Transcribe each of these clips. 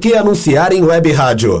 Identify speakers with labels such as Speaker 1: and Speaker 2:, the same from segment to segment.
Speaker 1: Que anunciar em web rádio?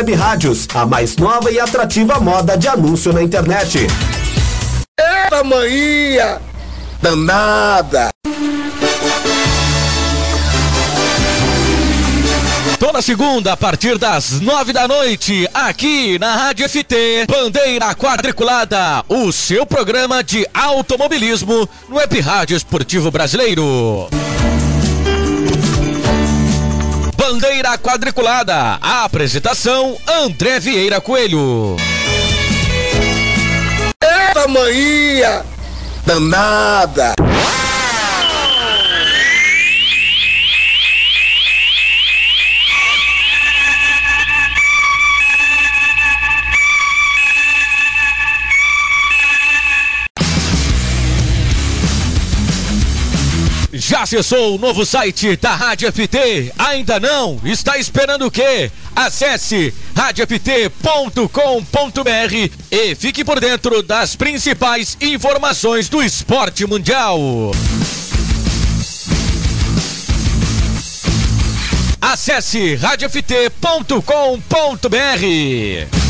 Speaker 1: Web Rádios, a mais nova e atrativa moda de anúncio na internet.
Speaker 2: Eita mania danada!
Speaker 3: Toda segunda, a partir das nove da noite, aqui na Rádio FT, Bandeira Quadriculada, o seu programa de automobilismo no Web Rádio Esportivo Brasileiro. Bandeira quadriculada. A apresentação: André Vieira Coelho.
Speaker 2: Eita mania danada!
Speaker 3: Já acessou o novo site da Rádio FT? Ainda não? Está esperando o quê? Acesse radioft.com.br e fique por dentro das principais informações do esporte mundial. Acesse radioft.com.br.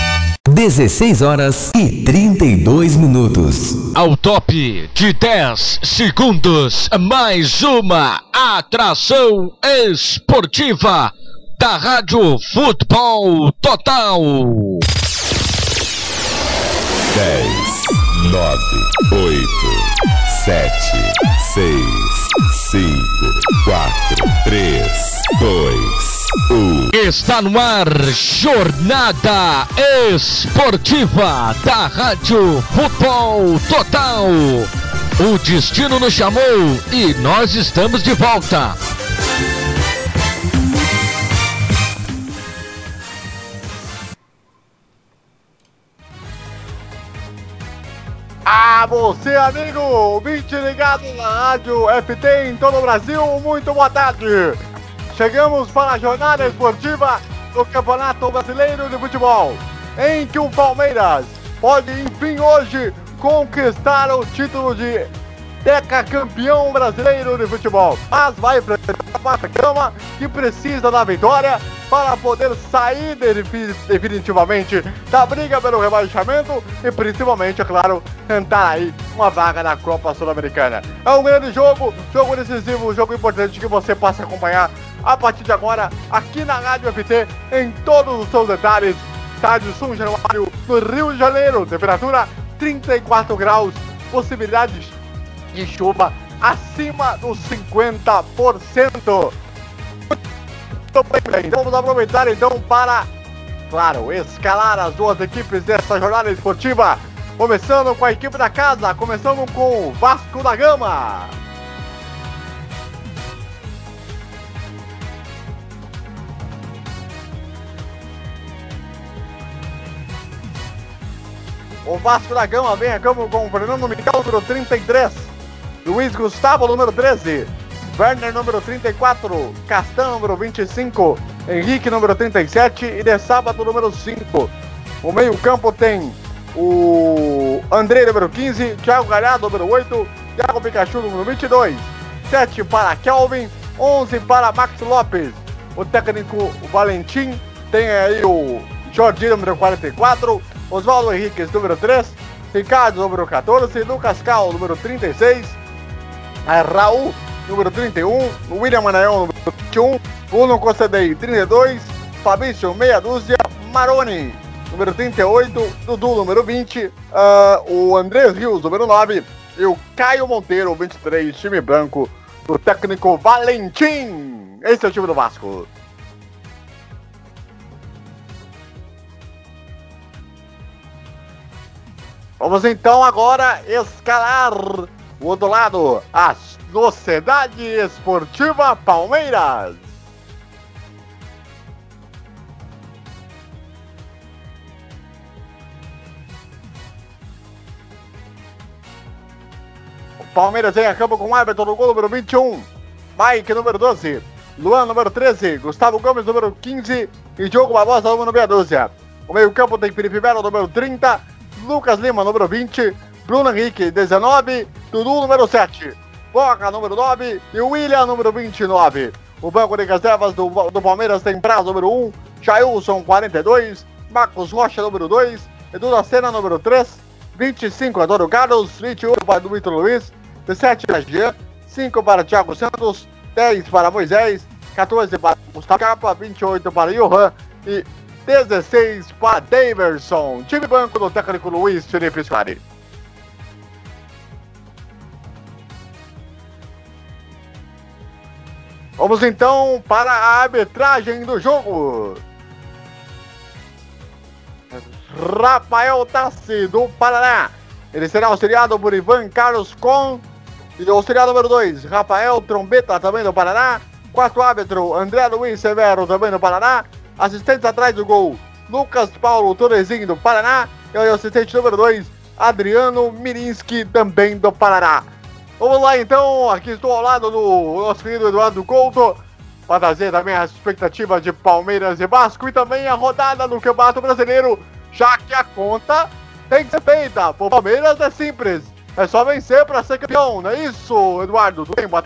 Speaker 4: 16 horas e 32 minutos.
Speaker 3: Ao top de 10 segundos, mais uma atração esportiva da Rádio Futebol Total.
Speaker 4: 10, 9, 8, 7, 6, 5, 4, 3, 2, 1.
Speaker 3: Está no ar, Jornada Esportiva da Rádio Futebol Total. O destino nos chamou e nós estamos de volta.
Speaker 5: Ah, você, amigo, ouvinte ligado na Rádio FT em todo o Brasil, muito boa tarde. Chegamos para a jornada esportiva do Campeonato Brasileiro de Futebol, em que o Palmeiras pode, enfim, hoje conquistar o título de decacampeão brasileiro de futebol. Mas vai enfrentar cama que precisa da vitória para poder sair definitivamente da briga pelo rebaixamento e principalmente, é claro, tentar aí uma vaga na Copa Sul-Americana. É um grande jogo, jogo decisivo, jogo importante que você possa acompanhar a partir de agora aqui na Rádio FT em todos os seus detalhes. Estádio São Januário, no Rio de Janeiro, temperatura 34 graus, possibilidades de chuva acima dos 50%. Então vamos aproveitar então para, claro, escalar as duas equipes dessa jornada esportiva. Começando com a equipe da casa, começando com o Vasco da Gama. O Vasco da Gama vem a campo com o Fernando Miguel, número 33. Luiz Gustavo, número 13. Werner, número 34. Castan, número 25. Henrique, número 37. E de sábado, número 5. O meio-campo tem o André, número 15. Thiago Galhardo, número 8. Thiago Pikachu, número 22. 7 para Kelvin. 11 para Max Lopes. O técnico Valentim. Tem aí o Jordi, número 44. Oswaldo Henriquez, número 3. Ricardo, número 14. Lucas Cal, número 36. A Raul, número 31. William Manael, número 21. Bruno Costadei, 32. Fabrício Meia Dúzia, Maroni, número 38, Dudu, número 20, uh, ah, o André Rios, número 9, e o Caio Monteiro, 23, time branco, do técnico Valentim. Esse é o time do Vasco. Vamos então agora escalar o outro lado, a Sociedade Esportiva Palmeiras. Palmeiras em campo com o árbitro no gol número 21. Mike, número 12. Luan, número 13. Gustavo Gomes, número 15. E Diogo Barbosa, número meia dúzia. O meio-campo tem Felipe Melo, número 30. Lucas Lima, número 20. Bruno Henrique, 19. Dudu, número 7. Boca, número 9. E William, número 29. O banco de reservas do, do Palmeiras tem Prazo, número 1. Jailson, 42. Marcos Rocha, número 2. Edu da Sena, número 3. 25, Antônio Carlos. 28, para Vitor Luiz. 17 para Jean, 5 para Thiago Santos, 10 para Moisés, 14 para Gustavo Capa, 28 para Johan e 16 para Daverson. Time banco do técnico Luiz Felipe Soares. Vamos então para a arbitragem do jogo. Rafael Tassi do Paraná. Ele será auxiliado por Ivan Carlos Com e o auxiliar número 2, Rafael Trombeta, também do Paraná. Quarto árbitro, André Luiz Severo, também do Paraná. Assistente atrás do gol, Lucas Paulo Torezinho, do Paraná. E o assistente número 2, Adriano Mirinski, também do Paraná. Vamos lá então, aqui estou ao lado do nosso querido Eduardo Couto, para trazer também as expectativas de Palmeiras e Vasco e também a rodada do Campeonato Brasileiro, já que a conta tem que ser feita. Por Palmeiras é simples, é só vencer para ser campeão, não é isso, Eduardo? Tudo bem, boa.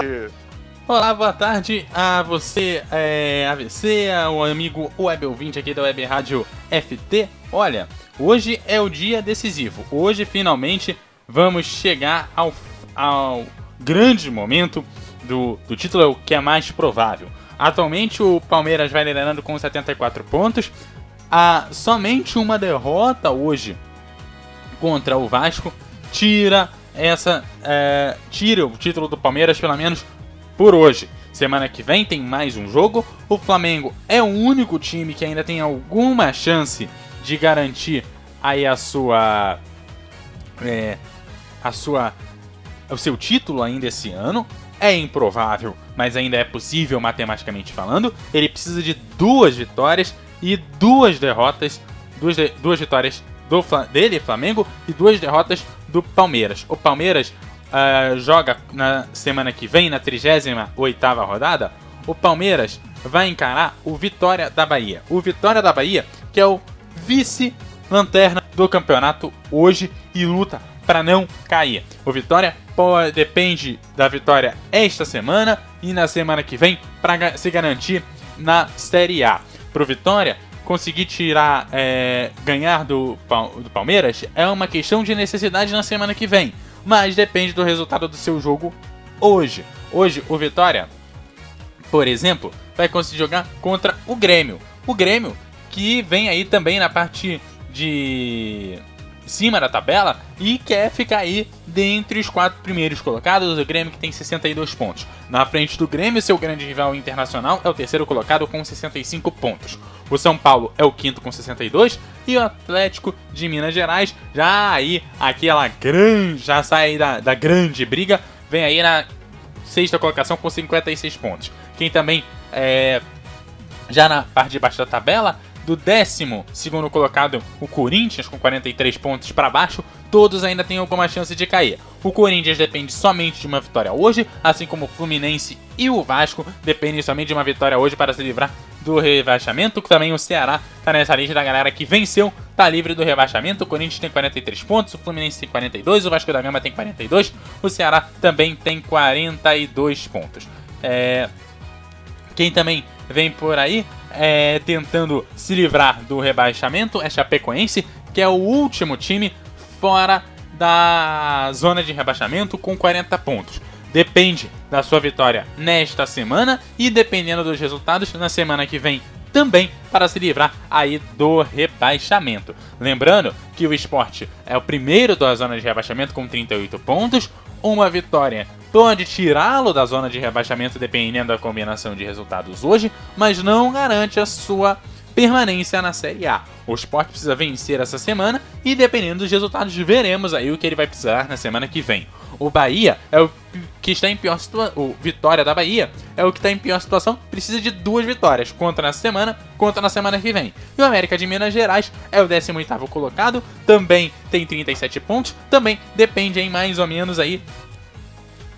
Speaker 6: Olá, boa tarde a você, é, AVC, o amigo web ouvinte aqui da Web Rádio FT. Olha, hoje é o dia decisivo. Hoje, finalmente, vamos chegar ao, ao grande momento do, do título, é o que é mais provável. Atualmente, o Palmeiras vai liderando com 74 pontos. Há somente uma derrota hoje contra o Vasco tira essa. É, tira o título do Palmeiras, pelo menos por hoje. Semana que vem tem mais um jogo. O Flamengo é o único time que ainda tem alguma chance de garantir aí a sua. É, a sua. O seu título ainda esse ano. É improvável, mas ainda é possível matematicamente falando. Ele precisa de duas vitórias e duas derrotas. Duas, duas vitórias do, dele, Flamengo, e duas derrotas do Palmeiras. O Palmeiras uh, joga na semana que vem, na 38 rodada. O Palmeiras vai encarar o Vitória da Bahia. O Vitória da Bahia, que é o vice-lanterna do campeonato hoje e luta para não cair. O Vitória depende da vitória esta semana e na semana que vem para se garantir na Série A. Para o Vitória, conseguir tirar, é, ganhar do, do Palmeiras é uma questão de necessidade na semana que vem, mas depende do resultado do seu jogo hoje. Hoje, o Vitória, por exemplo, vai conseguir jogar contra o Grêmio. O Grêmio que vem aí também na parte de cima da tabela e quer ficar aí dentre os quatro primeiros colocados. O Grêmio que tem 62 pontos. Na frente do Grêmio, seu grande rival internacional é o terceiro colocado com 65 pontos. O São Paulo é o quinto com 62 e o Atlético de Minas Gerais já aí aquela grande já sai da, da grande briga, vem aí na sexta colocação com 56 pontos. Quem também é já na parte de baixo da tabela do décimo segundo colocado, o Corinthians, com 43 pontos para baixo, todos ainda têm alguma chance de cair. O Corinthians depende somente de uma vitória hoje, assim como o Fluminense e o Vasco dependem somente de uma vitória hoje para se livrar do rebaixamento. Também o Ceará está nessa lista da galera que venceu, está livre do rebaixamento. O Corinthians tem 43 pontos, o Fluminense tem 42, o Vasco da Gama tem 42, o Ceará também tem 42 pontos. É... Quem também vem por aí é, tentando se livrar do rebaixamento é Chapecoense, que é o último time fora da zona de rebaixamento com 40 pontos. Depende da sua vitória nesta semana e dependendo dos resultados, na semana que vem também para se livrar aí do rebaixamento. Lembrando que o esporte é o primeiro da zona de rebaixamento com 38 pontos, uma vitória pode tirá-lo da zona de rebaixamento dependendo da combinação de resultados hoje, mas não garante a sua permanência na Série A. O Sport precisa vencer essa semana e dependendo dos resultados veremos aí o que ele vai precisar na semana que vem. O Bahia é o que está em pior situação. O Vitória da Bahia é o que está em pior situação. Precisa de duas vitórias. Contra nessa semana, contra na semana que vem. E o América de Minas Gerais é o 18 colocado. Também tem 37 pontos. Também depende em mais ou menos aí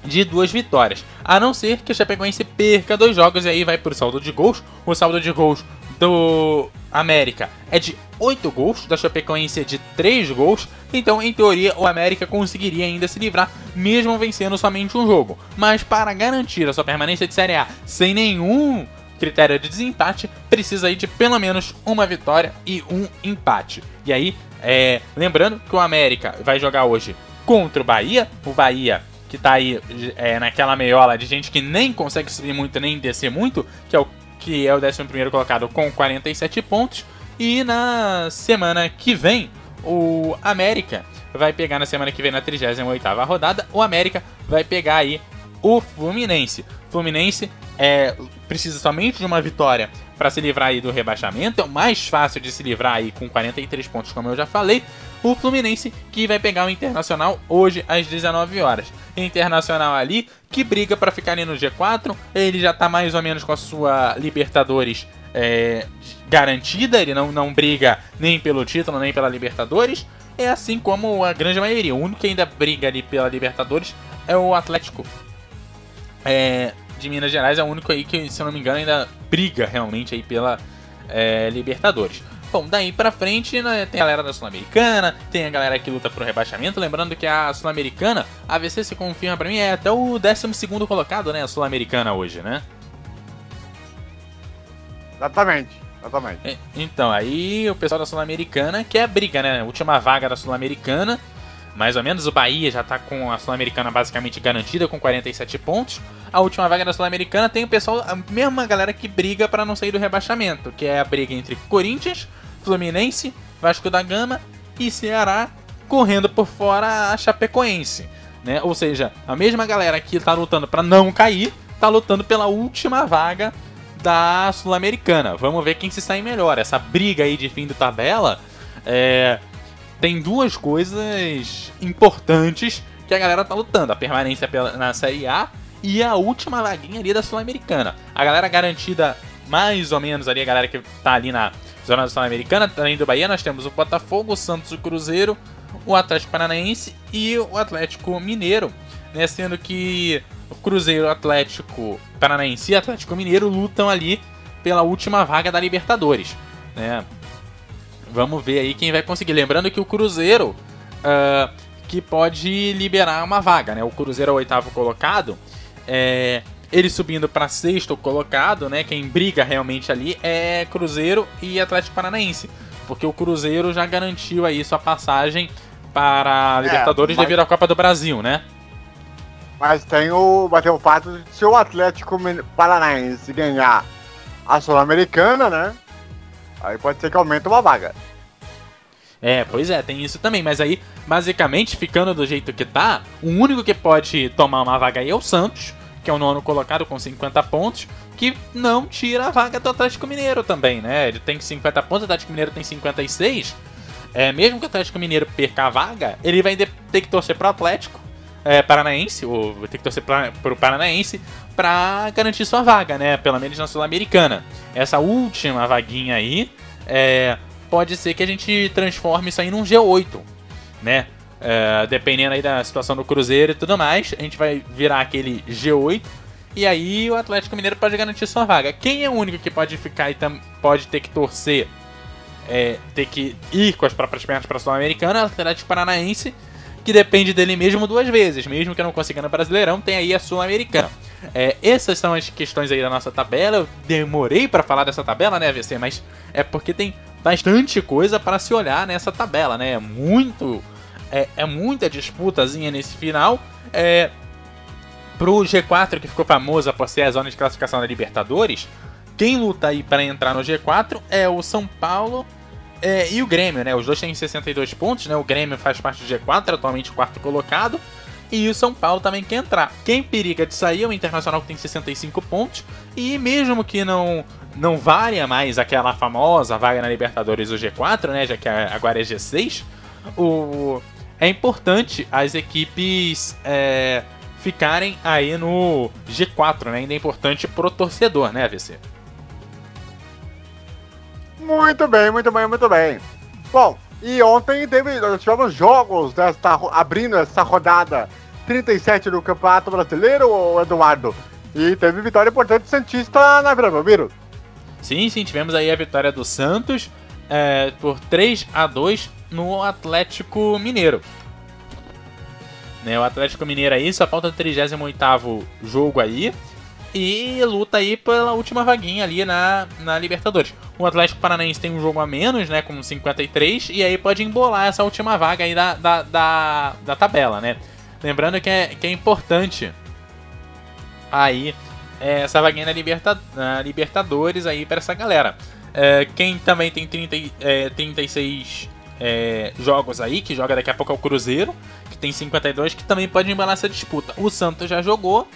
Speaker 6: de duas vitórias. A não ser que o Chapecoense perca dois jogos e aí vai pro saldo de gols. O saldo de gols do América é de 8 gols, da Chapecoense é de 3 gols. Então, em teoria, o América conseguiria ainda se livrar, mesmo vencendo somente um jogo. Mas para garantir a sua permanência de Série A sem nenhum critério de desempate, precisa aí de pelo menos uma vitória e um empate. E aí, é, lembrando que o América vai jogar hoje contra o Bahia. O Bahia que tá aí é, naquela meiola de gente que nem consegue subir muito nem descer muito, que é o que é o 11 colocado com 47 pontos. E na semana que vem, o América vai pegar na semana que vem, na 38ª rodada, o América vai pegar aí o Fluminense. Fluminense é, precisa somente de uma vitória para se livrar aí do rebaixamento. É o mais fácil de se livrar aí com 43 pontos, como eu já falei. O Fluminense que vai pegar o Internacional hoje às 19 horas. Internacional ali que briga para ficar ali no G4. Ele já está mais ou menos com a sua Libertadores é, garantida. Ele não, não briga nem pelo título nem pela Libertadores. É assim como a grande maioria. O único que ainda briga ali pela Libertadores é o Atlético. É, de Minas Gerais é o único aí que, se eu não me engano, ainda briga realmente aí pela é, Libertadores. Bom, daí pra frente né, tem a galera da Sul-Americana, tem a galera que luta pro rebaixamento. Lembrando que a Sul-Americana, a AVC se confirma pra mim, é até o 12 colocado, né? A Sul-Americana hoje, né?
Speaker 5: Exatamente, exatamente.
Speaker 6: É, então, aí o pessoal da Sul-Americana quer briga, né? Última vaga da Sul-Americana mais ou menos. O Bahia já está com a Sul-Americana basicamente garantida com 47 pontos. A última vaga da Sul-Americana tem o pessoal, a mesma galera que briga para não sair do rebaixamento, que é a briga entre Corinthians, Fluminense, Vasco da Gama e Ceará, correndo por fora a Chapecoense. Né? Ou seja, a mesma galera que está lutando para não cair, está lutando pela última vaga da Sul-Americana. Vamos ver quem se sai melhor. Essa briga aí de fim de tabela é, tem duas coisas importantes que a galera tá lutando: a permanência na Série A e a última vaguinha ali da Sul-Americana. A galera garantida mais ou menos ali, a galera que tá ali na zona da Sul-Americana, além do Bahia, nós temos o Botafogo, o Santos, o Cruzeiro, o Atlético Paranaense e o Atlético Mineiro, né? Sendo que o Cruzeiro, o Atlético Paranaense e Atlético Mineiro lutam ali pela última vaga da Libertadores, né? Vamos ver aí quem vai conseguir. Lembrando que o Cruzeiro uh, que pode liberar uma vaga, né? O Cruzeiro é o oitavo colocado. É, ele subindo para sexto colocado, né? Quem briga realmente ali é Cruzeiro e Atlético Paranaense. Porque o Cruzeiro já garantiu aí sua passagem para a é, Libertadores é, mas... devido à Copa do Brasil, né?
Speaker 5: Mas tem o, mas tem o fato de se o Atlético Paranaense ganhar a Sul-Americana, né? Aí pode ser que aumente uma vaga.
Speaker 6: É, pois é, tem isso também. Mas aí, basicamente, ficando do jeito que tá, o único que pode tomar uma vaga aí é o Santos, que é o nono colocado com 50 pontos, que não tira a vaga do Atlético Mineiro também, né? Ele tem 50 pontos, o Atlético Mineiro tem 56. É, mesmo que o Atlético Mineiro perca a vaga, ele vai ter que torcer pro Atlético é, Paranaense, ou vai ter que torcer pra, pro Paranaense, para garantir sua vaga, né? Pelo menos na Sul-Americana. Essa última vaguinha aí, é, pode ser que a gente transforme isso aí num G8, né? É, dependendo aí da situação do Cruzeiro e tudo mais, a gente vai virar aquele G8 e aí o Atlético Mineiro pode garantir sua vaga. Quem é o único que pode ficar e pode ter que torcer, é, ter que ir com as próprias pernas para a Sul-Americana? É Atlético Paranaense, que depende dele mesmo duas vezes, mesmo que não consiga no Brasileirão, tem aí a Sul-Americana. É, essas são as questões aí da nossa tabela. Eu demorei para falar dessa tabela, né, AVC? Mas é porque tem bastante coisa para se olhar nessa tabela, né? É muito. É, é muita disputazinha nesse final. É, pro G4, que ficou famoso após ser a zona de classificação da Libertadores, Quem luta aí para entrar no G4 é o São Paulo é, e o Grêmio, né? Os dois têm 62 pontos, né? O Grêmio faz parte do G4, atualmente quarto colocado. E o São Paulo também quer entrar. Quem periga de sair é o Internacional que tem 65 pontos. E mesmo que não não varia mais aquela famosa vaga na Libertadores o G4, né? Já que agora é G6. O, é importante as equipes é, ficarem aí no G4, né? Ainda é importante pro torcedor, né, AVC?
Speaker 5: Muito bem, muito bem, muito bem. Bom, e ontem teve, nós tivemos jogos desta, abrindo essa rodada 37 do Campeonato Brasileiro, Eduardo. E teve vitória importante do Santista na Vila Belmiro.
Speaker 6: Sim, sim, tivemos aí a vitória do Santos é, por 3 a 2 no Atlético Mineiro. Né, o Atlético Mineiro aí só falta o 38 jogo aí e luta aí pela última vaguinha ali na, na Libertadores. O Atlético Paranaense tem um jogo a menos, né, com 53, e aí pode embolar essa última vaga aí da, da, da, da tabela, né. Lembrando que é, que é importante aí é, essa vaguinha na, Liberta, na Libertadores aí para essa galera. É, quem também tem 30, é, 36 é, jogos aí, que joga daqui a pouco é o Cruzeiro, que tem 52, que também pode embalar essa disputa. O Santos já jogou,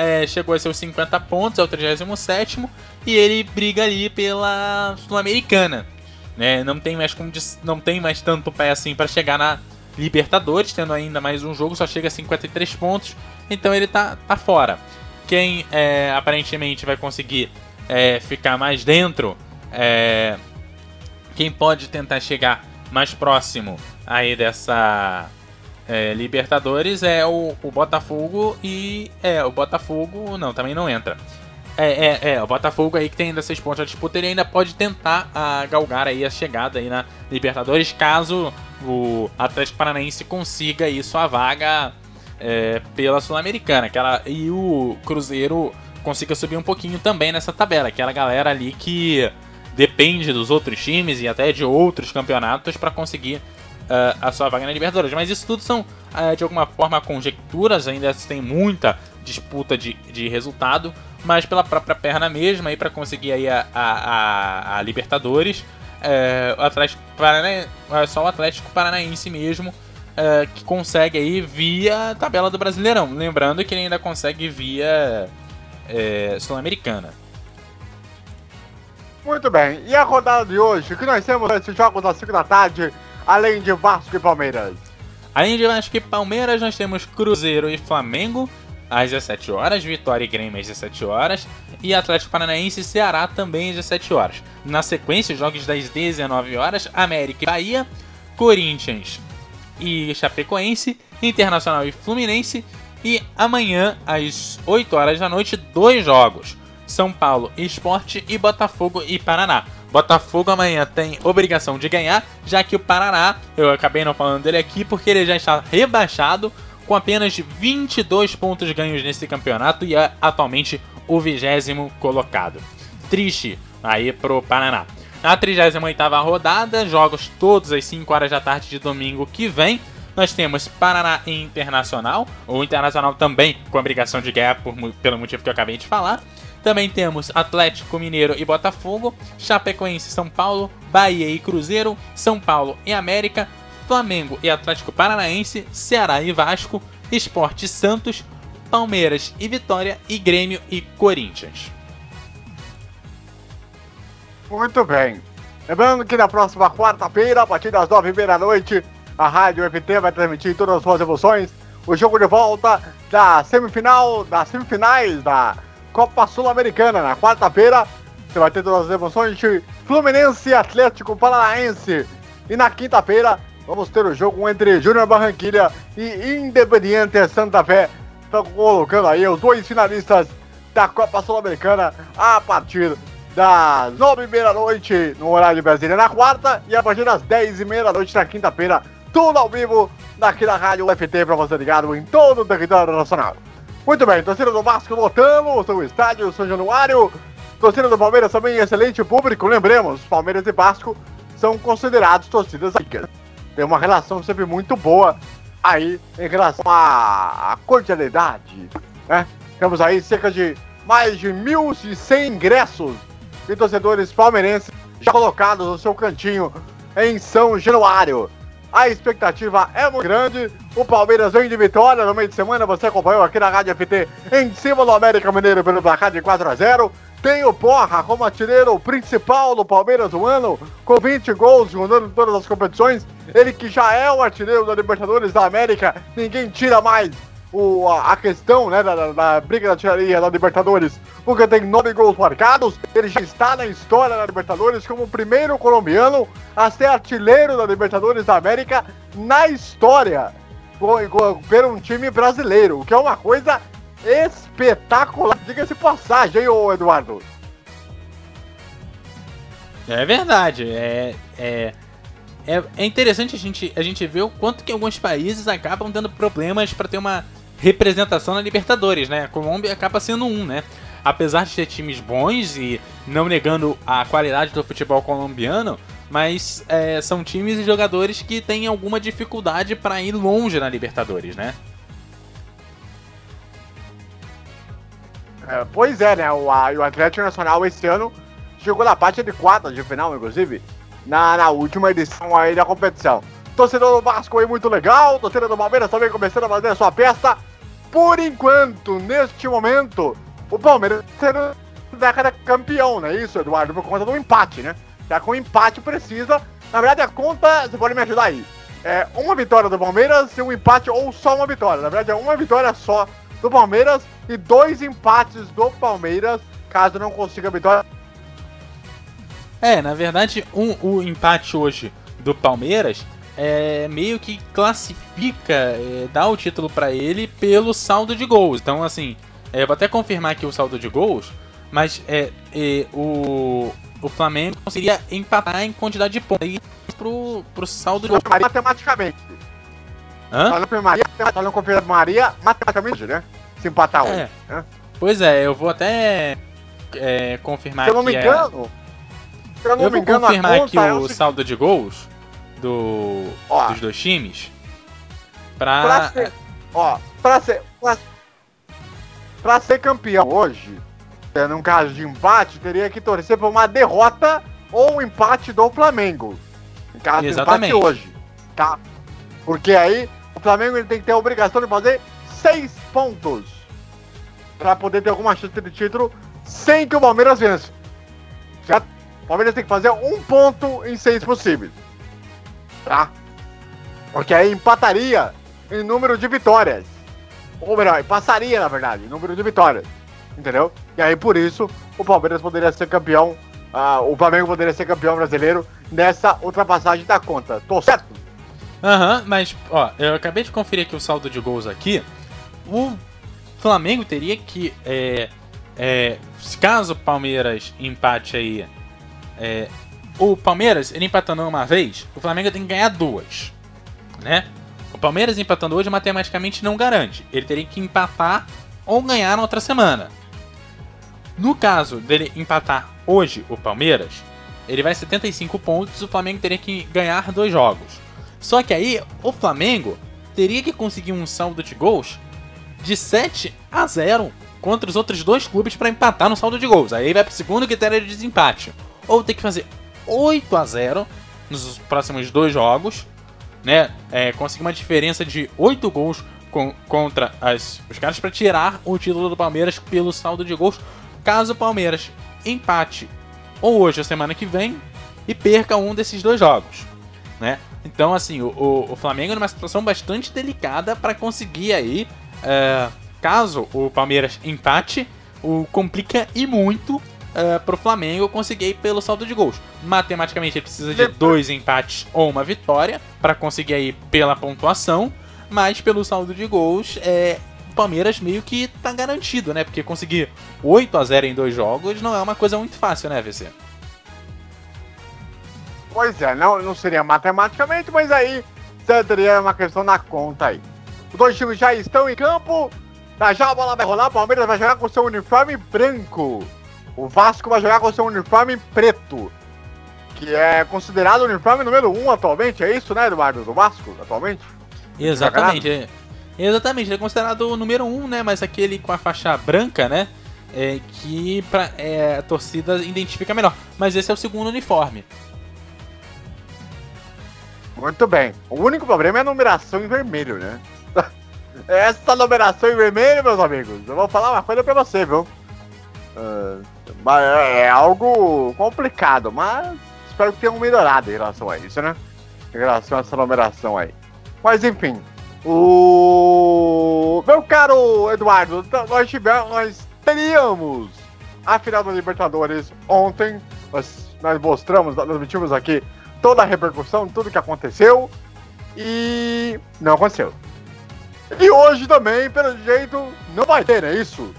Speaker 6: é, chegou a seus 50 pontos, é o 37 e ele briga ali pela Sul-Americana. Né? Não, tem mais como, não tem mais tanto pé assim para chegar na Libertadores, tendo ainda mais um jogo, só chega a 53 pontos, então ele tá, tá fora. Quem é, aparentemente vai conseguir é, ficar mais dentro, é, quem pode tentar chegar mais próximo aí dessa é, Libertadores é o, o Botafogo e. É, o Botafogo. Não, também não entra. É, é, é, o Botafogo aí que tem ainda seis pontos de disputa, ele ainda pode tentar a, galgar aí a chegada aí na Libertadores, caso o Atlético Paranaense consiga aí sua vaga é, pela Sul-Americana. E o Cruzeiro consiga subir um pouquinho também nessa tabela. Aquela galera ali que depende dos outros times e até de outros campeonatos para conseguir uh, a sua vaga na Libertadores. Mas isso tudo são, uh, de alguma forma, conjecturas, ainda tem muita disputa de, de resultado, mas pela própria perna mesmo, aí para conseguir aí a, a, a, a Libertadores, uh, o Atlético Paranaense, só o Atlético Paranaense mesmo que consegue aí via tabela do Brasileirão. Lembrando que ele ainda consegue via Sul-Americana.
Speaker 5: Muito bem, e a rodada de hoje, que nós temos esses jogos às 5 da tarde, além de Vasco e Palmeiras.
Speaker 6: Além de Vasco e Palmeiras, nós temos Cruzeiro e Flamengo às 17 horas, Vitória e Grêmio às 17 horas e Atlético Paranaense e Ceará também às 17 horas. Na sequência, jogos das 19 horas, América e Bahia, Corinthians e Chapecoense, Internacional e Fluminense e amanhã às 8 horas da noite, dois jogos. São Paulo Esporte e Botafogo e Paraná. Botafogo amanhã tem obrigação de ganhar, já que o Paraná, eu acabei não falando dele aqui, porque ele já está rebaixado com apenas 22 pontos ganhos nesse campeonato e é atualmente o vigésimo colocado. Triste aí pro Paraná. Na 38ª rodada, jogos todos às 5 horas da tarde de domingo que vem, nós temos Paraná e Internacional, o Internacional também com obrigação de ganhar por, pelo motivo que eu acabei de falar. Também temos Atlético Mineiro e Botafogo, Chapecoense São Paulo, Bahia e Cruzeiro, São Paulo e América, Flamengo e Atlético Paranaense, Ceará e Vasco, Esporte Santos, Palmeiras e Vitória e Grêmio e Corinthians.
Speaker 5: Muito bem. Lembrando que na próxima quarta-feira, a partir das nove e meia da noite, a Rádio FT vai transmitir todas as suas emoções. O jogo de volta da semifinal, das semifinais da Copa Sul-Americana. Na quarta-feira, você vai ter todas as emoções de Fluminense e Atlético Paranaense. E na quinta-feira, vamos ter o jogo entre Júnior Barranquilha e Independiente Santa Fé. Estão colocando aí os dois finalistas da Copa Sul-Americana a partir das nove e meia da noite no horário de Brasília na quarta e a partir das dez e meia da noite na quinta-feira, tudo ao vivo daqui na Rádio UFT para você ligado em todo o território nacional. Muito bem, torcida do Vasco lotando o estádio São Januário. Torcida do Palmeiras também excelente público. Lembremos, Palmeiras e Vasco são considerados torcidas amigas. Tem uma relação sempre muito boa aí em relação à, cordialidade, né? Temos aí cerca de mais de 1.100 ingressos e torcedores palmeirenses já colocados no seu cantinho em São Januário. A expectativa é muito grande. O Palmeiras vem de vitória no meio de semana. Você acompanhou aqui na Rádio FT em cima do América Mineiro pelo placar de 4 a 0. Tem o Porra como artilheiro principal do Palmeiras do ano, com 20 gols jogando em todas as competições. Ele que já é o artilheiro da Libertadores da América, ninguém tira mais o, a, a questão né, da, da, da briga da tiraria da Libertadores, porque tem nove gols marcados. Ele já está na história da Libertadores como o primeiro colombiano a ser artilheiro da Libertadores da América na história, pelo um time brasileiro, o que é uma coisa espetacular. Diga-se passagem, ô Eduardo?
Speaker 6: É verdade, é, é, é, é interessante a gente, a gente ver o quanto que alguns países acabam tendo problemas para ter uma representação na Libertadores, né? A Colômbia acaba sendo um, né? Apesar de ter times bons e não negando a qualidade do futebol colombiano, mas é, são times e jogadores que têm alguma dificuldade para ir longe na Libertadores, né?
Speaker 5: É, pois é, né? O, a, o Atlético Nacional esse ano chegou na parte de quarta de final, inclusive, na, na última edição aí da competição. Torcedor do Vasco aí muito legal, torcedor do Palmeiras também começando a fazer a sua festa. Por enquanto, neste momento, o Palmeiras sendo década campeão, não é isso, Eduardo? Por conta do empate, né? Já com empate precisa. Na verdade, a conta, você pode me ajudar aí. É uma vitória do Palmeiras e um empate ou só uma vitória. Na verdade, é uma vitória só do Palmeiras e dois empates do Palmeiras, caso não consiga a vitória.
Speaker 6: É, na verdade, um, o empate hoje do Palmeiras é, meio que classifica, é, dá o título para ele pelo saldo de gols. Então, assim, é, vou até confirmar aqui o saldo de gols, mas é, é o, o Flamengo conseguiria empatar em quantidade de pontos aí pro, pro saldo de gols.
Speaker 5: Matematicamente. Hã? Maria, tá no Maria, matematicamente, né? Se empatar hoje.
Speaker 6: É. Né? Pois é, eu vou até é, confirmar
Speaker 5: aqui. Se eu não me engano.
Speaker 6: Se eu não eu me engano, vou confirmar aqui o, o saldo de gols do, ó, dos dois times. Pra.
Speaker 5: pra ser, ó, pra ser, pra, pra ser campeão hoje, é, num caso de empate, teria que torcer por uma derrota ou um empate do Flamengo. Em caso
Speaker 6: Exatamente.
Speaker 5: de empate hoje. Tá? Porque aí o Flamengo ele tem que ter a obrigação de fazer seis pontos para poder ter alguma chance de título sem que o Palmeiras vença. Certo? O Palmeiras tem que fazer um ponto em seis possíveis tá? Porque aí empataria em número de vitórias. Ou melhor, passaria, na verdade, em número de vitórias. Entendeu? E aí, por isso, o Palmeiras poderia ser campeão, uh, o Flamengo poderia ser campeão brasileiro nessa ultrapassagem da conta. Tô certo?
Speaker 6: Aham, uhum, mas, ó, eu acabei de conferir aqui o saldo de gols aqui. O Flamengo teria que, é, é, caso o Palmeiras empate aí é, o Palmeiras, ele empatando uma vez, o Flamengo tem que ganhar duas, né? O Palmeiras empatando hoje matematicamente não garante. Ele teria que empatar ou ganhar na outra semana. No caso dele empatar hoje o Palmeiras, ele vai 75 pontos, o Flamengo teria que ganhar dois jogos. Só que aí o Flamengo teria que conseguir um saldo de gols de 7 a 0 contra os outros dois clubes para empatar no saldo de gols. Aí vai para o segundo critério de desempate. Ou tem que fazer 8 a 0 nos próximos dois jogos, né? É, conseguir uma diferença de 8 gols com, contra as, os caras para tirar o título do Palmeiras pelo saldo de gols, caso o Palmeiras empate ou hoje ou semana que vem e perca um desses dois jogos, né? Então, assim, o, o, o Flamengo é numa situação bastante delicada para conseguir aí, é, caso o Palmeiras empate, o complica e muito uh, pro Flamengo conseguir pelo saldo de gols. Matematicamente ele precisa de dois empates ou uma vitória para conseguir aí pela pontuação, mas pelo saldo de gols é o Palmeiras meio que tá garantido, né? Porque conseguir 8 a 0 em dois jogos não é uma coisa muito fácil, né, VC?
Speaker 5: Pois é, não, não seria matematicamente, mas aí teria uma questão na conta aí. Os dois times já estão em campo, já a bola vai rolar, o Palmeiras vai jogar com seu uniforme branco. O Vasco vai jogar com seu uniforme preto, que é considerado o uniforme número 1 um atualmente, é isso, né, Eduardo? Do Vasco, atualmente?
Speaker 6: Exatamente. É. Exatamente, ele é considerado o número 1, um, né? Mas aquele com a faixa branca, né? é, que pra, é, a torcida identifica melhor. Mas esse é o segundo uniforme.
Speaker 5: Muito bem. O único problema é a numeração em vermelho, né? Essa numeração em vermelho, meus amigos, eu vou falar uma coisa pra você, viu? Uh, é algo complicado, mas espero que tenham melhorado em relação a isso, né? Em relação a essa numeração aí. Mas enfim, o meu caro Eduardo, nós tivemos, nós teríamos a final da Libertadores ontem. Nós, nós mostramos, nós aqui toda a repercussão, tudo que aconteceu. E não aconteceu. E hoje também, pelo jeito, não vai ter, é isso?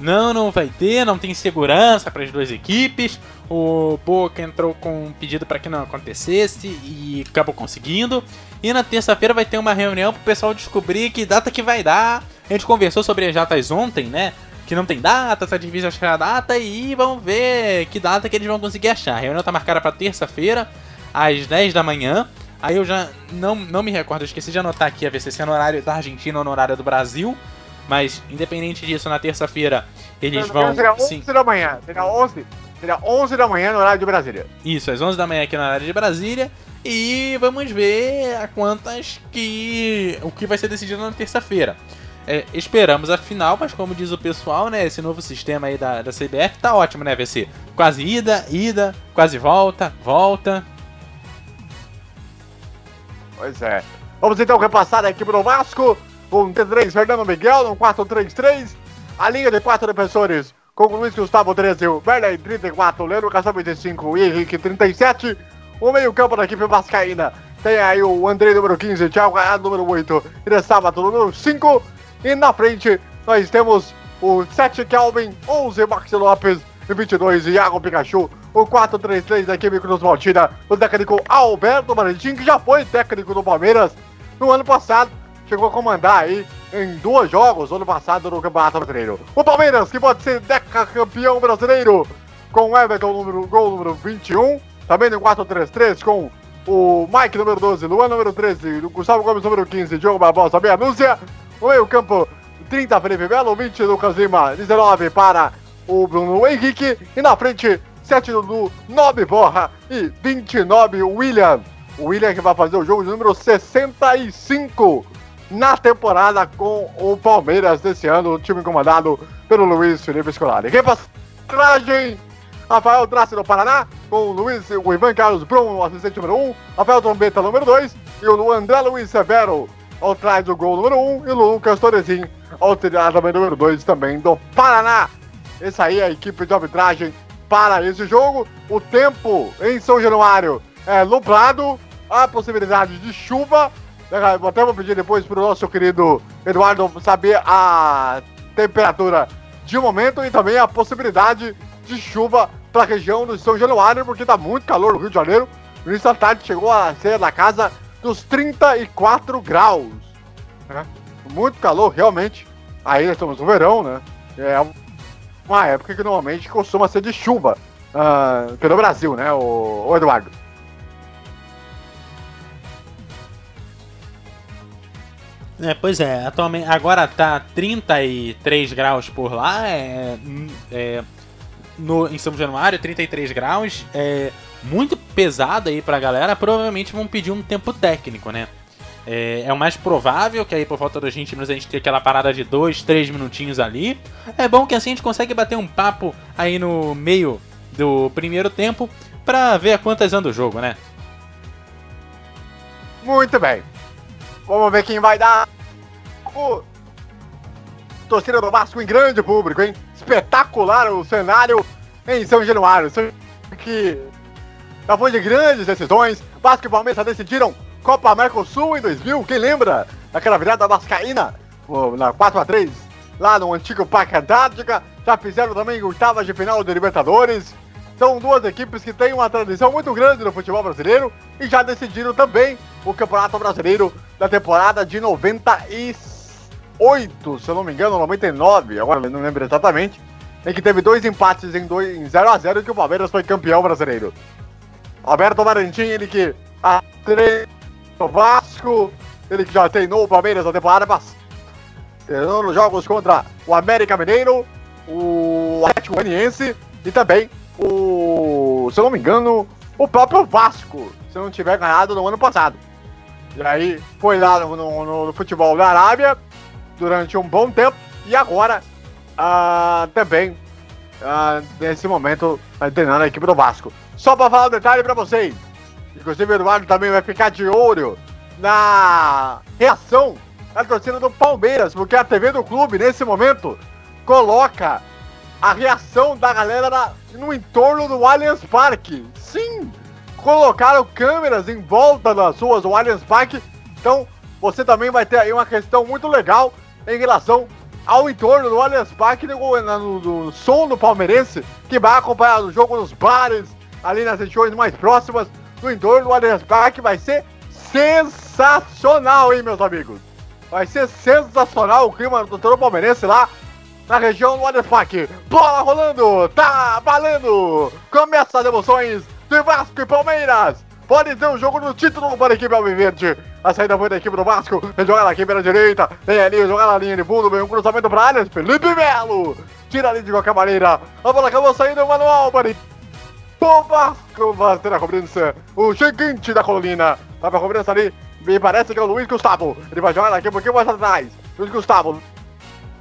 Speaker 6: Não, não vai ter, não tem segurança para as duas equipes. O Boca entrou com um pedido para que não acontecesse e acabou conseguindo. E na terça-feira vai ter uma reunião para o pessoal descobrir que data que vai dar. A gente conversou sobre as datas ontem, né? Que não tem data, tá difícil achar a data e vamos ver que data que eles vão conseguir achar. A reunião tá marcada para terça-feira às 10 da manhã. Aí eu já não, não me recordo, eu esqueci de anotar aqui a ver se é no horário da Argentina ou no horário do Brasil. Mas, independente disso, na terça-feira eles vão.
Speaker 5: Seria 11 sim. da manhã. Seria 11, seria 11 da manhã no horário de Brasília.
Speaker 6: Isso, às 11 da manhã aqui no horário de Brasília. E vamos ver a quantas que. o que vai ser decidido na terça-feira. É, esperamos a final, mas como diz o pessoal, né? Esse novo sistema aí da, da CBF tá ótimo, né, VC? Quase ida, ida, quase volta, volta.
Speaker 5: Pois é. Vamos então repassar a equipe do Vasco. Com T3, Fernando Miguel, no 4-3-3. A linha de quatro defensores com Luiz Gustavo 13, Werner 34, Leandro Cassam 25 e Henrique 37. O meio-campo da equipe Vascaína tem aí o André número 15, Thiago Galhardo número 8, e Sábado número 5. E na frente nós temos o 7 Kelvin, 11 Maxi Lopes, 22 Iago Pikachu, o 4-3-3 da equipe Cruz Maltina, o técnico Alberto Valentim, que já foi técnico do Palmeiras no ano passado, chegou a comandar aí em dois jogos ano passado no Campeonato Brasileiro. O Palmeiras, que pode ser campeão brasileiro, com o Everton, número, gol número 21, também no 4-3-3, com o Mike, número 12, Luan, número 13, o Gustavo Gomes, número 15, Diogo Barbosa, meia dúzia, o meio campo, 30, Felipe Melo, 20, Lucas Lima, 19 para o Bruno Henrique. E na frente, 7 Dudu, 9 Borra e 29 William. O William que vai fazer o jogo de número 65 na temporada com o Palmeiras desse ano, o time comandado pelo Luiz Felipe Scolari. Quem passagem? Rafael Trace do Paraná, com o Luiz, o Ivan Carlos Brum, assistente número 1, Rafael Trombeta número 2 e o André Luiz Severo ao trás do gol número 1 e o Lucas Torresim ao também número 2 também do Paraná. Essa aí é a equipe de arbitragem para esse jogo. O tempo em São Januário é nublado, há possibilidade de chuva. Até vou pedir depois para o nosso querido Eduardo saber a temperatura de momento e também a possibilidade de chuva para a região do São Januário, porque está muito calor no Rio de Janeiro. No início da tarde chegou a ser na casa dos 34 graus. Né? Muito calor, realmente. Aí estamos no verão, né? É uma época que normalmente costuma ser de chuva uh, pelo Brasil, né, o, o Eduardo?
Speaker 6: É, pois é, atualmente agora tá 33 graus por lá, é, é, no, em São Januário, 33 graus, é muito pesado aí pra galera, provavelmente vão pedir um tempo técnico, né? É, é, o mais provável que aí por volta dos 20 minutos a gente tenha aquela parada de 2, 3 minutinhos ali. É bom que assim a gente consegue bater um papo aí no meio do primeiro tempo pra ver a quantas anda o jogo, né?
Speaker 5: Muito bem. Vamos ver quem vai dar. O torcida do Vasco em grande público, hein? Espetacular o cenário em São Januário. Que já foi de grandes decisões. Vasco e Palmeiras decidiram Copa Mercosul em 2000, quem lembra daquela virada vascaína na 4x3 lá no antigo Parque Antártica? Já fizeram também oitavas de final de Libertadores. São duas equipes que têm uma tradição muito grande no futebol brasileiro e já decidiram também o Campeonato Brasileiro da temporada de 98, se eu não me engano, 99, agora não lembro exatamente, em que teve dois empates em, 2, em 0 a 0 e que o Palmeiras foi campeão brasileiro. Alberto Valentim, ele que três o Vasco, ele que já treinou o Palmeiras na temporada passada. Treinou nos jogos contra o América Mineiro, o Atlético Goianiense e também o, se eu não me engano, o próprio Vasco, se não tiver ganhado no ano passado. E aí foi lá no, no, no futebol da Arábia durante um bom tempo e agora ah, também ah, nesse momento tá treinando a equipe do Vasco. Só para falar um detalhe para vocês, inclusive o Eduardo também vai ficar de olho na reação da torcida do Palmeiras, porque a TV do clube nesse momento coloca a reação da galera no entorno do Allianz Parque. Sim, colocaram câmeras em volta das ruas do Allianz Parque. Então, você também vai ter aí uma questão muito legal em relação ao entorno do Allianz Parque no, no, no som do palmeirense, que vai acompanhar o jogo nos bares, ali nas regiões mais próximas, no entorno do Allianz Parque. Vai ser sensacional, hein, meus amigos? Vai ser sensacional o clima do torcedor palmeirense lá na região do Allianz Parque. Bola rolando, tá valendo! Começa as emoções de Vasco e Palmeiras. Pode ter um jogo no título para a equipe Alviverde. A saída foi da equipe do Vasco. Vem jogar aqui pela direita. Vem ali, jogar na linha de fundo. Vem um cruzamento para a área. Felipe Melo. Tira ali de qualquer maneira. A bola acabou saindo manual para o Vasco. Vai ter a cobrança. O gigante da colina. Vai para a cobrança ali. Me parece que é o Luiz Gustavo. Ele vai jogar aqui um pouquinho mais atrás. Luiz Gustavo.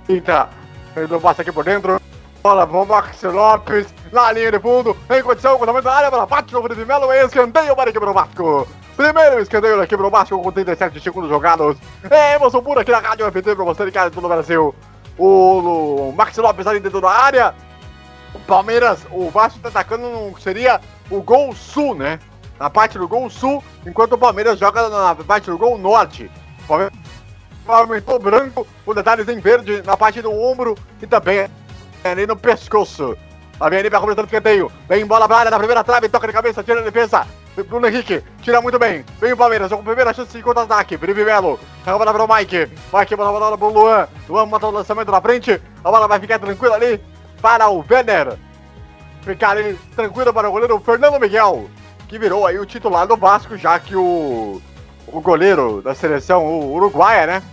Speaker 5: Entra. Ele não passa aqui por dentro. Bola pro Max Lopes, na linha de fundo, em condição, cruzamento da área, bola bate no Felipe Melo, escanteio para a equipe do Vasco. Primeiro escanteio da equipe do Vasco com 37 segundos jogados. É emoção pura aqui na Rádio FT para você ligado todo o Brasil. O, o Max Lopes ali dentro da área. O Palmeiras, o Vasco tá atacando no seria o gol sul, né? Na parte do gol sul, enquanto o Palmeiras joga na parte do gol norte. O Palmeiras aumentou branco, o detalhes em verde na parte do ombro e também ali no pescoço. Lá vem ali pra cobrança do escanteio. Vem bola pra área na primeira trave, toca de cabeça, tira a defesa. Bruno Henrique, tira muito bem. Vem o Palmeiras, com a primeira chance de contra-ataque. Felipe Melo, a bola para o Mike. Mike, bola bola pro Luan. Luan mata o lançamento na frente. A bola vai ficar tranquila ali para o Werner. Ficar ali tranquilo para o goleiro Fernando Miguel, que virou aí o titular do Vasco, já que o, o goleiro da seleção o uruguaia, né?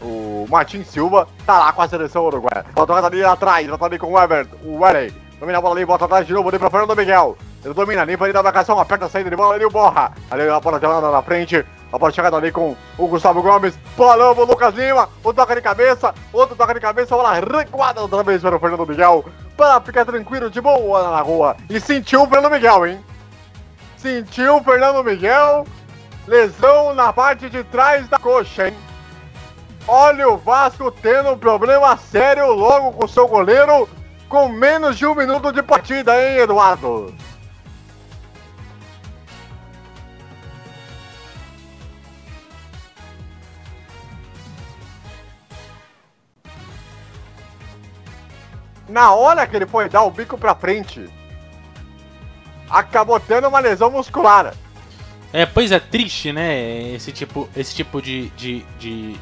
Speaker 5: O Martin Silva tá lá com a seleção uruguaia. Volta ali atrás, ali com o Everton, o Wesley. Domina a bola ali, volta atrás de novo ali pra Fernando Miguel. Ele domina, limpa ali da marcação, aperta a saída de bola ali, o Borra. Ali a bola jogada na frente, a bola chegada ali com o Gustavo Gomes. Bolão o Lucas Lima, o toca de cabeça, outro toca de cabeça, bola recuada outra vez para o Fernando Miguel. Para ficar tranquilo, de boa na rua. E sentiu o Fernando Miguel, hein? Sentiu o Fernando Miguel. Lesão na parte de trás da coxa, hein? Olha o Vasco tendo um problema sério logo com seu goleiro, com menos de um minuto de partida, hein, Eduardo? Na hora que ele foi dar o bico pra frente, acabou tendo uma lesão muscular.
Speaker 6: É, pois é, triste, né? Esse tipo, esse tipo de, de, de,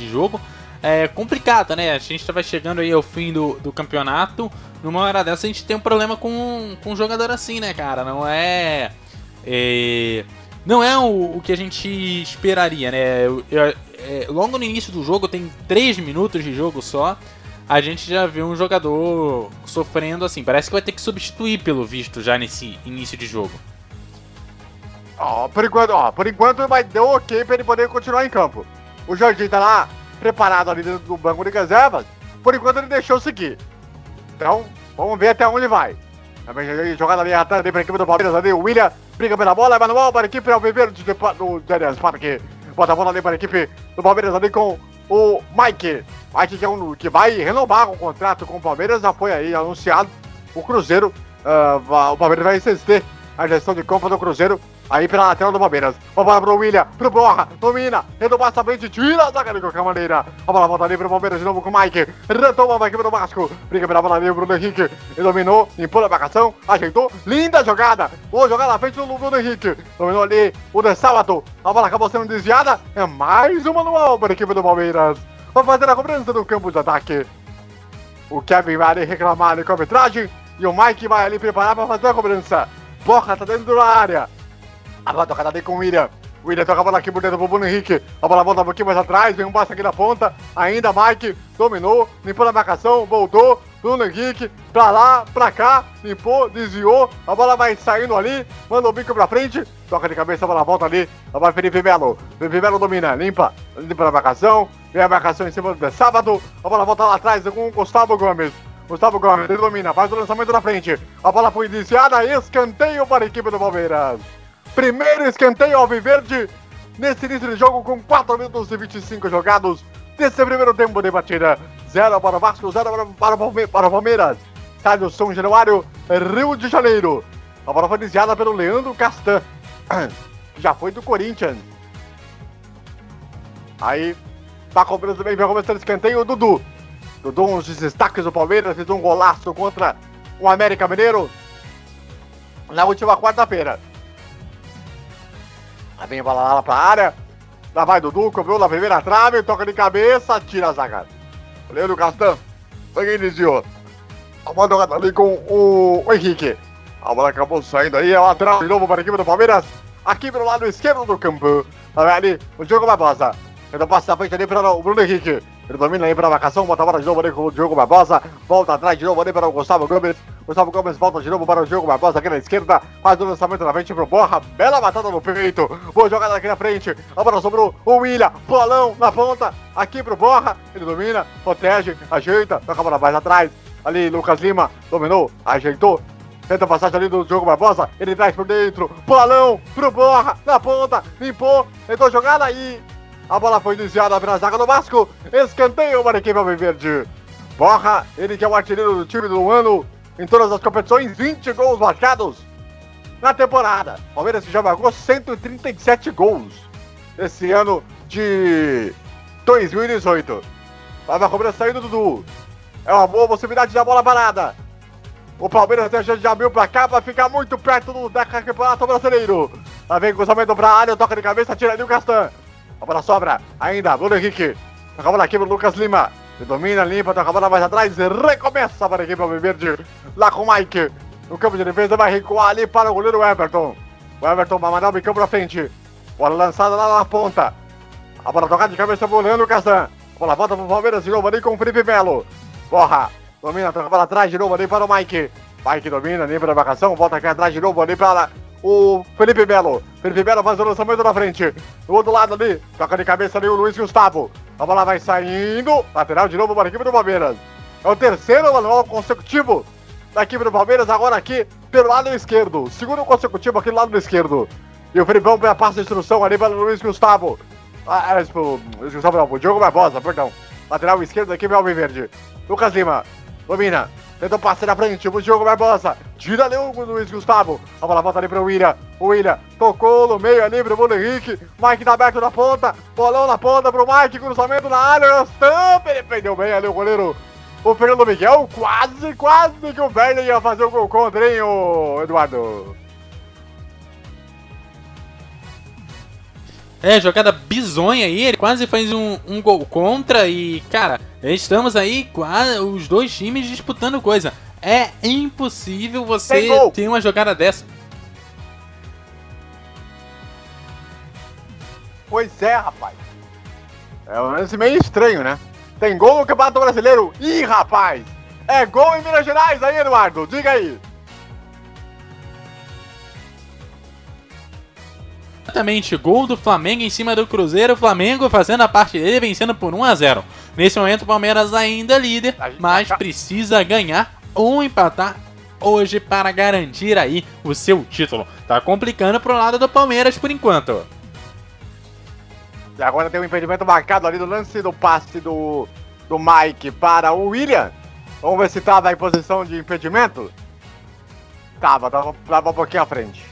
Speaker 6: de jogo. É complicado, né? A gente vai chegando aí ao fim do, do campeonato. Numa hora dessa a gente tem um problema com, com um jogador assim, né, cara? Não é. é não é o, o, que a gente esperaria, né? Eu, eu, é, logo no início do jogo, tem 3 minutos de jogo só. A gente já viu um jogador sofrendo assim. Parece que vai ter que substituir, pelo visto, já nesse início de jogo.
Speaker 5: Ó, por enquanto, ó, por enquanto vai dar ok pra ele poder continuar em campo. O Jorginho tá lá, preparado ali dentro do banco de reservas. Por enquanto ele deixou seguir. Então, vamos ver até onde vai. Jogada ali atrás ali pra equipe do Palmeiras ali. O William briga pela bola, manual para a equipe Alviveiro do Allianz Parque. Bota a bola ali para a equipe do Palmeiras ali com o Mike. Mike que, é um, que vai renovar o contrato com o Palmeiras. Já foi aí anunciado. O Cruzeiro, uh, o Palmeiras vai exercer a gestão de compra do Cruzeiro Aí pela lateral do Palmeiras. A bola pro William, pro Borra, domina, retomar essa frente, tira a zaga qualquer maneira. A bola volta ali pro Palmeiras de novo com o Mike. Retoma a equipe do Vasco. Briga pela bola ali, o Bruno Henrique. Ele dominou, limpou a marcação, ajeitou. Linda jogada. Boa jogada na frente do Bruno Henrique. Dominou ali o De Sábado. A bola acabou sendo desviada. É mais uma manual para a equipe do Palmeiras. Vai fazer a cobrança do campo de ataque. O Kevin vai ali reclamar ali com a arbitragem. E o Mike vai ali preparar para fazer a cobrança. Borra tá dentro da área. A bola tocada ali com o William. O William toca a bola aqui por dentro pro Bruno Henrique. A bola volta um pouquinho mais atrás. Vem um passe aqui na ponta. Ainda Mike dominou. Limpou a marcação. Voltou. Bruno Henrique, pra lá, pra cá, limpou, desviou, a bola vai saindo ali, manda o bico pra frente, toca de cabeça, a bola volta ali, a bola Felipe Melo, Felipe Melo domina, limpa, limpa a marcação, vem a marcação em cima do sábado, a bola volta lá atrás com o Gustavo Gomes. Gustavo Gomes, ele domina, faz o lançamento na frente, a bola foi iniciada, escanteio para a equipe do Palmeiras. Primeiro escanteio Viverde nesse início de jogo com 4 minutos e 25 jogados desse primeiro tempo de batida. 0 para o Vasco, 0 para, para, o Palmeiras. Estádio São Januário, Rio de Janeiro. A bola foi iniciada pelo Leandro Castan, que já foi do Corinthians. Aí, tá cobrando também, vai começar o escanteio, o Dudu. Dudu, dos destaques do Palmeiras, fez um golaço contra o América Mineiro na última quarta-feira. Aí vem a bola lá pra área. Lá vai Dudu, cobrou na primeira trave, toca de cabeça, tira a zaga. Leandro Castan, quem desviou. A bola ali com o, Henrique. A bola acabou saindo aí, é lateral de novo para a equipe do Palmeiras. Aqui pelo lado esquerdo do campo. Tá ali o Diogo Barbosa. Então passa a frente ali para o Bruno Henrique. Ele domina aí para a marcação, bota a bola de novo ali com o Diogo Barbosa. Volta atrás de novo ali para o Gustavo Gomes. Gustavo Gomes volta de novo para o Diogo Barbosa aqui na esquerda. Faz o lançamento na frente pro Borra. Bela batata no peito. Boa jogada aqui na frente. A bola sobrou o William. Bolão na ponta. Aqui pro Borra. Ele domina, protege, ajeita. Toca a bola mais atrás. Ali Lucas Lima dominou, ajeitou. Tenta a passagem ali do Diogo Barbosa. Ele traz por dentro. Bolão pro Borra. Na ponta. Limpou. Tentou jogada aí. A bola foi desviada pela zaga do Vasco. Escanteio para a equipe Alviverde. Borra, ele que é o artilheiro do time do ano em todas as competições, 20 gols marcados na temporada. Palmeiras que já marcou 137 gols esse ano de 2018. Vai a cobrança saindo do Dudu. É uma boa possibilidade da bola parada. O Palmeiras tem a chance de abrir pra cá para ficar muito perto do campeonato brasileiro. Lá vem cruzamento pra área, toca de cabeça, tira ali o Castan. A bola sobra, ainda, Bruno Henrique. Toca a bola aqui pro Lucas Lima. Ele domina, limpa, toca a bola mais atrás recomeça para a equipe Alviverde. Lá com o Mike. No campo de defesa vai recuar ali para o goleiro Everton. O Everton vai mandar o bicão pra frente. Bola lançada lá na ponta. A bola tocada de cabeça pro Leandro Castan. Bola volta pro Palmeiras de novo ali com o Felipe Melo. Borra. Domina, toca a bola atrás de novo ali para o Mike. Mike domina, limpa a marcação. Volta aqui atrás de novo ali para o Felipe Melo. Felipe Melo faz o lançamento na frente. Do outro lado ali, toca de cabeça ali o Luiz Gustavo. A bola vai saindo. Lateral de novo para a equipe do Palmeiras. É o terceiro manual consecutivo da equipe do Palmeiras, agora aqui pelo lado esquerdo. Segundo consecutivo aqui do lado esquerdo. E o Felipão passa a instrução ali para o Luiz Gustavo. Ah, é, o Luiz Gustavo não, o Diogo Barbosa, perdão. Lateral esquerdo da equipe Alviverde. Lucas Lima, domina. Tentou passar na frente, o Diogo Barbosa. Tira ali o Luiz Gustavo. A bola volta ali para o William. O William tocou no meio ali para o Bruno Henrique. Mike tá aberto na ponta. Bolão na ponta para o Mike. Cruzamento na área. Estampa. Ele prendeu bem ali o goleiro. O Fernando Miguel. Quase, quase que o Werner ia fazer o gol contra, hein, o Eduardo?
Speaker 6: É, jogada bizonha aí, ele quase fez um, um gol contra e, cara, estamos aí quase os dois times disputando coisa. É impossível você ter uma jogada dessa.
Speaker 5: Pois é, rapaz. É um lance meio estranho, né? Tem gol no Campeonato Brasileiro? Ih, rapaz! É gol em Minas Gerais aí, Eduardo? Diga aí.
Speaker 6: Exatamente, gol do Flamengo em cima do Cruzeiro, Flamengo fazendo a parte dele, vencendo por 1 a 0. Nesse momento o Palmeiras ainda é líder, mas precisa ganhar ou empatar hoje para garantir aí o seu título. Tá complicando pro lado do Palmeiras por enquanto.
Speaker 5: E agora tem um impedimento marcado ali no lance do passe do, do Mike para o William. Vamos ver se tava em posição de impedimento. Tava, tava, tava um pouquinho à frente.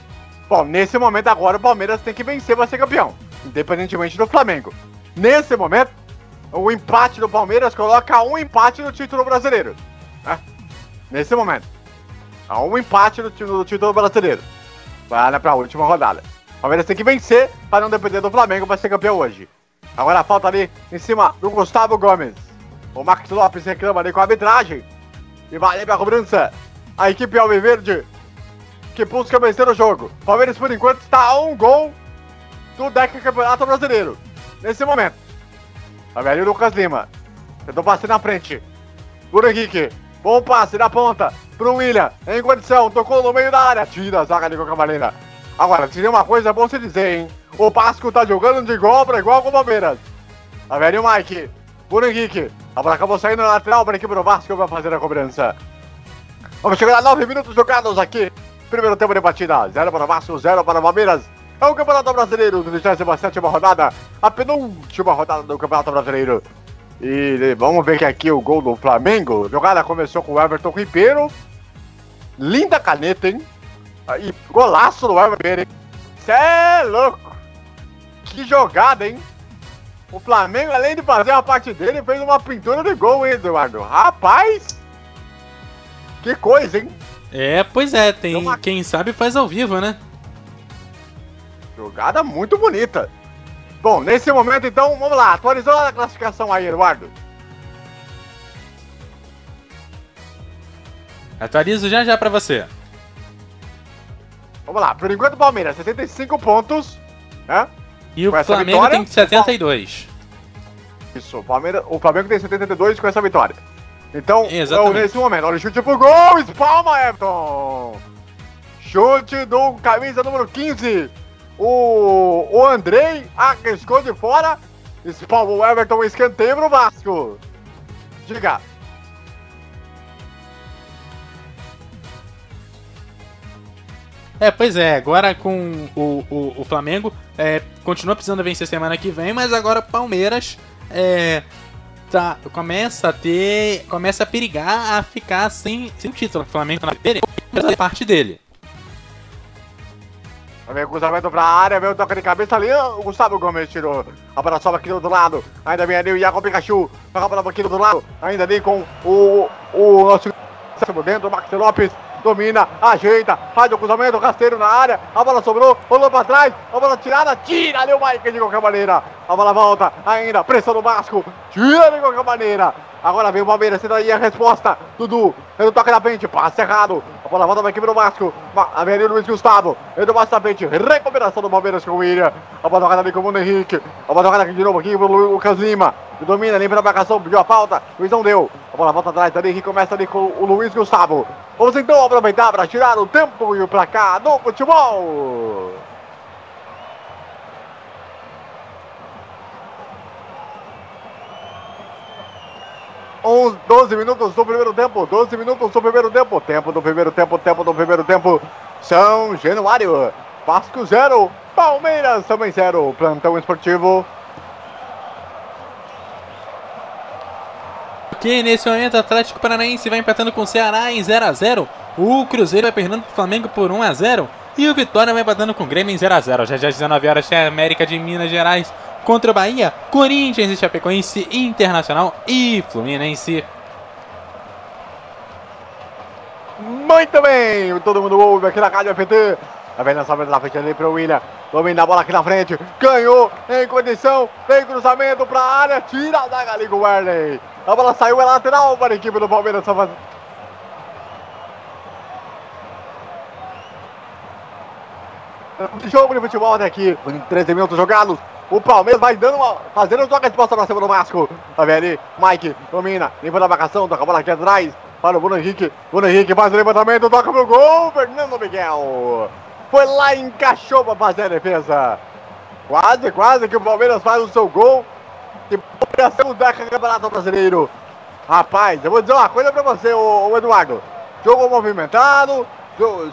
Speaker 5: Bom, nesse momento agora o Palmeiras tem que vencer para ser campeão, independentemente do Flamengo. Nesse momento, o empate do Palmeiras coloca um empate no título brasileiro. Né? Nesse momento. Há um empate no, no título brasileiro. Vai para a última rodada. O Palmeiras tem que vencer para não depender do Flamengo para ser campeão hoje. Agora falta ali em cima do Gustavo Gomes. O Max Lopes reclama ali com a arbitragem. E vai ali para a cobrança. A equipe Alviverde que busca vencer o jogo. Palmeiras, por enquanto, está a um gol do Campeonato Brasileiro. Nesse momento. Tá velho Lucas Lima. Tentou passar na frente. Bruno Henrique. Bom passe na ponta pro William. Em condição, tocou no meio da área. Tira a zaga de Cavaleira. Agora, seria uma coisa bom se dizer, hein? O Vasco tá jogando de igual para igual com o Palmeiras. Tá vendo o Mike? Bruno Henrique. A bola acabou saindo na lateral para a equipe do Vasco vai fazer a cobrança. Vamos chegar a 9 minutos jogados aqui. Primeiro tempo de batida. 0 para o Vasco, 0 para o Palmeiras. É o Campeonato Brasileiro, 27 rodada. A penúltima rodada do Campeonato Brasileiro. E vamos ver que aqui o gol do Flamengo. A jogada começou com o Everton Ribeiro. Linda caneta, hein? E golaço do Everton, hein? Cê é louco! Que jogada, hein? O Flamengo, além de fazer a parte dele, fez uma pintura de gol, hein, Eduardo? Rapaz! Que coisa, hein?
Speaker 6: É, pois é, tem uma... quem sabe faz ao vivo, né?
Speaker 5: Jogada muito bonita. Bom, nesse momento, então, vamos lá. Atualizou a classificação aí, Eduardo.
Speaker 6: Atualizo já já pra você.
Speaker 5: Vamos lá. Por enquanto, Palmeiras, 75 pontos. Né?
Speaker 6: E o Flamengo vitória, tem 72.
Speaker 5: Isso, o, Palmeiras, o Flamengo tem 72 com essa vitória. Então, então nesse momento, olha o chute pro gol, espalma Everton! Chute do camisa número 15, o, o Andrei arriscou de fora. Espalma o Everton, escanteio pro Vasco. Diga.
Speaker 6: É, pois é, agora com o, o, o Flamengo, é, continua precisando vencer semana que vem, mas agora Palmeiras é, tá, começa a ter. começa a perigar a ficar sem, sem título. O Flamengo na tá parte dele.
Speaker 5: Vem o cruzamento pra área, vem o toque de cabeça ali. O Gustavo Gomes tirou. A bola sobe aqui do outro lado. Ainda vem ali o Iago Pikachu. Toca a bola aqui do outro lado. Ainda ali com o, o nosso dentro, Max Lopes domina, ajeita, faz o cruzamento, rasteiro na área, a bola sobrou, rolou pra trás, a bola tirada, tira ali o Mike de qualquer maneira, a bola volta, ainda, pressão do Vasco, tira de qualquer maneira, agora vem o Palmeiras, sendo aí a resposta, Dudu, ele toca na frente, passe errado, a bola volta pra equipe do Vasco, a o Luiz Gustavo, ele passe na frente, recuperação do Palmeiras com o William, a bola tocada ali com o Bruno Henrique, a bola tocada aqui de novo aqui pro Lucas Lima, domina, limpa a marcação, pediu a falta, Luizão deu, a bola volta atrás ali, que começa ali com o Luiz Gustavo, vamos então aproveitar para tirar o tempo e o placar do futebol. Uns 12 minutos do primeiro tempo, 12 minutos do primeiro tempo, tempo do primeiro tempo, tempo do primeiro tempo, São Januário, Vasco 0, Palmeiras também 0, plantão esportivo.
Speaker 6: Que nesse momento o Atlético Paranaense vai empatando com o Ceará em 0 a 0 o Cruzeiro vai perdendo pro Flamengo por 1 a 0 e o Vitória vai batendo com o Grêmio em 0 a 0 Já já 19 horas tem a América de Minas Gerais contra o Bahia, Corinthians e Chapecoense, Internacional e Fluminense.
Speaker 5: Muito bem, todo mundo ouve aqui na Rádio FT. Tá vendo essa na frente ali pro William. Domina a bola aqui na frente. Ganhou em condição. Tem cruzamento área. Tira a zaga ali com o Werley. A bola saiu, é lateral para a equipe do Palmeiras. Jogo de futebol até aqui. 13 minutos jogados. O Palmeiras vai dando uma, fazendo uma resposta para cima do Vasco. Tá vendo ali? Mike domina, limpa a marcação, toca a bola aqui atrás. Para o Bruno Henrique. Bruno Henrique faz o levantamento, toca pro gol. Fernando Miguel. Foi lá e encaixou para fazer a defesa. Quase, quase que o Palmeiras faz o seu gol. E pode ser o Campeonato Brasileiro. Rapaz, eu vou dizer uma coisa para você, o Eduardo. Jogo movimentado,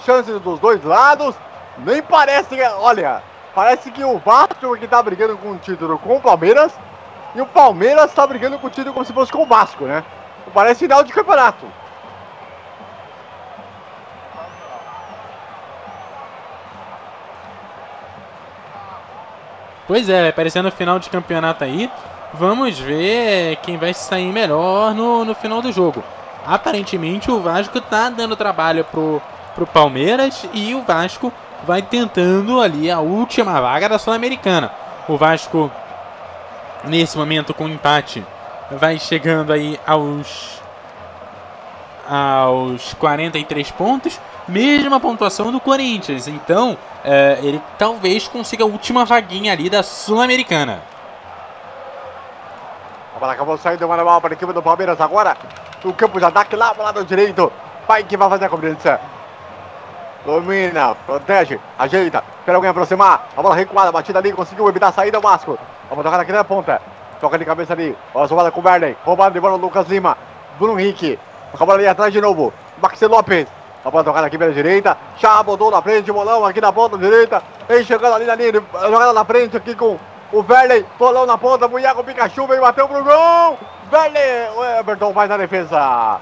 Speaker 5: chances dos dois lados. Nem parece, olha, parece que o Vasco que tá brigando com o título com o Palmeiras e o Palmeiras tá brigando com o título como se fosse com o Vasco, né? Parece final de campeonato.
Speaker 6: Pois é, parecendo final de campeonato aí. Vamos ver quem vai sair melhor no, no final do jogo. Aparentemente o Vasco tá dando trabalho pro, pro Palmeiras e o Vasco vai tentando ali a última vaga da Sul-Americana. O Vasco, nesse momento com empate, vai chegando aí aos aos 43 pontos, mesma pontuação do Corinthians. Então, é, ele talvez consiga a última vaguinha ali da Sul-Americana.
Speaker 5: A bola acabou saindo manual para a equipe do Palmeiras agora. no campo de ataque lá pro lado direito. Vai que vai fazer a cobrança. Domina, protege, ajeita, espera alguém aproximar. A bola recuada, batida ali, conseguiu evitar a saída, o Vasco. Bola tocada aqui na ponta. Toca de cabeça ali. Bola sobrada com o Berley. Roubado de bola o Lucas Lima. Bruno Henrique. A bola ali atrás de novo. Maxi Lopes. A bola tocada aqui pela direita. Já botou na frente, bolão aqui na ponta direita. Vem chegando ali na linha, jogada na frente aqui com o Verley. Bolão na ponta, o Iago Pikachu veio, bateu pro gol. Verley, o Everton faz a defesa.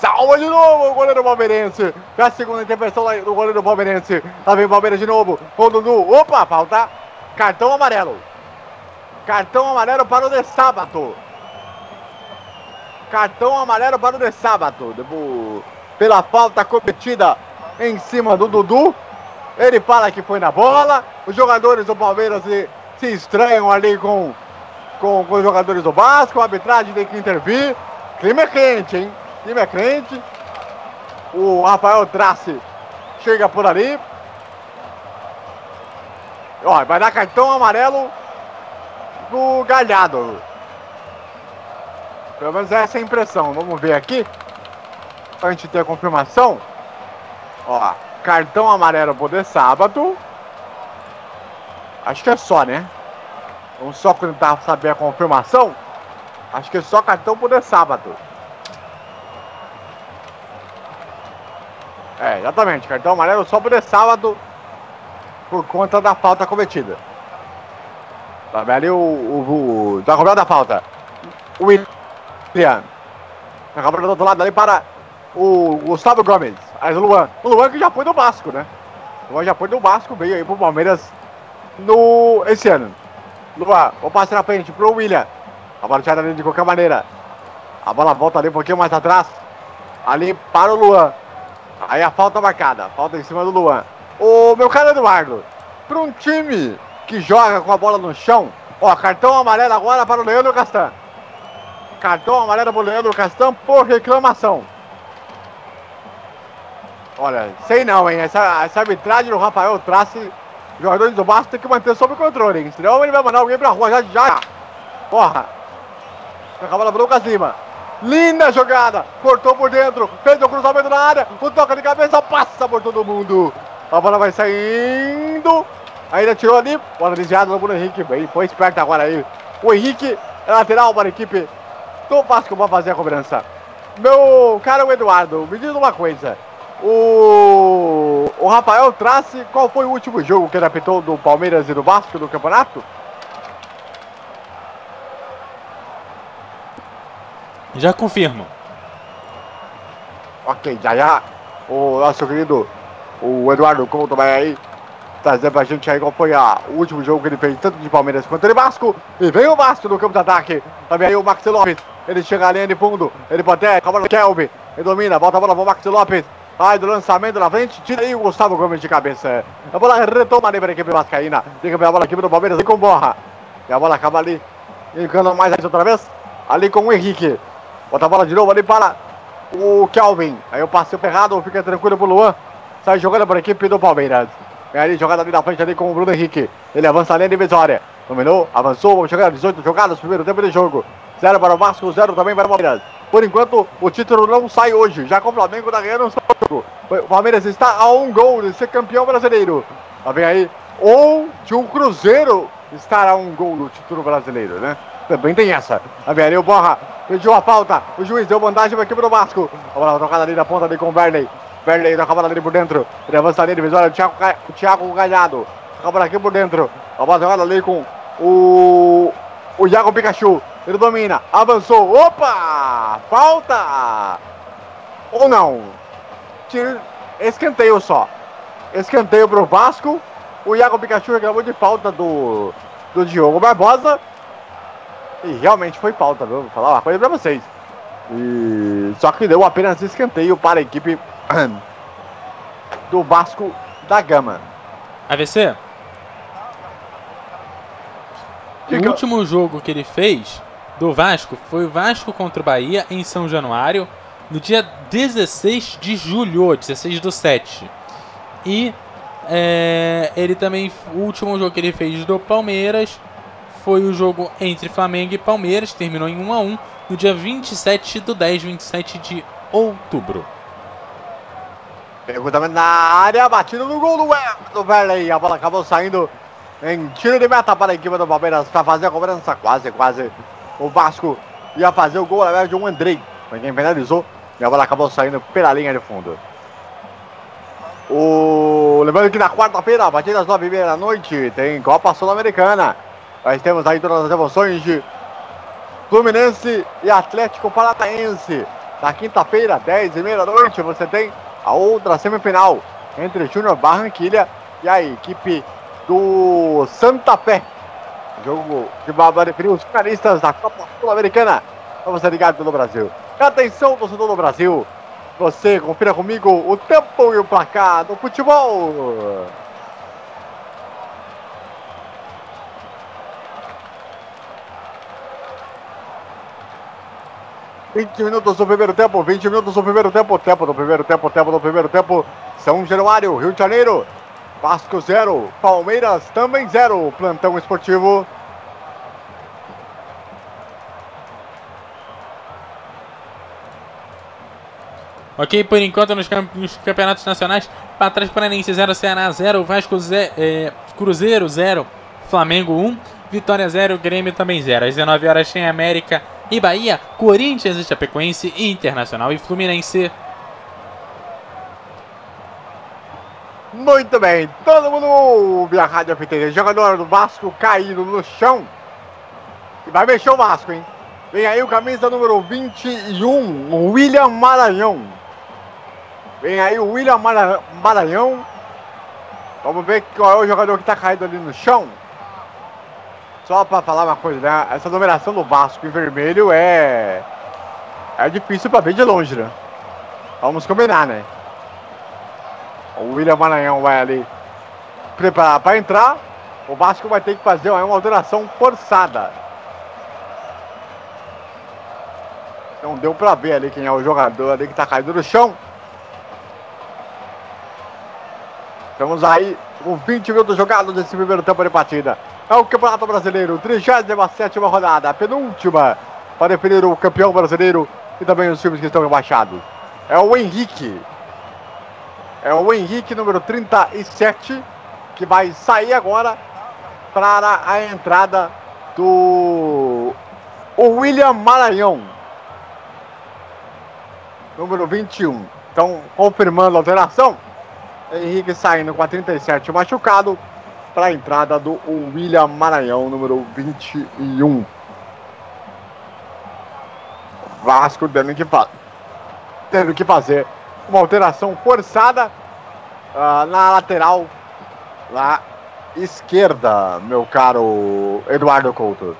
Speaker 5: Salva de novo o goleiro palmeirense. É a segunda intervenção do goleiro palmeirense. Lá vem o Palmeiras de novo. O Dudu. Opa, falta. Cartão amarelo. Cartão amarelo para o de sábado. Cartão amarelo para o de sábado. Pela falta cometida em cima do Dudu. Ele fala que foi na bola. Os jogadores do Palmeiras se, se estranham ali com, com, com os jogadores do Vasco. A arbitragem tem que intervir. Clima é quente, hein? Clima é crente. O Rafael Trace chega por ali. Ó, vai dar cartão amarelo pro Galhardo. Pelo menos essa é a impressão. Vamos ver aqui. Pra gente ter a confirmação. Ó, cartão amarelo poder sábado. Acho que é só, né? Vamos só tentar saber a confirmação. Acho que é só cartão poder sábado. É, exatamente. Cartão amarelo só poder sábado. Por conta da falta cometida. Tá ali o. o, o tá cobrando a falta. O William. Tá cobrando do outro lado ali para o Gustavo Gomes. Aí o Luan. O Luan que já foi do Vasco, né? O Luan já foi do Vasco, veio aí pro Palmeiras no, esse ano. Luan, o passe na frente pro William. A bola tirada ali de qualquer maneira. A bola volta ali um pouquinho mais atrás. Ali para o Luan. Aí a falta marcada. Falta em cima do Luan. O meu cara Eduardo. Para um time que joga com a bola no chão. Ó, cartão amarelo agora para o Leandro Castan. Cartão amarelo para o Leandro Castan por reclamação. Olha, sei não, hein? Essa, essa arbitragem do Rafael Trace, jogadores do Vasco tem que manter sob controle, hein? Senão ele vai mandar alguém pra rua já já. Porra. A bola pro Lucas Lima. Linda jogada. Cortou por dentro. Fez o cruzamento na área. O toque de cabeça passa por todo mundo. A bola vai saindo. Ainda tirou ali. Bola desviada do Bruno Henrique. Bem, foi esperto agora aí. O Henrique é lateral para a equipe do Vasco vai fazer a cobrança. Meu caro Eduardo, me diz uma coisa. O, o Rafael Trace, qual foi o último jogo que ele apitou do Palmeiras e do Vasco no campeonato?
Speaker 6: Já confirmo.
Speaker 5: Ok, já já. O nosso querido o Eduardo Couto vai aí trazer pra gente aí qual foi a, o último jogo que ele fez, tanto de Palmeiras quanto de Vasco. E vem o Vasco no campo de ataque. Também aí o Maxi Lopes. Ele chega linha de fundo. Ele protege. A bola do Kelvin. Ele domina. Volta a bola pro Maxi Lopes. Vai do lançamento na frente. Tira aí o Gustavo Gomes de cabeça. A bola retoma ali para a equipe vascaína. Ver a bola aqui pro Palmeiras. E com borra. E a bola acaba ali. Encanando mais outra vez. Ali com o Henrique. Bota a bola de novo ali para o Kelvin. Aí o passe errado. Fica tranquilo pro Luan. Sai jogando a equipe do Palmeiras. Vem ali, jogada ali na frente ali com o Bruno Henrique. Ele avança a linha divisória. Dominou, avançou, vamos chegar a 18 jogadas, primeiro tempo de jogo. Zero para o Vasco, zero também para o Palmeiras. Por enquanto, o título não sai hoje. Já com o Flamengo da ganhando jogo. O Palmeiras está a um gol de ser campeão brasileiro. Tá vem aí. Ou de um Cruzeiro estar a um gol do título brasileiro, né? Também tem essa. Tá ali o Borra. Pediu a falta. O juiz deu vantagem para a equipe do Vasco. A bola trocada ali na ponta ali com o Berley. Verley toca a bola ali por dentro. Ele avança ali, divisória. O Thiago, o Thiago Galhardo. Toca a bola aqui por dentro. A bola jogada ali com o. O Iago Pikachu. Ele domina. Avançou. Opa! Falta! Ou não? Tira... Escanteio só. Escanteio pro Vasco. O Iago Pikachu reclamou de falta do. Do Diogo Barbosa. E realmente foi falta, viu? Vou falar uma coisa pra vocês. E... Só que deu apenas escanteio para a equipe do Vasco da Gama.
Speaker 6: AVC? O último jogo que ele fez do Vasco foi o Vasco contra o Bahia em São Januário, no dia 16 de julho, 16 do 7. E é, ele também, o último jogo que ele fez do Palmeiras foi o jogo entre Flamengo e Palmeiras, terminou em 1 a 1 no dia 27 do 10, 27 de outubro.
Speaker 5: Perguntamento na área, batida no gol do, do Verley. A bola acabou saindo em tiro de meta para a equipe do Palmeiras para fazer a cobrança. Quase, quase. O Vasco ia fazer o gol ao de um Andrei. Foi quem penalizou. E a bola acabou saindo pela linha de fundo. O... Lembrando que na quarta-feira, a partir das nove da noite, tem Copa Sul-Americana. Nós temos aí todas as emoções de Fluminense e Atlético Paranaense. Na quinta-feira, dez e meia da noite, você tem a outra semifinal entre Júnior Barranquilha e a equipe do Santa Fé. Jogo que vai definir os finalistas da Copa Sul-Americana. Vamos ser ligados no Brasil. Atenção, torcedor do Brasil. Você confira comigo o tempo e o placar do futebol. Vinte minutos do primeiro tempo, 20 minutos do primeiro tempo, tempo do primeiro tempo, tempo do primeiro tempo. São Januário, Rio de Janeiro. Vasco 0, Palmeiras também 0. Plantão esportivo.
Speaker 6: Ok, por enquanto nos, nos campeonatos nacionais, Atlético Paranaense 0, Ceará 0, Vasco 0, é, Cruzeiro 0, Flamengo 1, Vitória 0, Grêmio também 0. Às 19 horas tem América e Bahia, Corinthians e Chapecoense, Internacional e Fluminense.
Speaker 5: Muito bem, todo mundo ouve a Rádio FT. Jogador do Vasco caído no chão. E vai mexer o Vasco, hein? Vem aí o camisa número 21, o William Maranhão. Vem aí o William Maranhão. Vamos ver qual é o jogador que está caído ali no chão. Só para falar uma coisa, né? Essa numeração do Vasco em vermelho é. É difícil para ver de longe, né? Vamos combinar, né? O William Maranhão vai ali preparar para entrar. O Vasco vai ter que fazer uma alteração forçada. Não deu para ver ali quem é o jogador ali que está caído no chão. Estamos aí com 20 minutos jogados nesse primeiro tempo de partida. É o Campeonato Brasileiro, 37 rodada, penúltima, para definir o campeão brasileiro e também os times que estão rebaixados. É o Henrique. É o Henrique, número 37, que vai sair agora para a entrada do William Maranhão. Número 21. Então, confirmando a alteração. Henrique saindo com a 37 machucado para a entrada do William Maranhão, número 21. Vasco tendo que, tendo que fazer uma alteração forçada uh, na lateral lá esquerda, meu caro Eduardo Couto.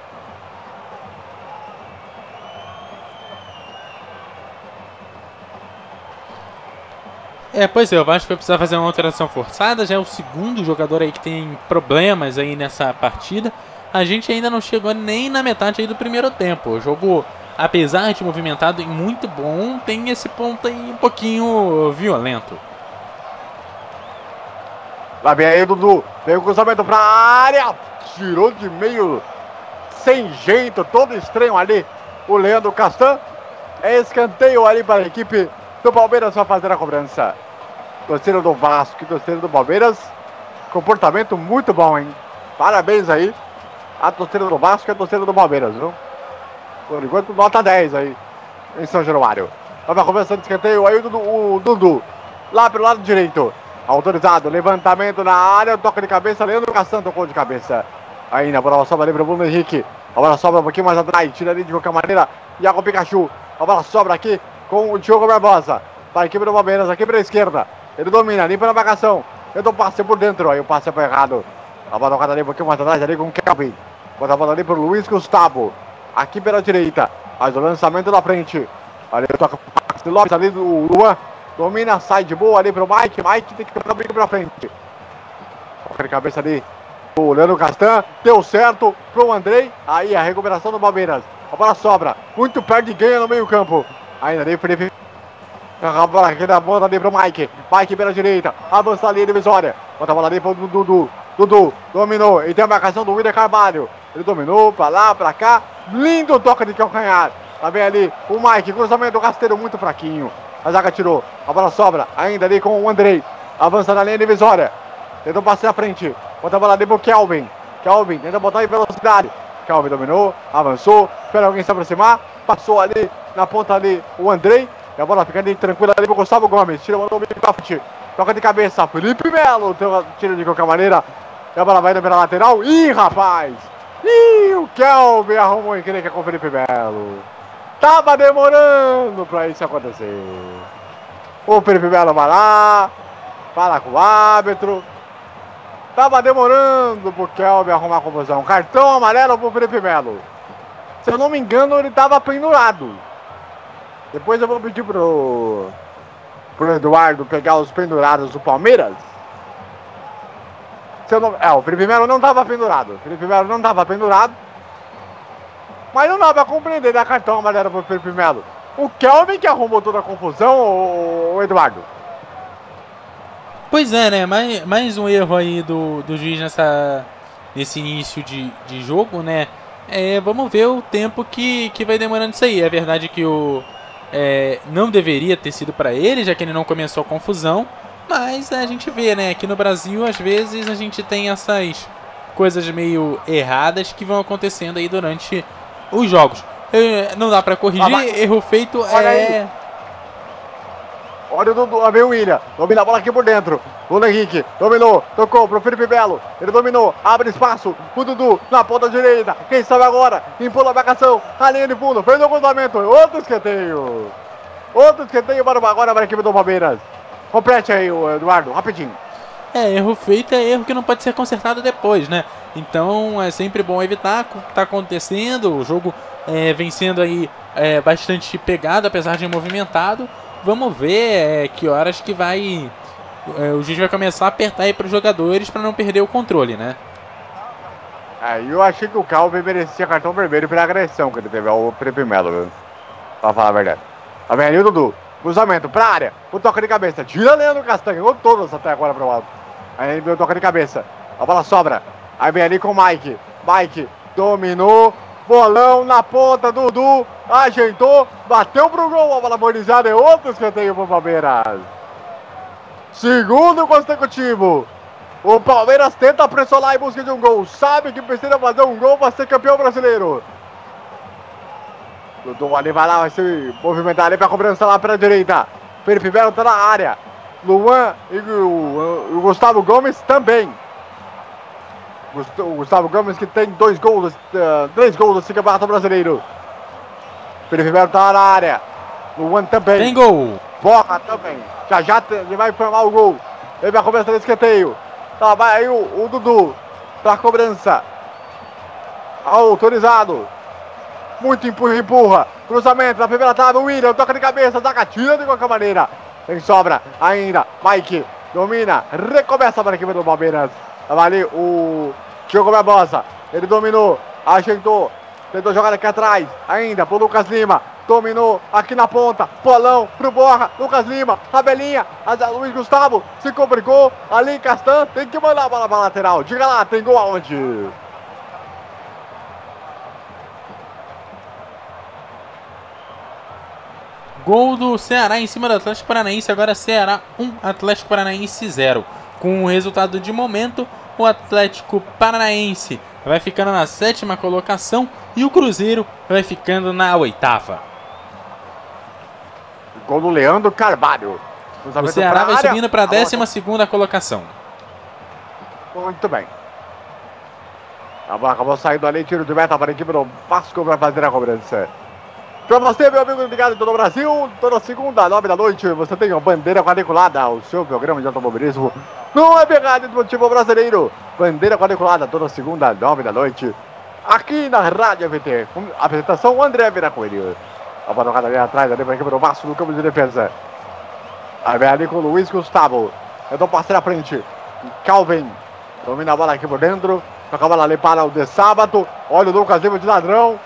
Speaker 6: É, pois é, o Vasco vai precisar fazer uma alteração forçada, já é o segundo jogador aí que tem problemas aí nessa partida. A gente ainda não chegou nem na metade aí do primeiro tempo. O jogo, apesar de movimentado e muito bom, tem esse ponto aí um pouquinho violento.
Speaker 5: Lá vem aí, Dudu. Vem o cruzamento pra área. Tirou de meio sem jeito, todo estranho ali. O Leandro Castan. É escanteio ali para a equipe do Palmeiras vai fazer a cobrança. Torcida do Vasco e torcida do Palmeiras. Comportamento muito bom, hein? Parabéns aí. A torcida do Vasco e a torcida do Palmeiras, viu? Por enquanto, nota 10 aí em São Januário. Vai começando de escanteio aí o Dudu, o. Lá pelo lado direito. Autorizado. Levantamento na área. Toca de cabeça. Leandro Cassan tocou de cabeça. Ainda a bola sobra ali para o Bruno Henrique. A bola sobra um pouquinho mais atrás. Tira ali de qualquer maneira. Iago Pikachu. A bola sobra aqui com o Diogo Barbosa. Para a equipe do Palmeiras, aqui pela esquerda. Ele domina, limpa na marcação. Tenta o passe por dentro, aí o passe foi errado. A bola tocada ali um pouquinho mais atrás, ali com o Kelvin. Bota a bola ali para o Luiz Gustavo. Aqui pela direita. Faz o lançamento na frente. Ali toca o passe Lopes ali do Luan. Domina, sai de boa ali para o Mike. Mike tem que pegar o bico para frente. Toca de cabeça ali. O Leandro Castan. Deu certo pro Andrei. Aí a recuperação do Palmeiras. A bola sobra. Muito perto e ganha no meio campo. Ainda nem Felipe. A bola aqui da bola ali pro Mike. Mike pela direita. Avança a linha divisória. Bota a bola ali pro Dudu. Dudu dominou. E tem a marcação do William Carvalho. Ele dominou pra lá, pra cá. Lindo toque de calcanhar. Lá vem ali o Mike, cruzamento, rasteiro muito fraquinho. A zaga tirou, a bola sobra, ainda ali com o Andrei. Avança na linha divisória. Tentou passar à frente. Bota a bola ali pro Kelvin. Kelvin tenta botar em velocidade. Kelvin dominou, avançou, espera alguém se aproximar. Passou ali na ponta ali o Andrei. E a bola fica ali tranquila ali pro Gustavo Gomes. Tira o nome pra frente. Toca de cabeça. Felipe Melo. Tira de qualquer maneira. E a bola vai na lateral. Ih, rapaz! Ih, o Kelvin arrumou encrenca com o Felipe Melo. Tava demorando pra isso acontecer. O Felipe Melo vai lá. Fala com o árbitro. Tava demorando pro Kelvin arrumar a confusão. Cartão amarelo pro Felipe Melo. Se eu não me engano, ele tava pendurado. Depois eu vou pedir pro, pro Eduardo pegar os pendurados do Palmeiras. Se eu não, é, o Felipe Melo não tava pendurado. O Felipe Melo não tava pendurado. Mas não dá pra compreender dar cartão amarelo pro Felipe Melo. O Kelvin que arrumou toda a confusão, o Eduardo.
Speaker 6: Pois é, né? Mais, mais um erro aí do, do juiz nessa, nesse início de, de jogo, né? É, vamos ver o tempo que, que vai demorando isso aí. É verdade que o é, não deveria ter sido para ele, já que ele não começou a confusão. Mas a gente vê, né? Aqui no Brasil, às vezes a gente tem essas coisas meio erradas que vão acontecendo aí durante os jogos. Não dá para corrigir, ah, erro feito é. Aí.
Speaker 5: Olha o Dudu, vem o William. Domina a bola aqui por dentro. O Henrique dominou, tocou pro Felipe Belo. Ele dominou, abre espaço. O Dudu na ponta direita. Quem sabe agora? Empula a marcação. A linha de fundo. Fez o cruzamento. Outro esqueteio. Outro esqueteio para agora para a equipe do Palmeiras. Complete aí, Eduardo, rapidinho.
Speaker 6: É, erro feito é erro que não pode ser consertado depois, né? Então é sempre bom evitar o que está acontecendo. O jogo é, vem sendo aí é, bastante pegado, apesar de movimentado. Vamos ver é, que horas que vai. É, o juiz vai começar a apertar aí para os jogadores para não perder o controle, né?
Speaker 5: É, eu achei que o Calvin merecia cartão vermelho pela agressão que ele teve ao Felipe Melo, viu? Pra falar a verdade. Tá vendo o Dudu? Cruzamento pra área. O toque de cabeça. Tira Leandro Castanho. Ou todos até agora pro alto. Aí vem o toque de cabeça. A bola sobra. Aí vem ali com o Mike. Mike dominou. Bolão na ponta, Dudu, ajeitou, bateu pro gol, a bola agonizada é outro escanteio pro Palmeiras. Segundo consecutivo. O Palmeiras tenta pressionar em busca de um gol. Sabe que precisa fazer um gol para ser campeão brasileiro. Dudu ali vai lá, vai se movimentar ali para cobrança lá para a direita. Felipe Melo tá na área. Luan e o, o Gustavo Gomes também. O Gustavo Gomes que tem dois gols, uh, três gols nesse campeonato brasileiro. Felipe Melo tá na área. Luan também.
Speaker 6: Tem gol.
Speaker 5: Borra também. Já já ele vai formar o gol. Ele vai começar o escanteio. Tá, vai aí o, o Dudu. Pra cobrança. Autorizado. Muito empurra, empurra. Cruzamento na primeira trave. William toca de cabeça. Zaga tira de qualquer maneira. Tem sobra ainda. Mike domina. Recomeça para a equipe do Palmeiras. Tava ali o Diogo Barbosa. Ele dominou, ajeitou, tentou jogar aqui atrás. Ainda pro Lucas Lima. Dominou aqui na ponta. Polão pro Borra. Lucas Lima. Tabelinha. Luiz Gustavo se complicou. Ali Castan tem que mandar a bola pra lateral. Diga lá, tem gol aonde?
Speaker 6: Gol do Ceará em cima do Atlético Paranaense. Agora Ceará 1, Atlético Paranaense 0. Com o resultado de momento, o Atlético Paranaense vai ficando na sétima colocação e o Cruzeiro vai ficando na oitava.
Speaker 5: Gol do Leandro Carvalho.
Speaker 6: O Ceará vai subindo para a décima segunda colocação.
Speaker 5: Muito bem. A bola acabou saindo ali, tiro de meta para a equipe do Vasco vai fazer a cobrança. Para você, meu amigo ligado em todo o Brasil, toda segunda, nove da noite, você tem a Bandeira Quadriculada, o seu programa de automobilismo no Web Rádio Motivo Brasileiro. Bandeira Quadriculada, toda segunda, nove da noite, aqui na Rádio VT. Apresentação, André Viracoelho. A bola ali atrás, ali para a equipe do Vasco no campo de defesa. Aí vem ali com o Luiz Gustavo. Eu dou passe na frente. Calvin domina a bola aqui por dentro. Toca a bola ali para o de sábado. Olha o Lucas Lima de ladrão.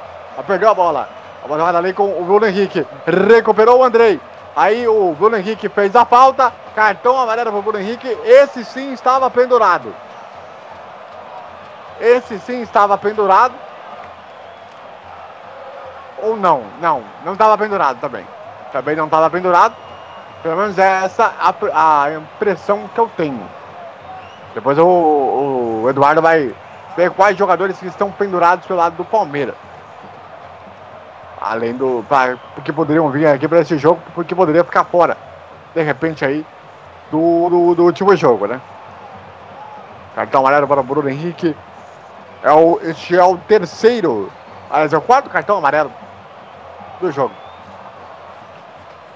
Speaker 5: Perdeu a bola. A bola jogada ali com o Bruno Henrique. Recuperou o Andrei. Aí o Bruno Henrique fez a falta. Cartão amarelo para o Bruno Henrique. Esse sim estava pendurado. Esse sim estava pendurado. ou não. Não, não estava pendurado também. Também não estava pendurado. Pelo menos é essa a, a impressão que eu tenho. Depois o, o Eduardo vai ver quais jogadores que estão pendurados pelo lado do Palmeiras. Além do. Pra, porque poderiam vir aqui para esse jogo, porque poderia ficar fora. De repente aí. Do, do, do último jogo, né? Cartão amarelo para Bruno Henrique. É o, este é o terceiro. Aliás, é o quarto cartão amarelo do jogo.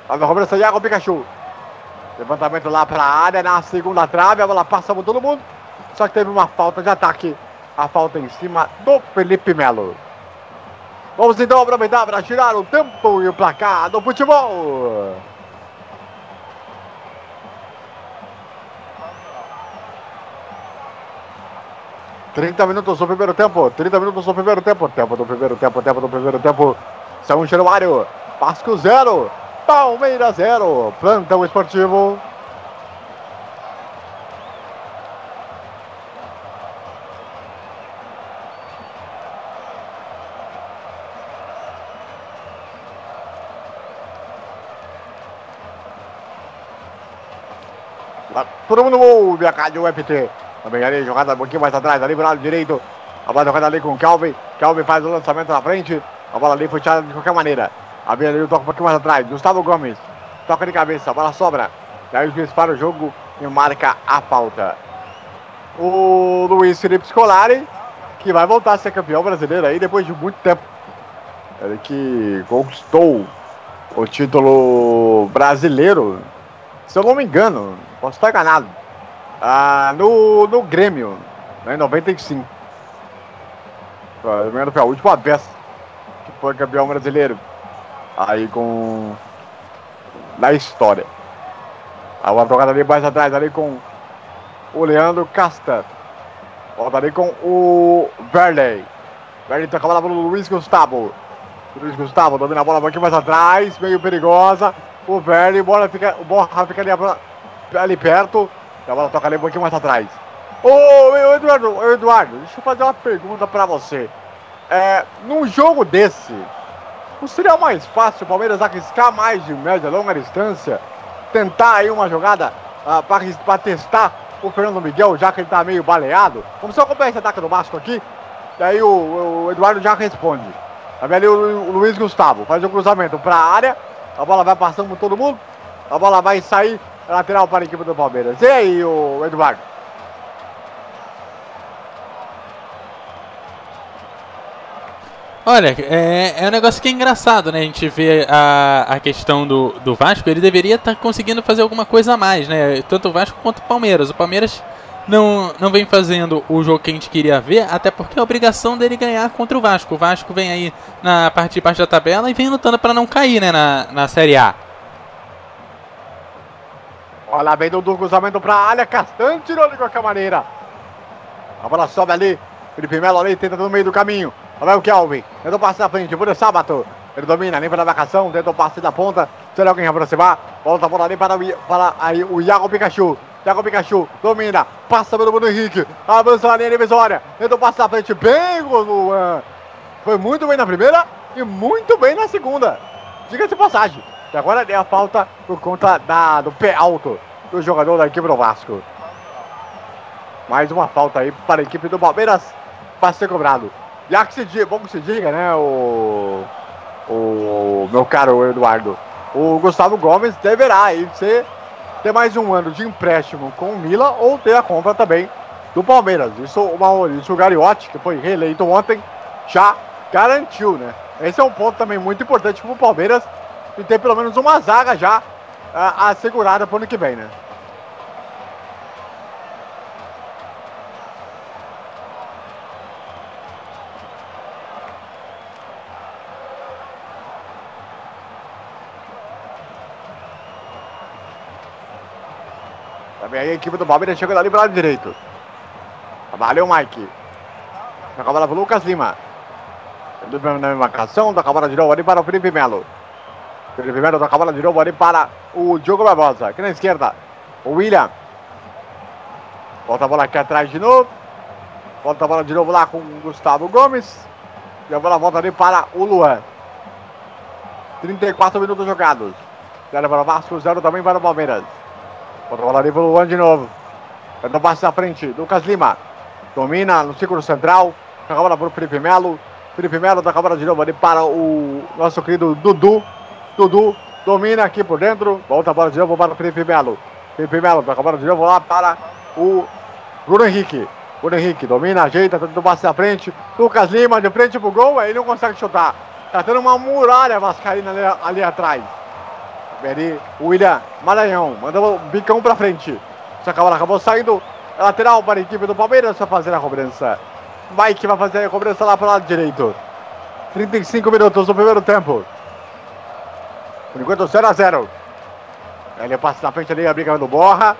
Speaker 5: A cobrança Iago Pikachu. Levantamento lá para a área, na segunda trave, a bola passa por todo mundo. Só que teve uma falta de ataque. A falta em cima do Felipe Melo. Vamos então aproveitar para tirar o tempo e o placar do futebol. Trinta minutos do primeiro tempo. 30 minutos do primeiro tempo. Tempo do primeiro tempo. Tempo do primeiro tempo. São Januário. Vasco zero. Palmeiras zero. Plantão esportivo. Todo mundo ouve a rádio UFT. Também ali, jogada um pouquinho mais atrás, ali pro lado direito. A bola jogada ali com o Calvin. Calvin faz o lançamento na frente. A bola ali foi tirada de qualquer maneira. A Bia ali toca um pouquinho mais atrás. Gustavo Gomes. Toca de cabeça, a bola sobra. E aí o juiz para o jogo e marca a falta. O Luiz Felipe Scolari, que vai voltar a ser campeão brasileiro aí depois de muito tempo. Ele que conquistou o título brasileiro, se eu não me engano, posso estar enganado, ah, no, no Grêmio, né, em 95. Se não me engano, foi a última vez que foi campeão brasileiro. Aí com. Na história. A uma tocada ali mais atrás, ali com o Leandro Casta. Volta ali com o Verley. Verley toca a bola para o Luiz Gustavo. Luiz Gustavo domina a bola um pouquinho mais atrás, meio perigosa. O Verley, bola fica, o Borra fica ali, ali perto. A bola toca ali um pouquinho mais atrás. Ô, ô Eduardo, Eduardo, deixa eu fazer uma pergunta para você. É, num jogo desse, não seria mais fácil o Palmeiras arriscar mais de média, longa distância? Tentar aí uma jogada ah, para testar o Fernando Miguel, já que ele tá meio baleado? Vamos só acompanhar esse ataque do Vasco aqui. E aí o, o Eduardo já responde. Tá vendo ali o, o Luiz Gustavo, faz o um cruzamento para a área. A bola vai passando por todo mundo. A bola vai sair lateral para a equipe do Palmeiras. E aí, o Eduardo?
Speaker 6: Olha, é, é um negócio que é engraçado, né? A gente vê a, a questão do, do Vasco, ele deveria estar tá conseguindo fazer alguma coisa a mais, né? Tanto o Vasco quanto o Palmeiras. O Palmeiras não, não vem fazendo o jogo que a gente queria ver, até porque é a obrigação dele ganhar contra o Vasco. O Vasco vem aí na parte de baixo da tabela e vem lutando para não cair, né? Na, na Série A.
Speaker 5: Olha, vem do cruzamento para a área, Castanho tirou de qualquer maneira. A bola sobe ali, Felipe Melo ali, tenta no meio do caminho. Olha o Kelvin. Tentou passe na frente. Bruno Sábato. Ele domina, limpa na marcação. Tentou passe da ponta. Será alguém aproximar? Volta a bola ali para, o, para aí, o Iago Pikachu. Iago Pikachu domina. Passa pelo Bruno Henrique. Avança na linha divisória. Tentou passe na frente. Bem, Luan. Foi muito bem na primeira e muito bem na segunda. Diga-se passagem. E agora é a falta por conta da, do pé alto do jogador da equipe do Vasco. Mais uma falta aí para a equipe do Palmeiras para ser cobrado. Há que se diga, bom que se diga, né, o, o meu caro Eduardo, o Gustavo Gomes deverá aí ser, ter mais um ano de empréstimo com o Mila ou ter a compra também do Palmeiras. Isso o Maurício Gariotti, que foi reeleito ontem, já garantiu, né? Esse é um ponto também muito importante para o Palmeiras e ter pelo menos uma zaga já uh, assegurada para o ano que vem, né? Também aí a equipe do Palmeiras chega ali para lado direito. Valeu, Mike. Toca a bola pro Lucas Lima. Na marcação, toca a de novo ali para o Felipe Melo. Felipe Melo toca a bola de novo ali para o Diogo Barbosa. Aqui na esquerda, o William. Volta a bola aqui atrás de novo. Volta a bola de novo lá com o Gustavo Gomes. E a bola volta ali para o Luan. 34 minutos jogados. Zero para o Vasco, zero também para o Palmeiras. Outra bola ali para o Luan de novo. Tenta passe na frente. Lucas Lima. Domina no círculo central. Toca a bola para o Felipe Melo. Felipe Melo toca a bola de novo ali para o nosso querido Dudu. Dudu domina aqui por dentro. Volta a bola de novo para o Felipe Melo. Felipe Melo toca a bola de novo lá para o Bruno Henrique. Bruno Henrique domina, ajeita, tenta o passe na frente. Lucas Lima de frente pro gol, aí não consegue chutar. Tá tendo uma muralha vascaína ali, ali atrás. Ali, o William Maranhão mandou o bicão pra frente. Só que a bola acabou saindo. Lateral para a equipe do Palmeiras para fazer a cobrança. Mike vai fazer a cobrança lá pro lado direito. 35 minutos do primeiro tempo. Por enquanto 0 a 0 Ele passa na frente ali, a briga do Borra.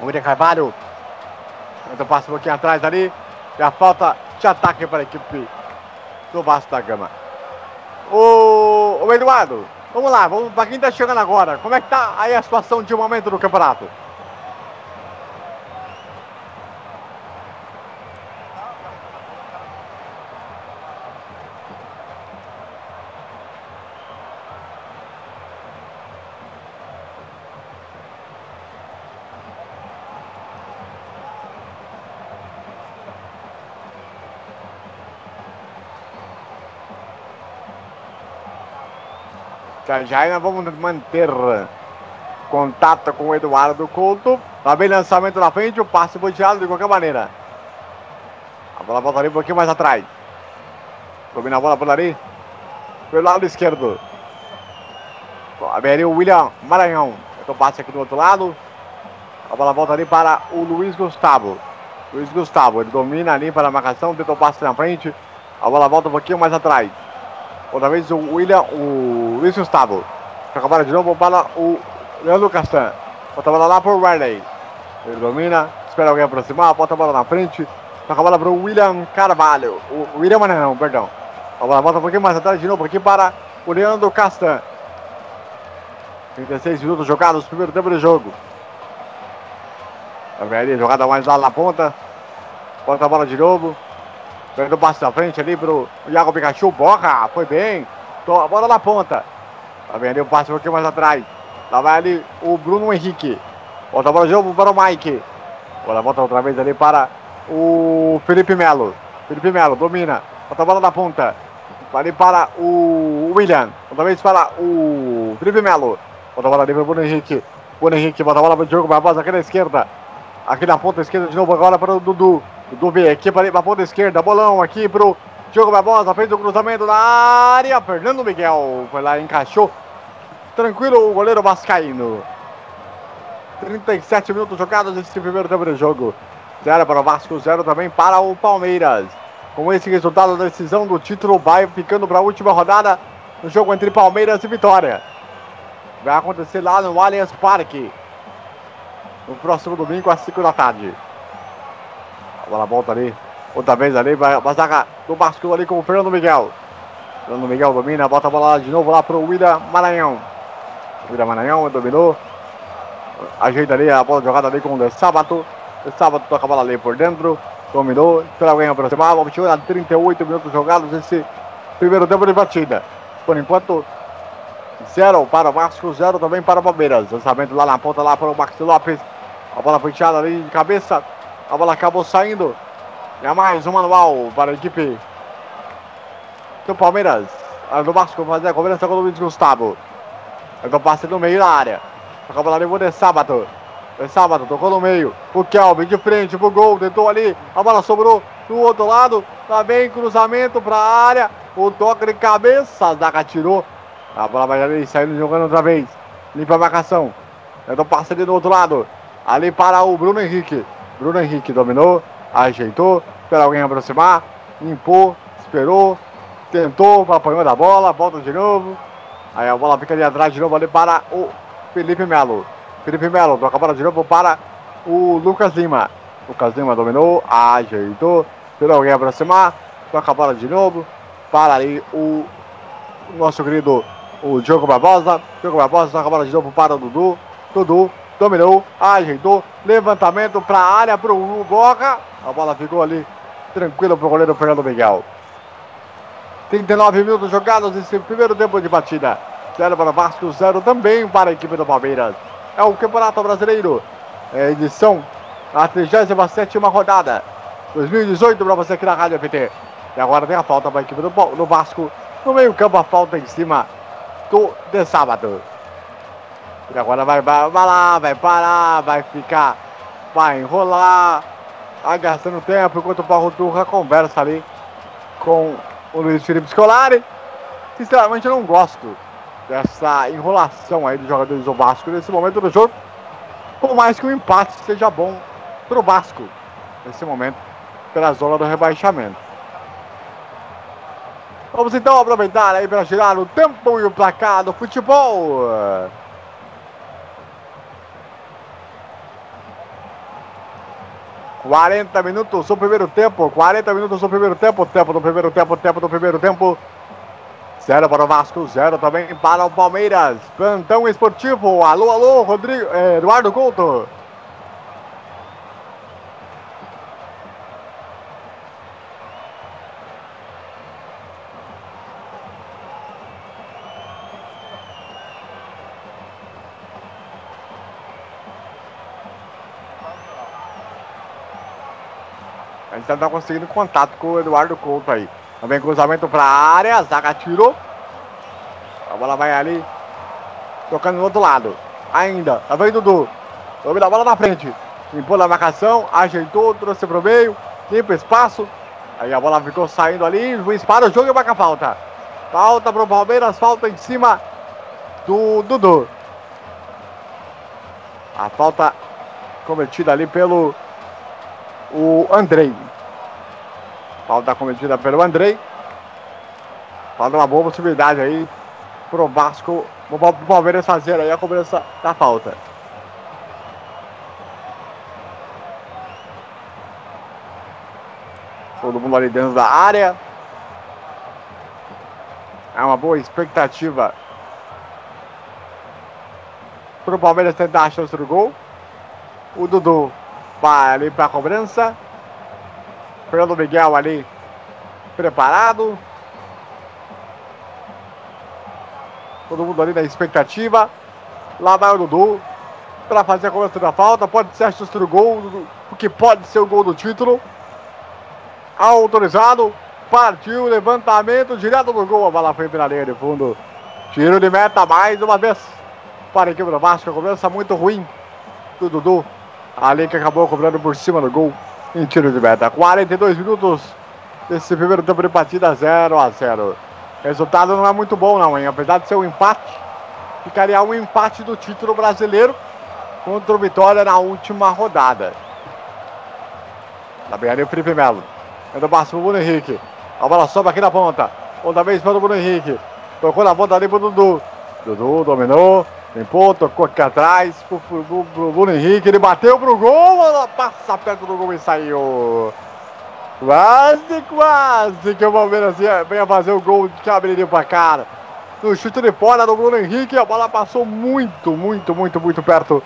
Speaker 5: O William Carvalho. Então passa um pouquinho atrás ali. E a falta de ataque para a equipe do Vasco da Gama. O, o Eduardo, vamos lá, vamos para quem está chegando agora. Como é que tá aí a situação de momento do campeonato? Nós vamos manter contato com o Eduardo Couto. Tá bem lançamento na frente, o passe boteado de qualquer maneira. A bola volta ali um pouquinho mais atrás. Domina a bola por ali. Pelo lado esquerdo. Abriu o William Maranhão. Então passe aqui do outro lado. A bola volta ali para o Luiz Gustavo. Luiz Gustavo, ele domina ali para a marcação, tenta o passe na frente. A bola volta um pouquinho mais atrás. Outra vez o William, o Luiz Gustavo. Toca a bola de novo para o Leandro Castan. Bota a bola lá para o Riley. Ele domina, espera alguém aproximar, bota a bola na frente. Toca a bola para o William Carvalho. O William não, perdão. A bola volta um pouquinho mais atrás de novo aqui para o Leandro Castan. 36 minutos jogados, primeiro tempo de jogo. A velha jogada mais lá na ponta. Bota a bola de novo. Perdeu o passe na frente ali pro Iago Pikachu. Borra, foi bem. A bola na ponta. Tá vendo ali o passe um pouquinho mais atrás. Lá vai ali o Bruno Henrique. Volta a bola de novo para o Mike. Bola volta outra vez ali para o Felipe Melo. Felipe Melo domina. Volta a bola na ponta. Ali para o William. Outra vez para o Felipe Melo. Volta a bola ali para o Bruno Henrique. Bruno Henrique volta a bola para o Diogo Barbosa aqui na esquerda. Aqui na ponta esquerda de novo agora para o Dudu. Dudu vem aqui para a ponta esquerda. Bolão aqui para o Diogo Barbosa. Fez o cruzamento na área. Fernando Miguel foi lá, encaixou. Tranquilo o goleiro Vascaíno. 37 minutos jogados nesse primeiro tempo de jogo. Zero para o Vasco, zero também para o Palmeiras. Com esse resultado, a decisão do título vai ficando para a última rodada no jogo entre Palmeiras e Vitória. Vai acontecer lá no Allianz Parque. No próximo domingo, às 5 da tarde. A bola volta ali. Outra vez ali, vai a zaga do Vasco ali com o Fernando Miguel. Fernando Miguel domina, bota a bola de novo lá para o William Maranhão. William Maranhão dominou. Ajeita ali a bola jogada ali com o De Sábado. De Sábado toca a bola ali por dentro. Dominou, espera alguém aproximar. A 38 minutos jogados nesse primeiro tempo de partida. Por enquanto, zero para o Vasco, zero também para o Palmeiras. Lançamento lá na ponta, lá para o Maxi Lopes. A bola tirada ali de cabeça. A bola acabou saindo. E é mais um manual para a equipe do Palmeiras. A do Vasco fazer a cobrança com o Luiz Gustavo. Então passe no meio da área. Toca a bola ali pro De Sábado. De Sábado tocou no meio. O Kelvin de frente pro gol. Tentou ali. A bola sobrou do outro lado. Lá vem cruzamento para a área. O toque de cabeça. A zaga tirou. A bola vai ali saindo jogando outra vez. Limpa a marcação. Então passe ali do outro lado. Ali para o Bruno Henrique. Bruno Henrique dominou. Ajeitou. Espera alguém aproximar. Limpou. Esperou. Tentou. Apanhou da bola. Volta de novo. Aí a bola fica ali atrás de novo ali para o Felipe Melo. Felipe Melo toca a bola de novo para o Lucas Lima. Lucas Lima dominou, ajeitou, esperou alguém aproximar, toca a bola de novo para ali o nosso querido o Diogo Barbosa. Diogo Barbosa toca a bola de novo para o Dudu. Dudu dominou, ajeitou, levantamento para a área para o Boca. A bola ficou ali tranquilo para o goleiro Fernando Miguel. 39 minutos jogados nesse primeiro tempo de batida. 0 para o Vasco, 0 também para a equipe do Palmeiras. É o Campeonato Brasileiro, é edição, a 37 rodada. 2018 para você aqui na Rádio FT. E agora tem a falta para a equipe do, do Vasco. No meio-campo, a falta em cima do de sábado. E agora vai, vai, vai lá, vai parar, vai ficar, vai enrolar, vai gastando tempo enquanto o Paulo Turra conversa ali com o Luiz Felipe Scolari. Sinceramente, eu não gosto dessa enrolação aí dos jogadores do Vasco nesse momento do jogo. Por mais que o empate seja bom para o Vasco nesse momento, pela zona do rebaixamento. Vamos então aproveitar aí para girar o tempo e o placar do futebol. 40 minutos do primeiro tempo. 40 minutos do primeiro tempo. Tempo do primeiro tempo. Tempo do primeiro tempo. Zero para o Vasco, zero também para o Palmeiras. Plantão esportivo. Alô, alô, Rodrigo, eh, Eduardo Couto. A gente está conseguindo contato com o Eduardo Couto aí. Também cruzamento para a área, zaga tirou. A bola vai ali, tocando no outro lado. Ainda, tá vendo Dudu? Domina a bola na frente. Limpou na marcação, ajeitou, trouxe pro meio, limpa espaço. Aí a bola ficou saindo ali, juiz para o jogo e marca falta. Falta pro Palmeiras, falta em cima do Dudu. A falta cometida ali pelo o Andrei. Falta cometida pelo Andrei. Falta uma boa possibilidade aí pro Vasco, pro Palmeiras fazer aí a cobrança da falta. Todo mundo ali dentro da área. É uma boa expectativa pro Palmeiras tentar a chance do gol. O Dudu vai ali para a cobrança. Fernando Miguel ali preparado. Todo mundo ali na expectativa. Lá vai o Dudu para fazer a cobrança da falta. Pode ser a do gol, o que pode ser o gol do título. Autorizado. Partiu, levantamento direto do gol. A bola foi na linha de fundo. Tiro de meta mais uma vez para a equipe do Vasco. A cobrança muito ruim do Dudu. Ali que acabou cobrando por cima do gol em tiro de meta. 42 minutos desse primeiro tempo de partida 0 a 0. Resultado não é muito bom não, hein? Apesar de ser um empate, ficaria um empate do título brasileiro contra o Vitória na última rodada. Tá bem ali o Felipe Melo. É do passe pro Bruno Henrique. A bola sobe aqui na ponta. Outra vez para o Bruno Henrique. Tocou na ponta ali pro Dudu. Dudu dominou. Limpou, tocou aqui atrás pro, pro, pro, Bruno Henrique. Ele bateu pro gol. Ela passa perto do gol e saiu. Quase, quase que o Palmeiras venha fazer o gol que abriria pra cara. No chute de fora do Bruno Henrique, a bola passou muito, muito, muito, muito perto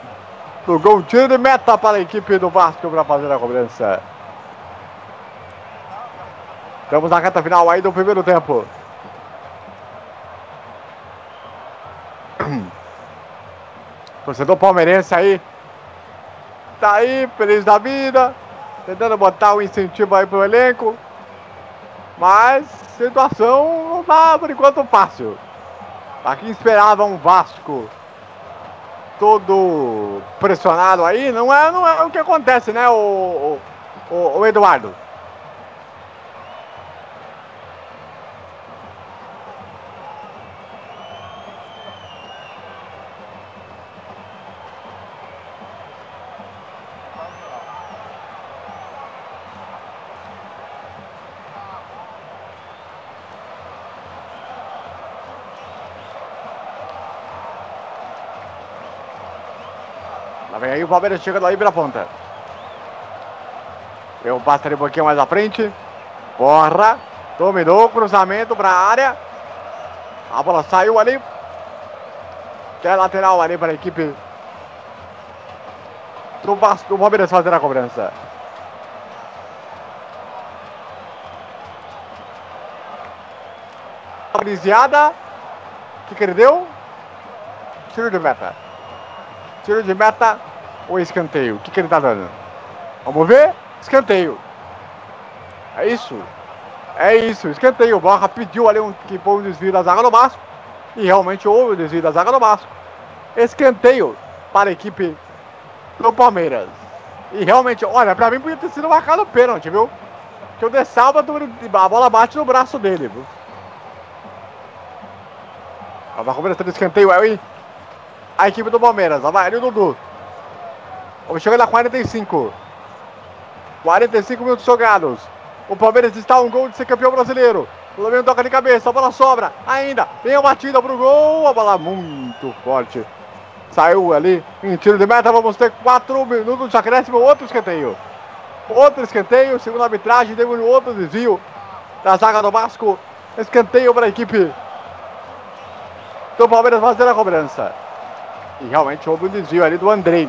Speaker 5: do gol. Tiro de meta para a equipe do Vasco para fazer a cobrança. Estamos na reta final aí do primeiro tempo. Torcedor palmeirense aí. Tá aí, feliz da vida. Tentando botar um incentivo aí pro elenco. Mas situação não tá por enquanto fácil. Quem esperava um Vasco todo pressionado aí, não é, não é o que acontece, né, o, o, o Eduardo? Vem aí o Palmeiras chegando aí pela ponta. Eu passo ali um pouquinho mais à frente. Porra. Dominou, cruzamento para a área. A bola saiu ali. Que é lateral ali para a equipe do, do Palmeiras fazer a cobrança. desviada. O que, que ele deu? Tiro de meta. Tiro de meta ou escanteio? O que, que ele tá dando? Vamos ver? Escanteio. É isso. É isso, escanteio. O Borra pediu ali um, que um desvio da zaga do Vasco. E realmente houve o desvio da zaga do Vasco. Escanteio para a equipe do Palmeiras. E realmente, olha, pra mim podia ter sido marcado o pênalti, viu? Que o De Salvador, a bola bate no braço dele, viu? A vai cobrança do escanteio, é a equipe do Palmeiras. Lá vai ali o Dudu. Vamos chegar na 45. 45 minutos jogados. O Palmeiras está a um gol de ser campeão brasileiro. O Flamengo toca de cabeça, a bola sobra. Ainda tem a batida pro gol. A bola muito forte. Saiu ali em tiro de meta. Vamos ter 4 minutos de acréscimo. Outro escanteio. Outro escanteio. Segundo a arbitragem, teve um outro desvio da zaga do Vasco. Escanteio para a equipe do Palmeiras fazer a cobrança. E realmente houve um desvio ali do Andrei.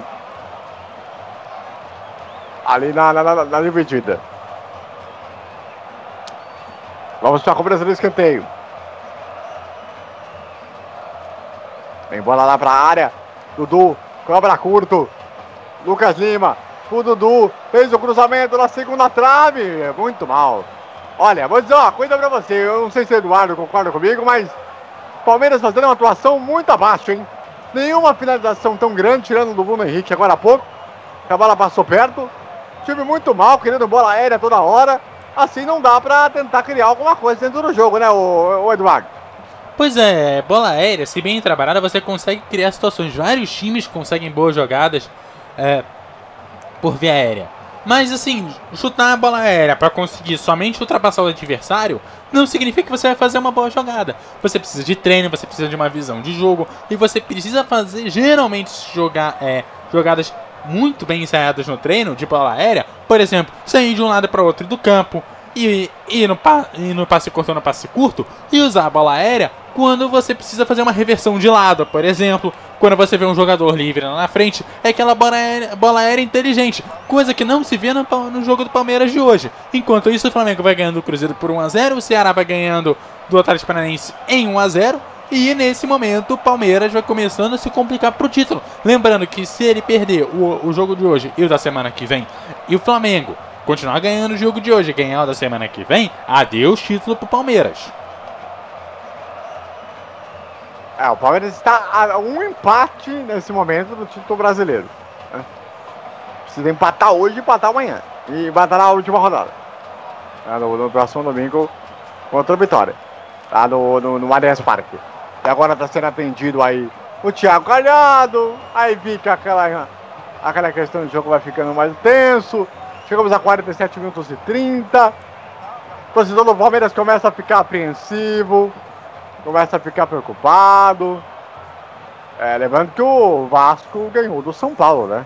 Speaker 5: Ali na, na, na, na dividida. Vamos para a cobrança do escanteio. Vem bola lá para a área. Dudu, cobra curto. Lucas Lima, o Dudu, fez o cruzamento na segunda trave. É muito mal. Olha, vou dizer uma coisa para você. Eu não sei se o Eduardo concorda comigo, mas Palmeiras fazendo uma atuação muito abaixo, hein? Nenhuma finalização tão grande, tirando do Bruno Henrique agora há pouco. A bola passou perto. Time muito mal, querendo bola aérea toda hora. Assim não dá pra tentar criar alguma coisa dentro do jogo, né, o, o Eduardo?
Speaker 6: Pois é, bola aérea, se bem trabalhada, você consegue criar situações. Vários times conseguem boas jogadas é, por via aérea. Mas assim, chutar a bola aérea para conseguir somente ultrapassar o adversário não significa que você vai fazer uma boa jogada. Você precisa de treino, você precisa de uma visão de jogo e você precisa fazer geralmente jogar é, jogadas muito bem ensaiadas no treino de bola aérea. Por exemplo, sair de um lado para outro do campo e ir no, ir no passe curto no passe curto e usar a bola aérea quando você precisa fazer uma reversão de lado, por exemplo, quando você vê um jogador livre lá na frente, é aquela bola aérea, bola aérea inteligente, coisa que não se vê no, no, jogo do Palmeiras de hoje. Enquanto isso, o Flamengo vai ganhando o Cruzeiro por 1 a 0 o Ceará vai ganhando do Atlético Paranaense em 1 a 0 e nesse momento o Palmeiras vai começando a se complicar pro título. Lembrando que se ele perder o, o jogo de hoje e o da semana que vem, e o Flamengo continuar ganhando o jogo de hoje e ganhar o da semana que vem, adeus título pro Palmeiras.
Speaker 5: É, o Palmeiras está a um empate nesse momento do título brasileiro. Né? Precisa empatar hoje e empatar amanhã. E empatar na última rodada. Tá? No, no, próximo domingo contra o Vitória. Tá? No, no, no Parque. E agora está sendo atendido aí o Thiago Galhardo. Aí fica aquela, aquela questão de jogo vai ficando mais tenso. Chegamos a 47 minutos e 30. O torcedor do Palmeiras começa a ficar apreensivo começa a ficar preocupado. É, lembrando que o Vasco ganhou do São Paulo, né?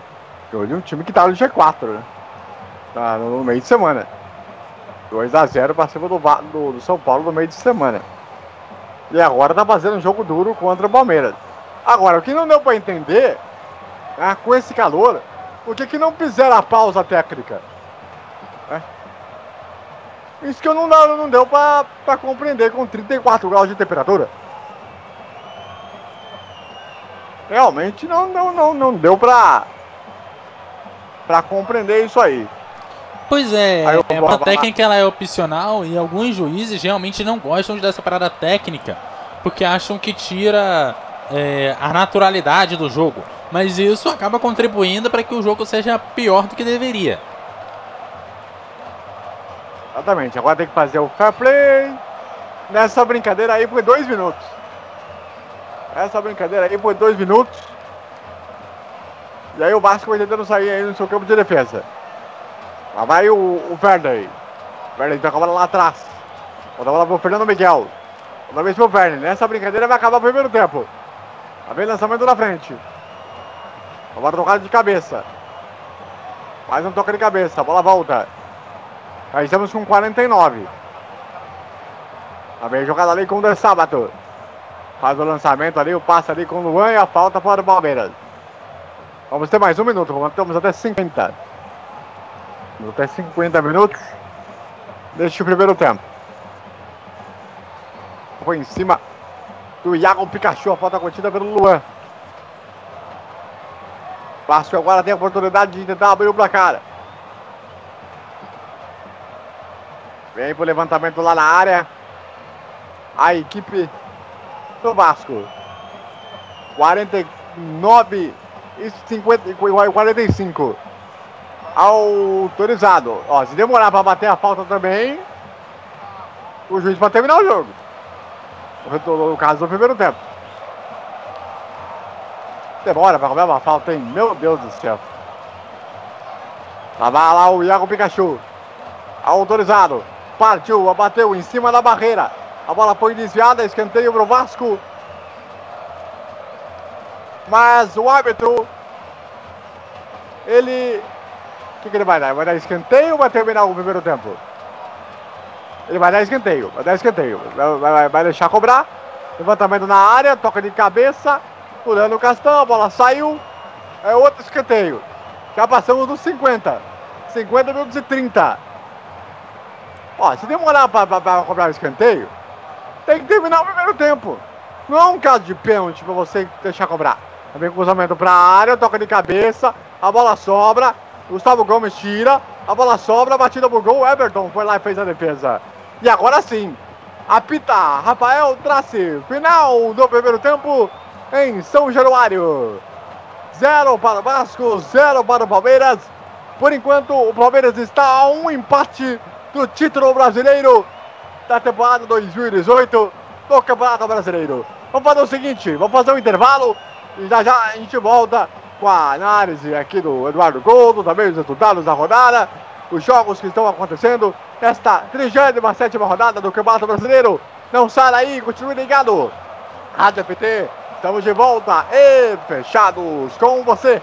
Speaker 5: Ganhou de um time que tá no G4, né? Tá no meio de semana. 2x0 pra cima do, do, do, São Paulo no meio de semana. E agora tá fazendo um jogo duro contra o Palmeiras. Agora, o que não deu pra entender, né, com esse calor, por que, que não fizeram a pausa técnica? Isso que eu não, não deu pra compreender com 34 graus de temperatura. Realmente não, não, não, não deu pra compreender isso aí.
Speaker 6: Pois é, aí é uma técnica ela é opcional e alguns juízes realmente não gostam dessa parada técnica, porque acham que tira é, a naturalidade do jogo. Mas isso acaba contribuindo para que o jogo seja pior do que deveria.
Speaker 5: Exatamente. Agora tem que fazer o fair play. Nessa brincadeira aí foi dois minutos. Essa brincadeira aí foi dois minutos. E aí o Vasco vai tentando sair aí no seu campo de defesa. Lá vai o, o Werner. Werner toca a bola lá atrás. Bota a bola pro Fernando Miguel. Outra vez pro Werner. Nessa brincadeira vai acabar o primeiro tempo. Tá vendo lançamento na frente. Agora tocada de cabeça. Mais um toque de cabeça. A bola volta. Aí estamos com 49. A bem jogada ali com o De Sábato. Faz o lançamento ali, o passe ali com o Luan e a falta para o Palmeiras. Vamos ter mais um minuto, estamos até 50. Até 50 minutos deste primeiro tempo. Foi em cima do Iago Pikachu. A falta contida pelo Luan. Vasco agora tem a oportunidade de tentar abrir o placar. Vem pro levantamento lá na área. A equipe do Vasco. 49 e 50, 45. Autorizado. Ó, se demorar para bater a falta também, o juiz vai terminar o jogo. No caso do primeiro tempo. Demora para comer uma falta, hein? Meu Deus do céu. Tava lá o Iago Pikachu. Autorizado. Partiu, abateu em cima da barreira. A bola foi desviada, escanteio para o Vasco. Mas o árbitro, ele. O que, que ele vai dar? Vai dar escanteio ou vai terminar o primeiro tempo? Ele vai dar escanteio, vai dar escanteio. Vai, vai, vai deixar cobrar. Levantamento na área, toca de cabeça. Pulando o Castão, a bola saiu. É outro escanteio. Já passamos dos 50. 50 minutos e 30. Ó, se demorar para cobrar o escanteio, tem que terminar o primeiro tempo. Não é um caso de pênalti para você deixar cobrar. Também cruzamento para a área, toca de cabeça, a bola sobra. Gustavo Gomes tira, a bola sobra, batida pro gol. Everton foi lá e fez a defesa. E agora sim, apita Rafael Trace. Final do primeiro tempo em São Januário. Zero para o Vasco, zero para o Palmeiras. Por enquanto, o Palmeiras está a um empate do título brasileiro da temporada 2018 do Campeonato Brasileiro. Vamos fazer o seguinte, vamos fazer um intervalo e já já a gente volta com a análise aqui do Eduardo Goldo, também os resultados da rodada, os jogos que estão acontecendo nesta 37 rodada do Campeonato Brasileiro. Não sai daí, continue ligado. Rádio PT, estamos de volta e fechados com você.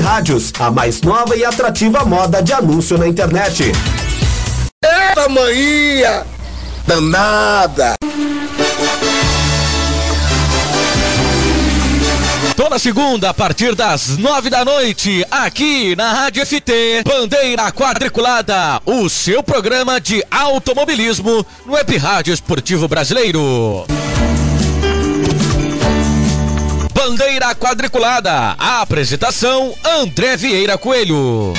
Speaker 1: rádios, a mais nova e atrativa moda de anúncio na internet.
Speaker 2: Eita mania danada!
Speaker 3: Toda segunda, a partir das nove da noite, aqui na Rádio FT, Bandeira Quadriculada, o seu programa de automobilismo no Web Rádio Esportivo Brasileiro. Bandeira Quadriculada, a apresentação André Vieira Coelho.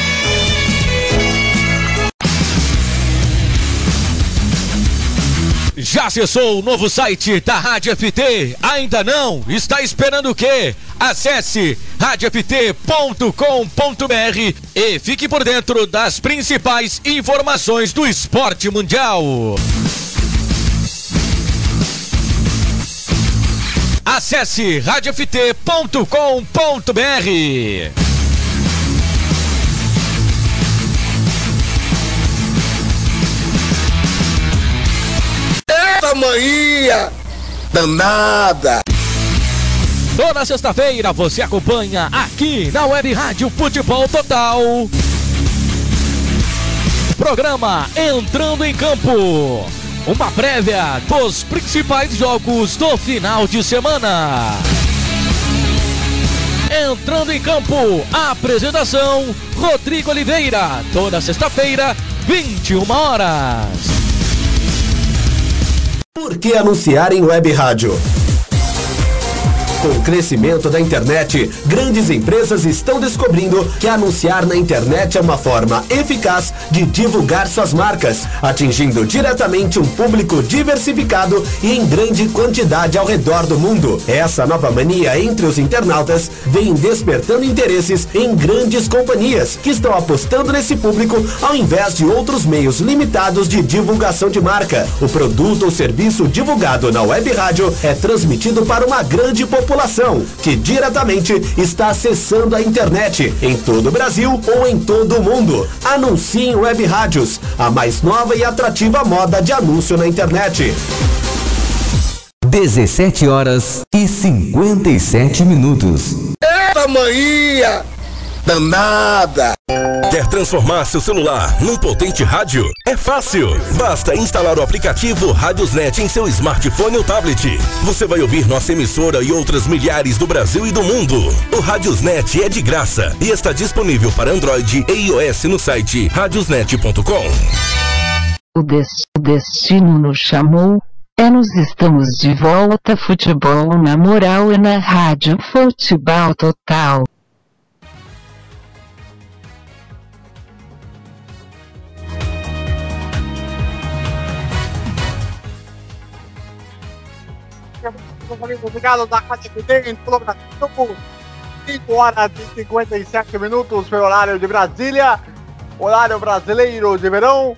Speaker 3: Já acessou o novo site da Rádio FT? Ainda não? Está esperando o quê? Acesse radioft.com.br e fique por dentro das principais informações do esporte mundial. Acesse radioft.com.br.
Speaker 2: Eita mania danada!
Speaker 3: Toda sexta-feira você acompanha aqui na Web Rádio Futebol Total. Programa Entrando em Campo. Uma prévia dos principais jogos do final de semana. Entrando em campo, apresentação Rodrigo Oliveira, toda sexta-feira, 21 horas.
Speaker 1: Por que anunciar em web rádio? Com o crescimento da internet, grandes empresas estão descobrindo que anunciar na internet é uma forma eficaz de divulgar suas marcas, atingindo diretamente um público diversificado e em grande quantidade ao redor do mundo. Essa nova mania entre os internautas vem despertando interesses em grandes companhias que estão apostando nesse público ao invés de outros meios limitados de divulgação de marca. O produto ou serviço divulgado na web rádio é transmitido para uma grande população que diretamente está acessando a internet em todo o Brasil ou em todo o mundo. Anuncie em web rádios, a mais nova e atrativa moda de anúncio na internet.
Speaker 4: 17 horas e 57 minutos.
Speaker 2: Eita mania danada!
Speaker 7: Quer transformar seu celular num potente rádio? É fácil! Basta instalar o aplicativo Radiosnet em seu smartphone ou tablet. Você vai ouvir nossa emissora e outras milhares do Brasil e do mundo. O Radiosnet é de graça e está disponível para Android e iOS no site radiosnet.com.
Speaker 8: O, des o destino nos chamou. É nós estamos de volta futebol na moral e na rádio futebol total.
Speaker 5: Obrigado da Rádio FT em todo o Brasil. 5 horas e 57 minutos pelo horário de Brasília, horário brasileiro de verão.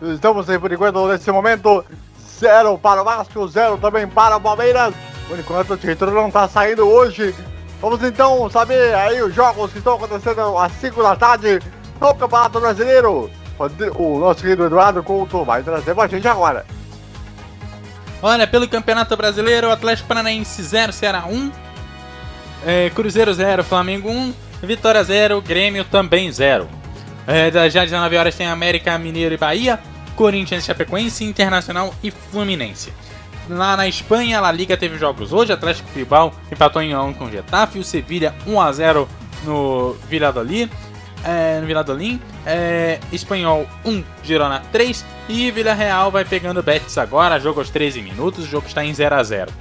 Speaker 5: Estamos por enquanto nesse momento. Zero para o Vasco, zero também para o Palmeiras. Por enquanto o título não está saindo hoje. Vamos então saber aí os jogos que estão acontecendo às 5 da tarde no Campeonato Brasileiro. O nosso querido Eduardo Couto vai trazer pra gente agora.
Speaker 6: Olha, pelo Campeonato Brasileiro, Atlético Paranaense 0, Ceará 1, é, Cruzeiro 0, Flamengo 1, Vitória 0, Grêmio também 0. É, já às 19 horas tem América, Mineiro e Bahia, Corinthians, Chapecoense, Internacional e Fluminense. Lá na Espanha, a Liga teve jogos hoje, Atlético Bilbao empatou em 1 com o Getafe, o Sevilha 1 a 0 no Valladolid é, no Viladolim. É, Espanhol 1, Girona 3. E Vila Real vai pegando Betis agora. Jogo aos 13 minutos. O jogo está em 0 a 0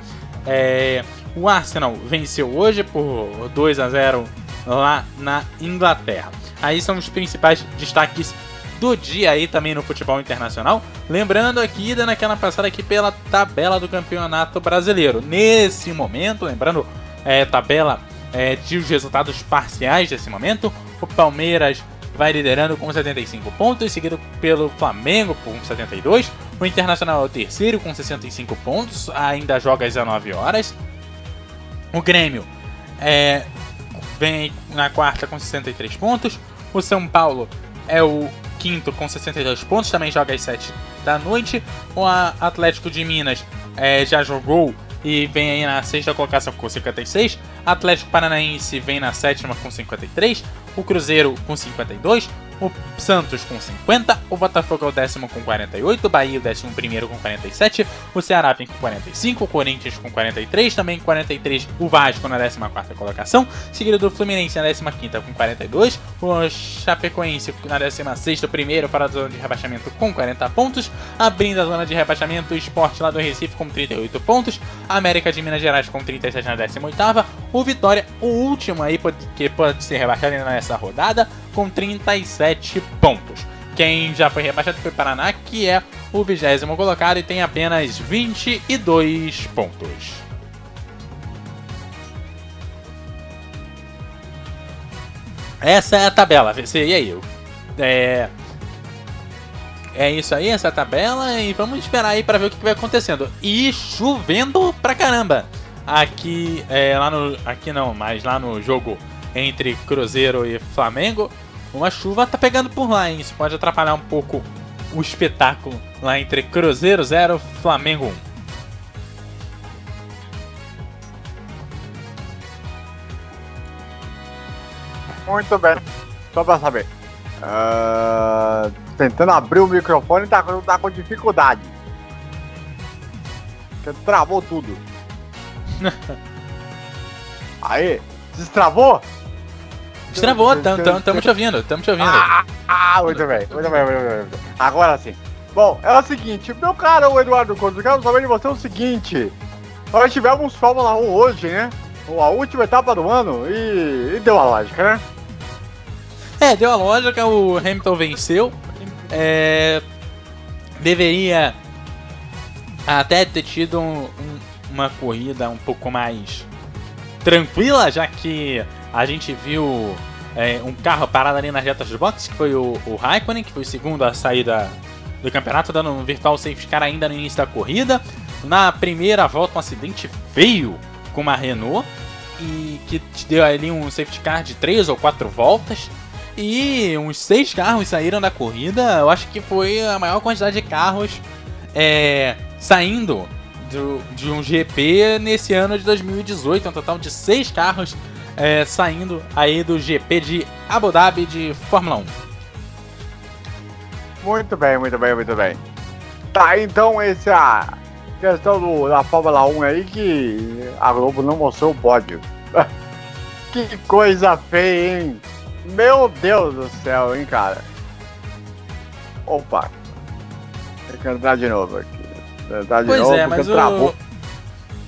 Speaker 6: é, O Arsenal venceu hoje por 2 a 0 lá na Inglaterra. Aí são os principais destaques do dia aí também no futebol internacional. Lembrando aqui, dando aquela passada aqui pela tabela do campeonato brasileiro. Nesse momento, lembrando, é, tabela é, de os resultados parciais desse momento. O Palmeiras vai liderando com 75 pontos, seguido pelo Flamengo com 72. O Internacional é o terceiro com 65 pontos, ainda joga às 19 horas. O Grêmio é, vem na quarta com 63 pontos. O São Paulo é o quinto com 62 pontos, também joga às 7 da noite. O Atlético de Minas é, já jogou e vem aí na sexta colocação com 56. Atlético Paranaense vem na sétima com 53. O Cruzeiro com 52 o Santos com 50, o Botafogo é o décimo com 48, o Bahia o décimo primeiro com 47, o Ceará vem com 45, o Corinthians com 43, também 43 o Vasco na 14 quarta colocação, seguido do Fluminense na 15 quinta com 42, o Chapecoense na 16 sexta primeiro para a zona de rebaixamento com 40 pontos, abrindo a zona de rebaixamento o Sport lá do Recife com 38 pontos, a América de Minas Gerais com 37 na 18 oitava, o Vitória, o último aí que pode ser rebaixado ainda nessa rodada, com 37 pontos. Quem já foi rebaixado foi Paraná, que é o vigésimo colocado e tem apenas 22 pontos. Essa é a tabela, VC, e aí? É, é isso aí, essa é a tabela, e vamos esperar aí para ver o que vai acontecendo. E chovendo pra caramba! Aqui, é, lá no. Aqui não, mas lá no jogo entre Cruzeiro e Flamengo, uma chuva tá pegando por lá, hein? Isso pode atrapalhar um pouco o espetáculo lá entre Cruzeiro 0 Flamengo
Speaker 5: 1. Muito bem. Só pra saber. Uh, tentando abrir o microfone tá, tá com dificuldade. Porque travou tudo. Aí, destravou?
Speaker 6: Destravou, estamos te ouvindo, estamos te ouvindo.
Speaker 5: Ah, ah, muito bem, muito bem, muito bem, muito bem. Agora sim. Bom, é o seguinte, meu caro Eduardo Couto, eu quero saber de você o seguinte. Nós tivemos Fórmula 1 hoje, né? a última etapa do ano e, e deu a lógica, né?
Speaker 6: É, deu a lógica, o Hamilton venceu. É, deveria até ter tido um, um, uma corrida um pouco mais tranquila, já que a gente viu é, um carro parado ali nas retas de boxe, que foi o, o Raikkonen, que foi o segundo a sair da, do campeonato, dando um virtual safety car ainda no início da corrida. Na primeira volta, um acidente feio com uma Renault, e que deu ali um safety car de 3 ou 4 voltas. E uns seis carros saíram da corrida. Eu acho que foi a maior quantidade de carros é, saindo do, de um GP nesse ano de 2018. Um total de seis carros é, saindo aí do GP de Abu Dhabi de Fórmula 1.
Speaker 5: Muito bem, muito bem, muito bem. Tá, então esse é a questão do, da Fórmula 1 aí que a Globo não mostrou o pódio. que coisa feia, hein? Meu Deus do céu, hein, cara? Opa. Tem que entrar de novo aqui. Entrar de
Speaker 6: pois
Speaker 5: novo
Speaker 6: é, mas
Speaker 5: travou.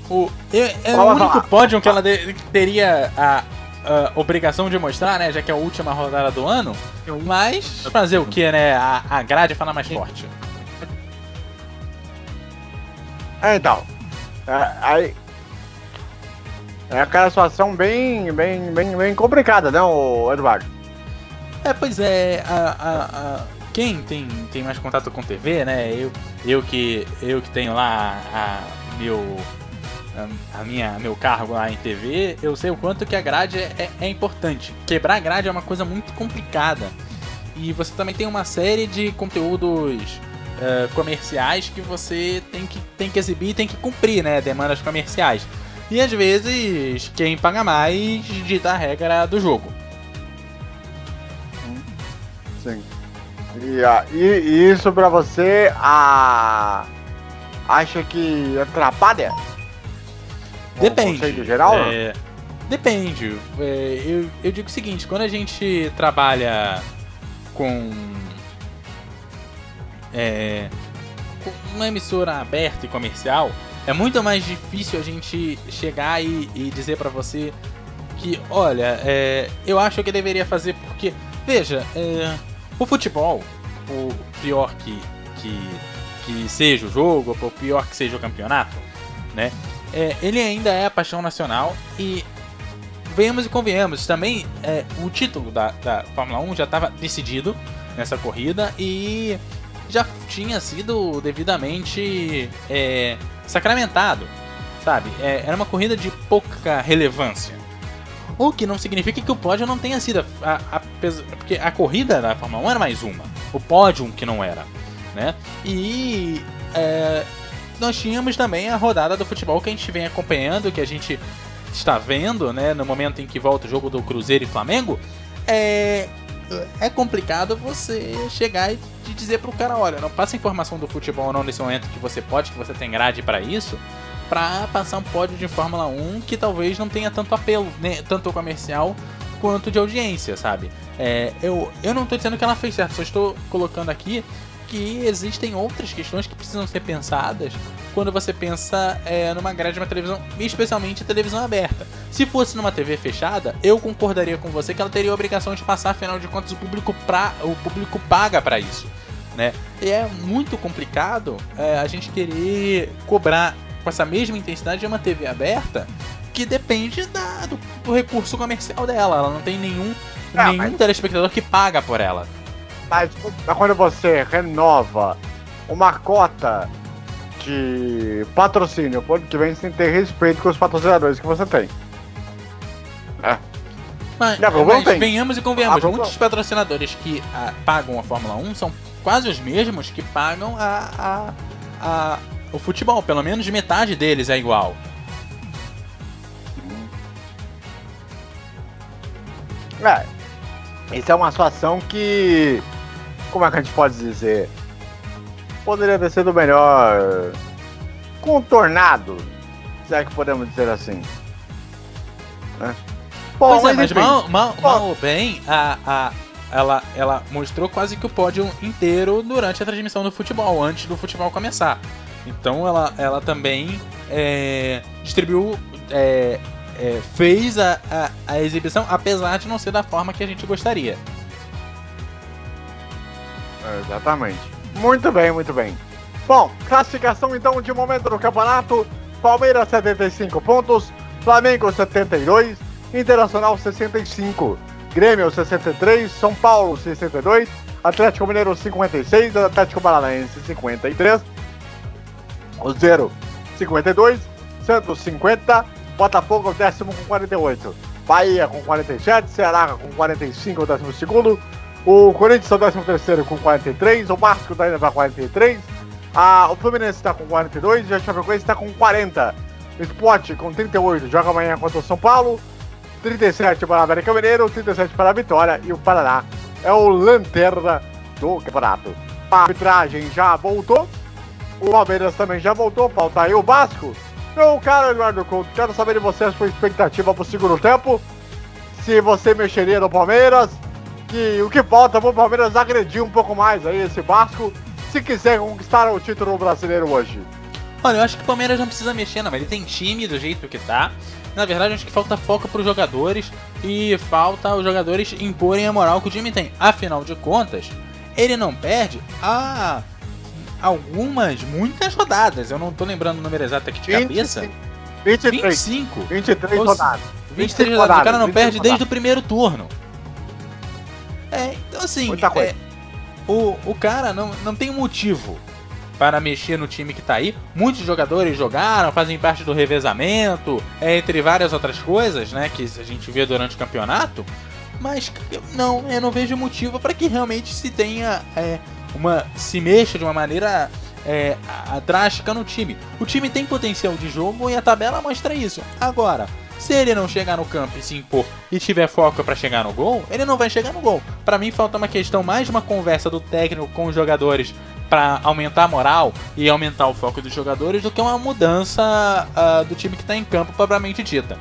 Speaker 6: O, é, é o único
Speaker 5: fala.
Speaker 6: pódio que ela de- teria a, a obrigação de mostrar, né? Já que é a última rodada do ano. Mas fazer o que, né? A, a grade fala mais forte.
Speaker 5: É, então. É, aí. É aquela situação bem, bem, bem, bem complicada, né, o Eduardo?
Speaker 6: É, pois é, a, a- a- quem tem, tem mais contato com TV, né? Eu, eu que eu que tenho lá a, meu a, minha meu cargo lá em TV, eu sei o quanto que a grade é, é- é importante. Quebrar a grade é uma coisa muito complicada. E você também tem uma série de conteúdos eh, comerciais que você tem que, tem que exibir tem que cumprir, né? Demandas comerciais. E às vezes quem paga mais dita a regra do jogo.
Speaker 5: Sim. E, a- e- isso pra você, a... acha que atrapalha?
Speaker 6: Depende.
Speaker 5: conceito geral?
Speaker 6: É, depende. É, eu, eu digo o seguinte, quando a gente trabalha com, é, com uma emissora aberta e comercial, é muito mais difícil a gente chegar e, e dizer pra você que, olha, é, eu acho que deveria fazer porque, veja, é, o futebol, o pior que, que, que seja o jogo, por pior que seja o campeonato, né? É, ele ainda é a paixão nacional e venhamos e convenhamos, também é, o título da, da Fórmula 1 já estava decidido nessa corrida e já tinha sido devidamente é, sacramentado, sabe? É, era uma corrida de pouca relevância. O que não significa que o pódio não tenha sido. A, a- apes- porque a corrida da Fórmula 1 era mais uma. O pódio que não era. Né? E é, nós tínhamos também a rodada do futebol que a gente vem acompanhando, que a gente está vendo, né? No momento em que volta o jogo do Cruzeiro e Flamengo. É, é complicado você chegar e dizer pro cara, olha, não passa informação do futebol não nesse momento que você pode, que você tem grade para isso, pra passar um pódio de Fórmula 1 que talvez não tenha tanto apelo, né, tanto comercial quanto de audiência, sabe? É, eu, eu não tô dizendo que ela fez certo, só estou colocando aqui que existem outras questões que precisam ser pensadas quando você pensa é, numa grade de uma televisão, especialmente televisão aberta. Se fosse numa TV fechada, eu concordaria com você que ela teria a obrigação de passar, afinal de contas, o público, pra, o público paga para isso. Né? E é muito complicado é, a gente querer cobrar com essa mesma intensidade de uma TV aberta que depende da- do, do recurso comercial dela. Ela não tem nenhum,
Speaker 5: Ah,
Speaker 6: nenhum
Speaker 5: mas-
Speaker 6: telespectador que paga por ela.
Speaker 5: Mas quando você renova uma cota de patrocínio por ano que vem, que ter respeito com os patrocinadores que você tem. É.
Speaker 6: Mas,
Speaker 5: a não
Speaker 6: mas
Speaker 5: tem.
Speaker 6: venhamos e
Speaker 5: A
Speaker 6: convenhamos,
Speaker 5: Globo
Speaker 6: muitos patrocinadores que ah, pagam a Fórmula 1 são quase os mesmos que pagam a, a, a- o futebol, pelo menos metade deles é igual.
Speaker 5: É. Isso é uma situação que. Como é que a gente pode dizer? Poderia ter sido melhor. contornado. Se é que podemos dizer assim. Né? Bom,
Speaker 6: pois é, mas mal, mal, mal ou bem, a, a, ela, ela mostrou quase que o pódio inteiro durante a transmissão do futebol, antes do futebol começar. Então ela, ela também é, distribuiu é, é, fez a, a, a exibição, apesar de não ser da forma que a gente gostaria.
Speaker 5: Exatamente. Muito bem, muito bem. Bom, classificação então de momento no campeonato: Palmeiras 75 pontos, Flamengo 72, Internacional 65, Grêmio 63, São Paulo 62, Atlético Mineiro 56, Atlético Paranaense 53, o 0 52, Santos 50, Botafogo décimo com 48, Bahia com 47, Ceará com 45, o décimo segundo, o Corinthians o décimo terceiro com 43, o Vasco está indo para 43, a, o Fluminense está com 42 e o Chapecoense está com 40. O Sport com 38 joga amanhã contra o São Paulo, 37 para o América Mineiro, 37 para a Vitória e o Paraná é o lanterna do campeonato. A arbitragem já voltou, o Palmeiras também já voltou, falta aí o Vasco. Meu caro Eduardo Couto, quero saber de você a sua expectativa para o segundo tempo. Se você mexeria no Palmeiras, que o que falta para o Palmeiras agredir um pouco mais aí esse Vasco, se quiser conquistar o título brasileiro hoje.
Speaker 6: Olha, eu acho que o Palmeiras não precisa mexer, não. Ele tem time do jeito que tá. Na verdade, acho que falta foco para os jogadores e falta os jogadores imporem a moral que o time tem. Afinal de contas, ele não perde há algumas, muitas rodadas. Eu não tô lembrando o número exato aqui de
Speaker 5: 20,
Speaker 6: cabeça.
Speaker 5: 23.
Speaker 6: 25.
Speaker 5: 23
Speaker 6: Ou
Speaker 5: rodadas.
Speaker 6: 23
Speaker 5: rodadas,
Speaker 6: rodadas. O cara não
Speaker 5: 23
Speaker 6: perde desde
Speaker 5: rodadas.
Speaker 6: o primeiro turno. É, então assim,
Speaker 5: Muita coisa.
Speaker 6: é, o, o cara não, não tem motivo para mexer no time que tá aí. Muitos jogadores jogaram, fazem parte do revezamento, é, entre várias outras coisas, né, que a gente vê durante o campeonato. Mas não, eu não vejo motivo para que realmente se tenha é, uma se mexa de uma maneira é, drástica no time. O time tem potencial de jogo e a tabela mostra isso. Agora, se ele não chegar no campo e se impor e tiver foco para chegar no gol, ele não vai chegar no gol. Para mim falta uma questão mais de uma conversa do técnico com os jogadores para aumentar a moral e aumentar o foco dos jogadores do que uma mudança ah, do time que tá em campo propriamente dita.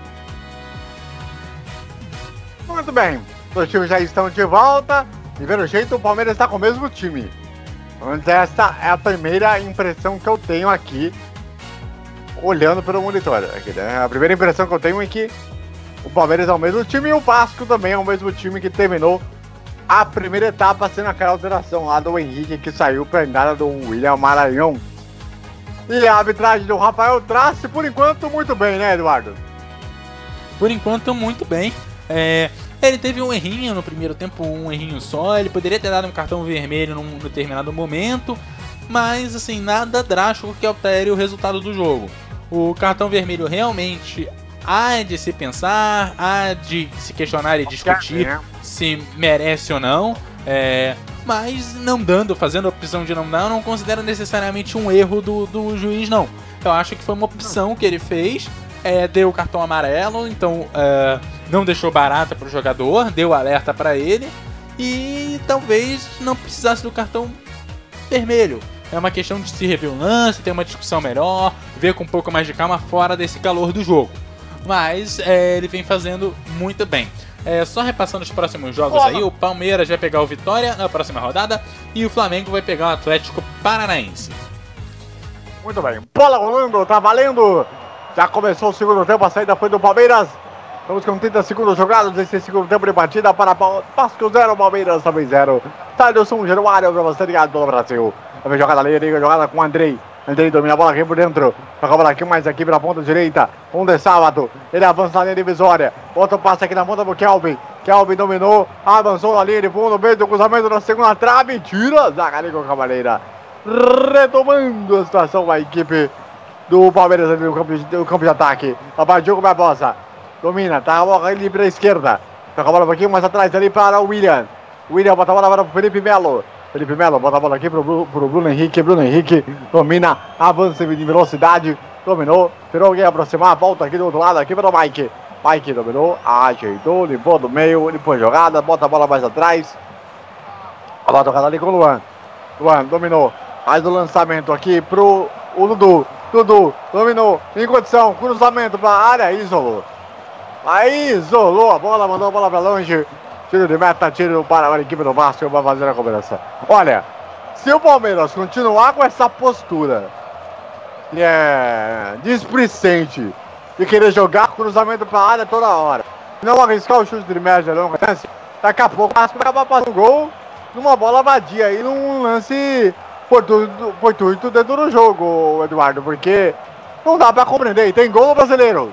Speaker 5: Muito bem, os times já estão de volta e pelo jeito o Palmeiras está com o mesmo time. Mas essa é a primeira impressão que eu tenho aqui, olhando pelo monitor. Aqui, né? A primeira impressão que eu tenho é que o Palmeiras é o mesmo time e o Vasco também é o mesmo time que terminou a primeira etapa sendo aquela alteração lá do Henrique que saiu para entrada do William Maranhão. E a arbitragem do Rafael Trace, por enquanto, muito bem, né, Eduardo?
Speaker 6: Por enquanto, muito bem. É, ele teve um errinho no primeiro tempo, um errinho só. Ele poderia ter dado um cartão vermelho num determinado momento, mas assim, nada drástico que altere o resultado do jogo. O cartão vermelho realmente há de se pensar, há de se questionar e discutir se merece ou não. É, mas não dando, fazendo a opção de não dar, eu não considero necessariamente um erro do, do juiz, não. Eu acho que foi uma opção que ele fez, é, deu o cartão amarelo, então é, não deixou barata pro jogador, deu alerta para ele e talvez não precisasse do cartão vermelho. É uma questão de se rever o lance, ter uma discussão melhor, ver com um pouco mais de calma fora desse calor do jogo. Mas é, ele vem fazendo muito bem. É, só repassando os próximos jogos aí, o Palmeiras vai pegar o Vitória na próxima rodada e o Flamengo vai pegar o Atlético Paranaense.
Speaker 5: Muito bem, bola rolando, tá valendo. Já começou o segundo tempo, a saída foi do Palmeiras. Estamos com 30 segundos jogados nesse segundo tempo de partida para Pa- Vasco 0, Palmeiras também 0. Tadilson Januário para você ligado pelo Brasil. Jogada ali, jogada com o Andrei. Andrei domina a bola aqui por dentro. Toca a bola aqui mais aqui para a ponta direita. Um de sábado. Ele avança na linha divisória. Outro passe aqui na ponta pro Kelvin. Kelvin dominou. Avançou na linha de fundo. Meio do cruzamento na segunda trave. Tira. Zaga ali com a Cavaleira. Retomando a situação a equipe do Palmeiras ali no campo de, no campo de ataque. Vai Diogo Barbosa. Domina, tá a bola ali para a esquerda. Toca a bola um pouquinho mais atrás ali para o William. William bota a bola para o Felipe Melo. Felipe Melo bota a bola aqui para o Bruno Henrique. Bruno Henrique domina, avança em velocidade. Dominou, esperou alguém aproximar. Volta aqui do outro lado, aqui para o Mike. Mike dominou, ajeitou, limpou do meio, limpou a jogada, bota a bola mais atrás. A bola tocada ali com o Luan. Luan dominou, faz o lançamento aqui pro o Dudu. Dudu dominou, em condição, cruzamento para a área, isolou. Aí isolou a bola, mandou a bola para longe. Tiro de meta, tiro para a equipe do Vasco, vai fazer a cobrança. Olha, se o Palmeiras continuar com essa postura é displicente de querer jogar cruzamento pra área toda hora. Não arriscar o chute de média longa. Daqui a pouco o Vasco vai acabar passando um gol numa bola vadia aí, num lance fortuito, dentro do jogo, Eduardo, porque não dá pra compreender. E tem gol brasileiro.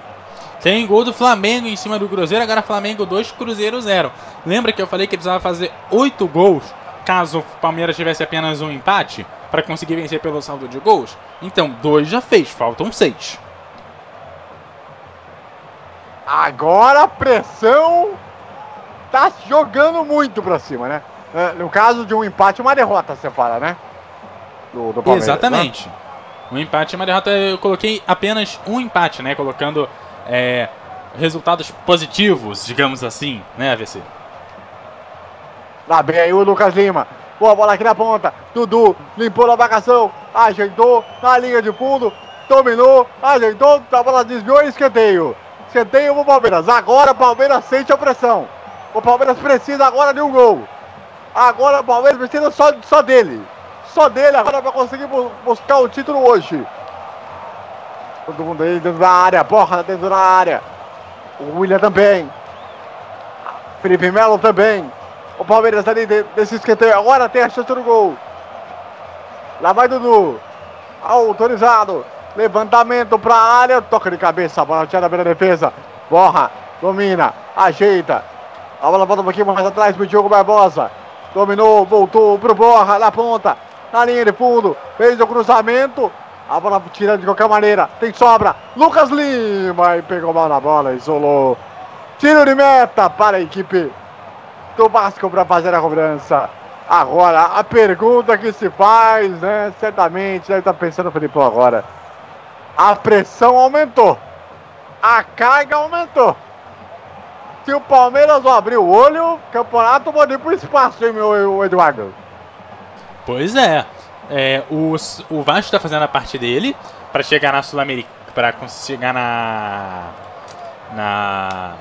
Speaker 6: Tem gol do Flamengo em cima do Cruzeiro, agora Flamengo 2, Cruzeiro 0. Lembra que eu falei que precisava fazer 8 gols caso o Palmeiras tivesse apenas um empate para conseguir vencer pelo saldo de gols? Então, 2 já fez, faltam 6.
Speaker 5: Agora a pressão tá jogando muito pra cima, né? É, No caso de um empate, uma derrota, você fala, né? Do, do Palmeiras,
Speaker 6: Exatamente.
Speaker 5: né?
Speaker 6: Um empate e uma derrota. Eu coloquei apenas um empate, né? Colocando é, resultados positivos, digamos assim, né, AVC?
Speaker 5: Lá vem aí o Lucas Lima. Boa bola aqui na ponta. Dudu limpou a marcação. Ajeitou na linha de fundo. Dominou. Ajeitou. A bola desviou e escanteio. Escanteio pro Palmeiras. Agora o Palmeiras sente a pressão. O Palmeiras precisa agora de um gol. Agora o Palmeiras precisa só, só dele. Só dele agora para conseguir bu- buscar o título hoje. Todo mundo aí dentro da área. Borra dentro da área. O William também. Felipe Melo também. O Palmeiras ali de- desse escanteio. Agora tem a chance do gol. Lá vai Dudu. Autorizado. Levantamento para a área. Toca de cabeça. Bola tirada pela defesa. Borra. Domina. Ajeita. A bola volta um pouquinho mais atrás pro Diogo Barbosa. Dominou. Voltou pro Borra. Na ponta. Na linha de fundo. Fez o cruzamento. A bola tirando de qualquer maneira. Tem sobra. Lucas Lima. E pegou mal na bola. Isolou. Tiro de meta para a equipe do Vasco para fazer a cobrança. Agora, a pergunta que se faz, né? Certamente deve estar pensando o Felipão agora. A pressão aumentou. A carga aumentou. Se o Palmeiras não abrir o olho, o campeonato pode ir pro espaço, hein, meu Eduardo?
Speaker 6: Pois é. É o, o Vasco está fazendo a parte dele para chegar na Sul-Americana. Para chegar na. Na.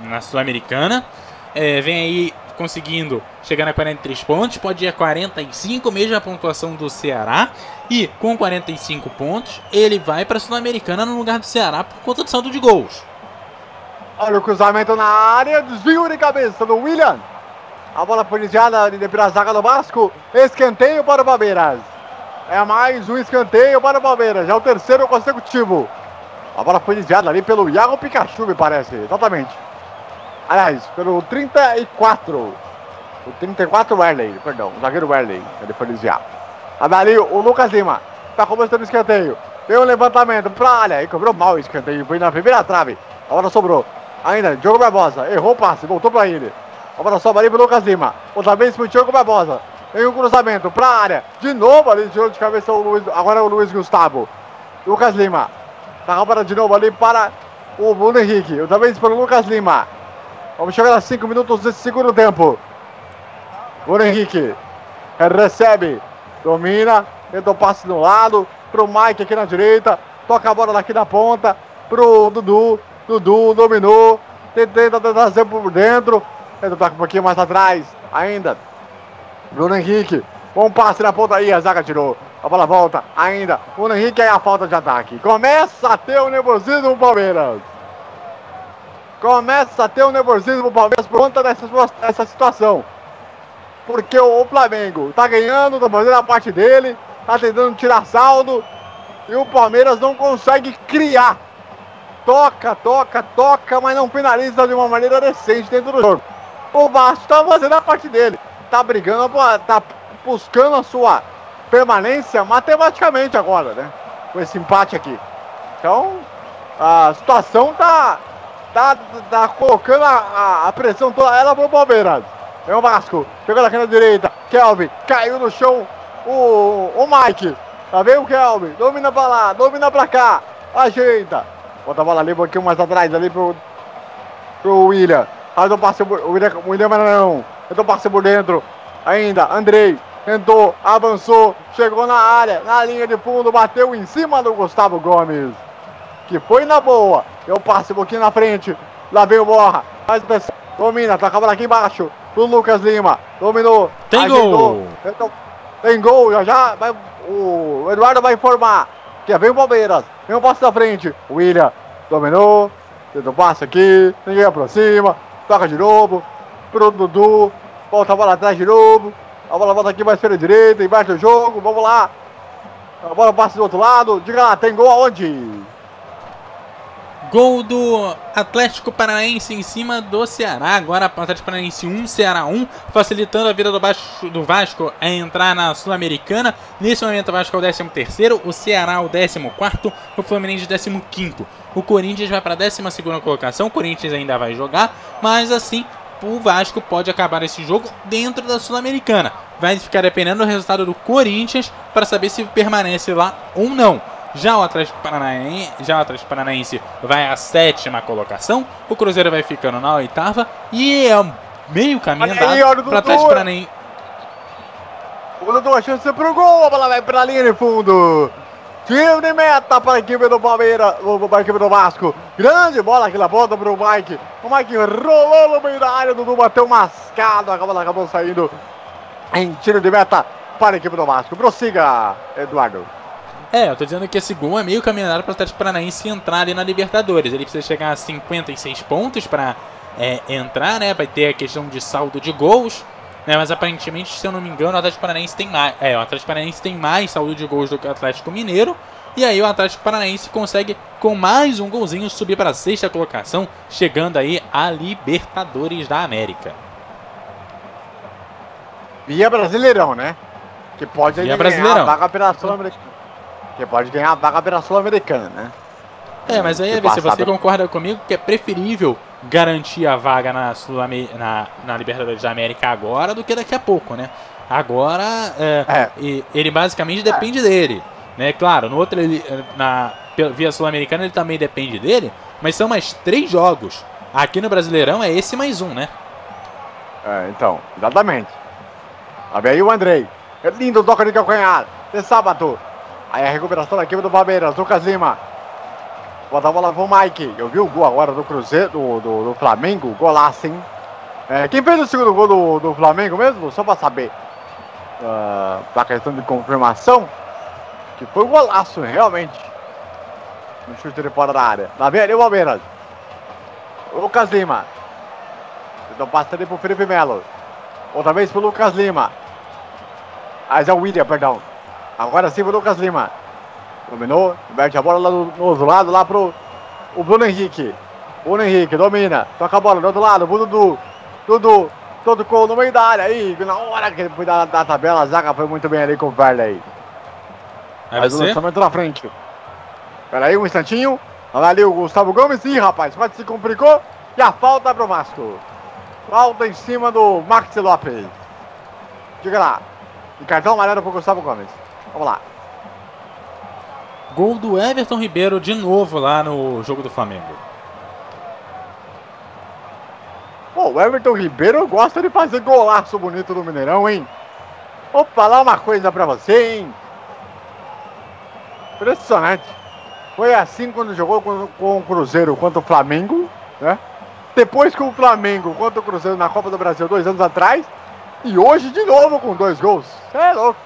Speaker 6: Na Sul-Americana. É, vem aí conseguindo chegar a 43 pontos. Pode ir a 45, mesma pontuação do Ceará. E com 45 pontos, ele vai para a Sul-Americana no lugar do Ceará por conta do saldo de gols.
Speaker 5: Olha o cruzamento na área, desvio de cabeça do William. A bola foi desviada de- pela zaga do Vasco. Escanteio para o Palmeiras. É mais um escanteio para o Palmeiras. É o terceiro consecutivo. A bola foi desviada ali pelo Iago Pikachu, me parece. Exatamente. Aliás, pelo 34. O 34 Werley, perdão. O zagueiro Werley. Ele foi desviado. Ali o Lucas Lima. Tá começando o escanteio. Tem um levantamento pra área. E cobrou mal o escanteio. Foi na primeira trave. A bola sobrou. Ainda, Diogo Barbosa. Errou o passe. Voltou pra ele. A bola sobra ali pro Lucas Lima. Outra vez pro Diogo Barbosa. Tem um cruzamento pra área. De novo ali, de de cabeça o Luiz. Agora é o Luiz Gustavo. Lucas Lima. Tá roubando de novo ali para o Bruno Henrique. Outra vez para o Lucas Lima. Vamos chegar a 5 minutos desse segundo tempo. Bruno Henrique. Recebe. Domina. Tenta o passe no lado. Pro Mike aqui na direita. Toca a bola daqui na ponta. Pro Dudu. Dudu dominou. Tenta trazer por dentro. Tenta tocar um pouquinho mais atrás. Ainda. Bruno Henrique. Bom passe na ponta aí. A zaga tirou. A bola volta. Ainda. Bruno Henrique aí a falta de ataque. Começa a ter o nervosismo no Palmeiras. Começa a ter o nervosismo no Palmeiras por conta dessa, dessa situação. Porque o Flamengo tá ganhando, tá fazendo a parte dele, tá tentando tirar saldo. E o Palmeiras não consegue criar. Toca, toca, toca, mas não finaliza de uma maneira decente dentro do jogo. O Vasco tá fazendo a parte dele. Tá brigando, tá buscando a sua permanência matematicamente agora, né? Com esse empate aqui. Então, a situação tá, tá, tá colocando a, a- a pressão toda ela pro Palmeiras. É o Vasco, aqui na direita, Kelvin, caiu no chão, o, o Mike, tá vendo o Kelvin, domina pra lá, domina pra cá, ajeita, bota a bola ali um pouquinho mais atrás, ali pro, pro William, faz um passe, por- o William, não, passe por dentro, ainda, Andrei, tentou, avançou, chegou na área, na linha de fundo, bateu em cima do Gustavo Gomes que foi na boa. Eu passo um pouquinho na frente. Lá vem o Borra. Faz pressão. Domina, toca a bola aqui embaixo. Pro Lucas Lima. Dominou.
Speaker 6: Tem
Speaker 5: ajeitou.
Speaker 6: gol.
Speaker 5: Tem gol. Já já vai, o Eduardo vai informar. Que vem o Palmeiras. Vem o passo da frente. William. Dominou. Tenta o passe aqui. Ninguém aproxima. Toca de novo. Pro Dudu. Volta a bola atrás de novo. A bola volta aqui mais pela direita. Embaixo do jogo. Vamos lá. A bola passa do outro lado. Diga lá, tem gol aonde?
Speaker 6: Gol do Atlético Paranaense em cima do Ceará. Agora Atlético Paranaense 1, Ceará 1, facilitando a vida do, Baixo, do Vasco a entrar na Sul-Americana. Nesse momento o Vasco é o 13 terceiro, o Ceará o 14 quarto, o Fluminense o 15 quinto. O Corinthians vai para a 12 segunda colocação, o Corinthians ainda vai jogar, mas assim o Vasco pode acabar esse jogo dentro da Sul-Americana. Vai ficar dependendo do resultado do Corinthians para saber se permanece lá ou não. Já o Atlético Paranaense, já o Atlético Paranaense vai à sétima colocação, o Cruzeiro vai ficando na oitava e é meio caminho andado para o Atlético Paranaense.
Speaker 5: O Dudu a chance pro gol, a bola vai para a linha de fundo. Tiro de meta para a equipe do Palmeiras, para a equipe do Vasco. Grande bola que ela volta para o Mike. O Mike rolou no meio da área, Dudu bateu mascado, a bola acabou saindo em tiro de meta para a equipe do Vasco. Prossiga, Eduardo.
Speaker 6: É, eu tô dizendo que esse gol é meio caminhado para o Atlético Paranaense entrar ali na Libertadores. Ele precisa chegar a 56 pontos para é, entrar, né? Vai ter a questão de saldo de gols. Né, mas aparentemente, se eu não me engano, o Atlético Paranaense tem mais. É, o Atlético Paranaense tem mais saldo de gols do que o Atlético Mineiro. E aí o Atlético Paranaense consegue, com mais um golzinho, subir para a sexta colocação, chegando aí a Libertadores da América.
Speaker 5: Via Brasileirão, né? Que pode
Speaker 6: Via Brasileirão.
Speaker 5: a vaga pela Sul-Americana. Que pode ganhar a vaga pela Sul-Americana, né?
Speaker 6: É, mas aí, se você concorda comigo que é preferível garantir a vaga na, na, na Libertadores da América agora do que daqui a pouco, né? Agora, é, é. ele basicamente depende é. dele. Né? Claro, no outro, ele, na via Sul-Americana, ele também depende dele, mas são mais três jogos. Aqui no Brasileirão é esse mais um, né?
Speaker 5: É, então, exatamente. Lá aí o Andrei. É lindo toca de calcanhar. De sábado. Aí a recuperação da equipe do Palmeiras, Lucas Lima. Bota a bola pro Mike. Eu vi o gol agora do Cruzeiro, do, do, do Flamengo. Golaço, hein? É, quem fez o segundo gol do, do Flamengo mesmo? Só pra saber. Uh, pra questão de confirmação. Que foi um golaço, realmente. No chute de fora da área. Lá vem ali o Palmeiras. Lucas Lima. Então passa ali pro Felipe Melo. Outra vez pro Lucas Lima. Mas é o William, perdão. Agora sim o Lucas Lima. Dominou, inverte a bola lá do, no outro lado, lá pro o Bruno Henrique. Bruno Henrique domina, toca a bola do outro lado, o Dudu. Dudu, todo com no meio da área aí. Na hora que ele foi da, da tabela, a zaga foi muito bem ali com o Verley.
Speaker 6: É Mas o
Speaker 5: lançamento na frente. Pera aí um instantinho. Olha ali o Gustavo Gomes. Ih, rapaz, quase se complicou. E a falta pro Vasco. Falta em cima do Maxi Lopes. Diga lá. E cartão amarelo pro Gustavo Gomes. Vamos lá.
Speaker 6: Gol do Everton Ribeiro de novo lá no jogo do Flamengo.
Speaker 5: Pô, o Everton Ribeiro gosta de fazer golaço bonito no Mineirão, hein? Vou falar uma coisa pra você, hein? Impressionante. Foi assim quando jogou com, o Cruzeiro contra o Flamengo, né? Depois com o Flamengo contra o Cruzeiro na Copa do Brasil dois anos atrás. E hoje de novo com dois gols. Você é louco.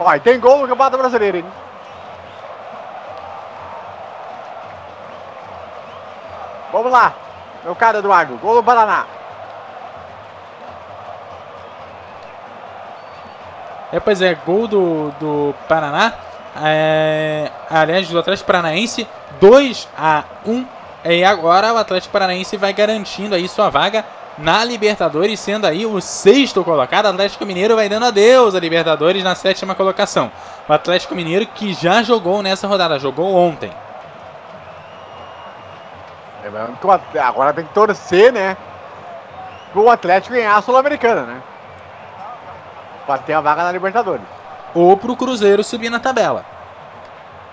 Speaker 5: Vai, tem gol no Campeonato Brasileiro, hein? Vamos lá, meu cara Eduardo, gol do Paraná.
Speaker 6: É, pois é, gol do, do Paraná. É, aliás, do Atlético Paranaense, 2 a 1 E agora o Atlético Paranaense vai garantindo aí sua vaga na Libertadores, sendo aí o sexto colocado. Atlético Mineiro vai dando adeus a Libertadores na sétima colocação. O Atlético Mineiro que já jogou nessa rodada, jogou ontem.
Speaker 5: Agora tem que torcer, né? Pro Atlético ganhar a Sul-Americana, né? Pra ter a vaga na Libertadores.
Speaker 6: Ou pro Cruzeiro subir na tabela.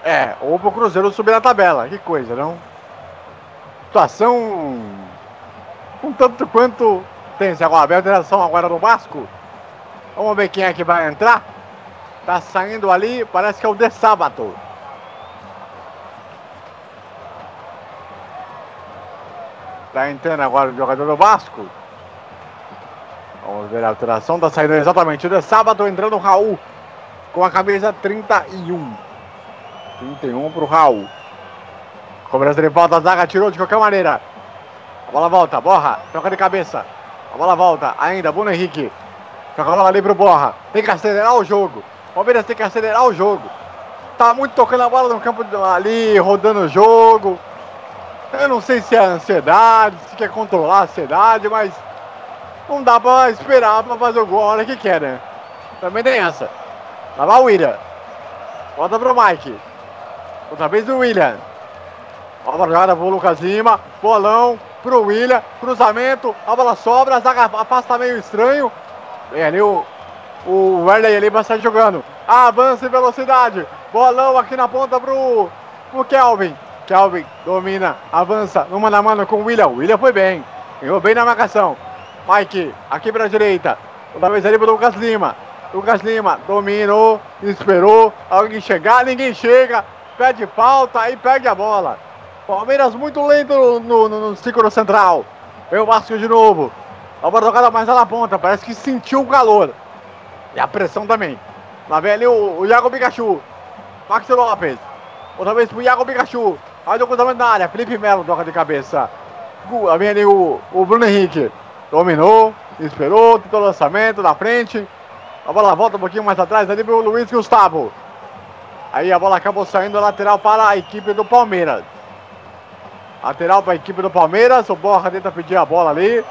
Speaker 5: É, ou pro Cruzeiro subir na tabela. Que coisa, não? Situação um tanto quanto tensa. Agora, a alteração agora no Vasco. Vamos ver quem é que vai entrar. Tá saindo ali, parece que é o De Sábado. Tá entrando agora o jogador do Vasco. Vamos ver a alteração. Tá saindo exatamente o De Sábado, entrando o Raul. Com a camisa 31. 31 pro Raul. Cobrança de falta, a zaga tirou de qualquer maneira. A bola volta, Borra, troca de cabeça. A bola volta, ainda, Bruno Henrique. Joga a bola ali pro Borra. Tem que acelerar o jogo. Palmeiras tem que acelerar o jogo. Tá muito tocando a bola no campo ali, rodando o jogo. Eu não sei se é ansiedade, se quer controlar a ansiedade, mas não dá pra esperar pra fazer o gol a hora que quer, né? Também tem essa. Lá vai o William. Volta pro Mike. Outra vez o William. A bola jogada pro Lucas Lima. Bolão pro William. Cruzamento. A bola sobra. A zaga afasta meio estranho. Vem ali o, o Werley ali sair jogando. Avança em velocidade. Bolão aqui na ponta pro, pro Kelvin. Kelvin domina, avança no mano a mano com o William. William foi bem. Ganhou bem na marcação. Mike, aqui pra direita. Outra vez ali pro Lucas Lima. Lucas Lima dominou, esperou alguém chegar, ninguém chega, pede falta e perde a bola. Palmeiras muito lento no, no, no, central. Vem o Vasco de novo. A bola tocada mais na ponta, parece que sentiu o calor. E a pressão também. Lá vem ali o, o Iago Pikachu. Max Lopes. Outra vez pro Iago Pikachu. Aí o cruzamento na área. Felipe Melo toca de cabeça. Vem ali o, o Bruno Henrique. Dominou, esperou, tentou lançamento na frente. A bola volta um pouquinho mais atrás ali pro Luiz Gustavo. Aí a bola acabou saindo lateral para a equipe do Palmeiras. Lateral para a equipe do Palmeiras. O Borra tenta pedir a bola ali.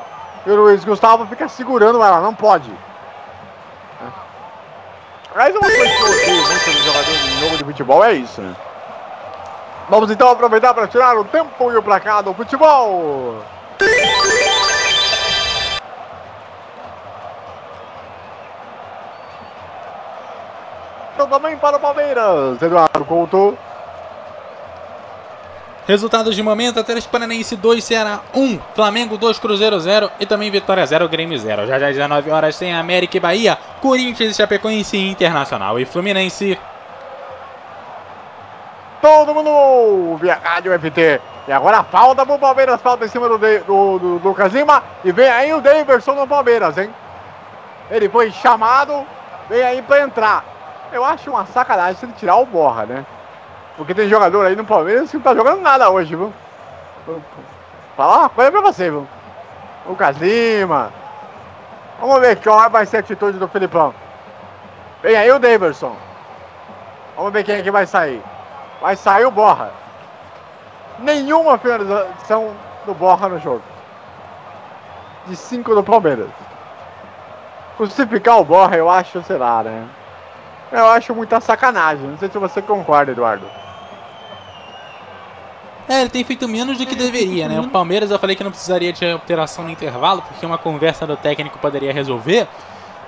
Speaker 5: E o Luiz Gustavo fica segurando ela, não pode. Mas uma coisa que eu muito no jogador de jogo de futebol é isso, né? Vamos então aproveitar para tirar o tempo e o placar do futebol. Também para o Palmeiras, Eduardo Couto.
Speaker 6: Resultados de momento: Atlético Paranaense 2, Ceará 1, Flamengo 2, Cruzeiro 0 e também Vitória 0, Grêmio 0. Já já 19 horas tem América e Bahia, Corinthians, Chapecoense Internacional e Fluminense.
Speaker 5: Todo mundo ouve a Rádio FT. E agora falta pro Palmeiras, falta em cima do, do, do, do Lucas Lima. E vem aí o Daverson no Palmeiras, hein? Ele foi chamado, vem aí pra entrar. Eu acho uma sacanagem se ele tirar o Borra, né? Porque tem jogador aí no Palmeiras que não tá jogando nada hoje, viu? Falar uma coisa pra você, viu? Lucas Lima. Vamos ver qual vai ser a atitude do Filipão. Vem aí o Daverson. Vamos ver quem é que vai sair. Vai sair o Borra. Nenhuma finalização do Borra no jogo. De 5 do Palmeiras. Crucificar o Borra, eu acho, sei lá, né? Eu acho muita sacanagem. Não sei se você concorda, Eduardo.
Speaker 6: É, ele tem feito menos do que deveria, né? O Palmeiras eu falei que não precisaria de alteração no intervalo, porque uma conversa do técnico poderia resolver.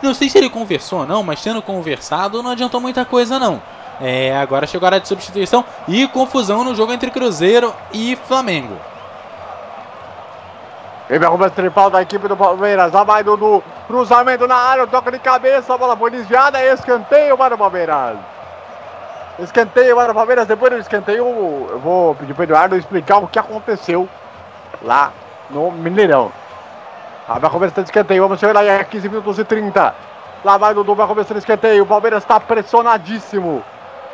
Speaker 6: Não sei se ele conversou ou não, mas tendo conversado não adiantou muita coisa não. É, agora chegou a hora de substituição e confusão no jogo entre Cruzeiro e Flamengo.
Speaker 5: Vem arruma tripal da equipe do Palmeiras. Lá vai Dudu. Cruzamento na área, toca de cabeça, a bola foi desviada. Escanteio para o Palmeiras. Escanteio para o Palmeiras. Depois do escanteio, eu vou pedir para o Eduardo explicar o que aconteceu lá no Mineirão. Lá vai começar de escanteio. Vamos chegar aí a 15 minutos e 30. Lá vai Dudu, vai começar de escanteio. O Palmeiras está pressionadíssimo.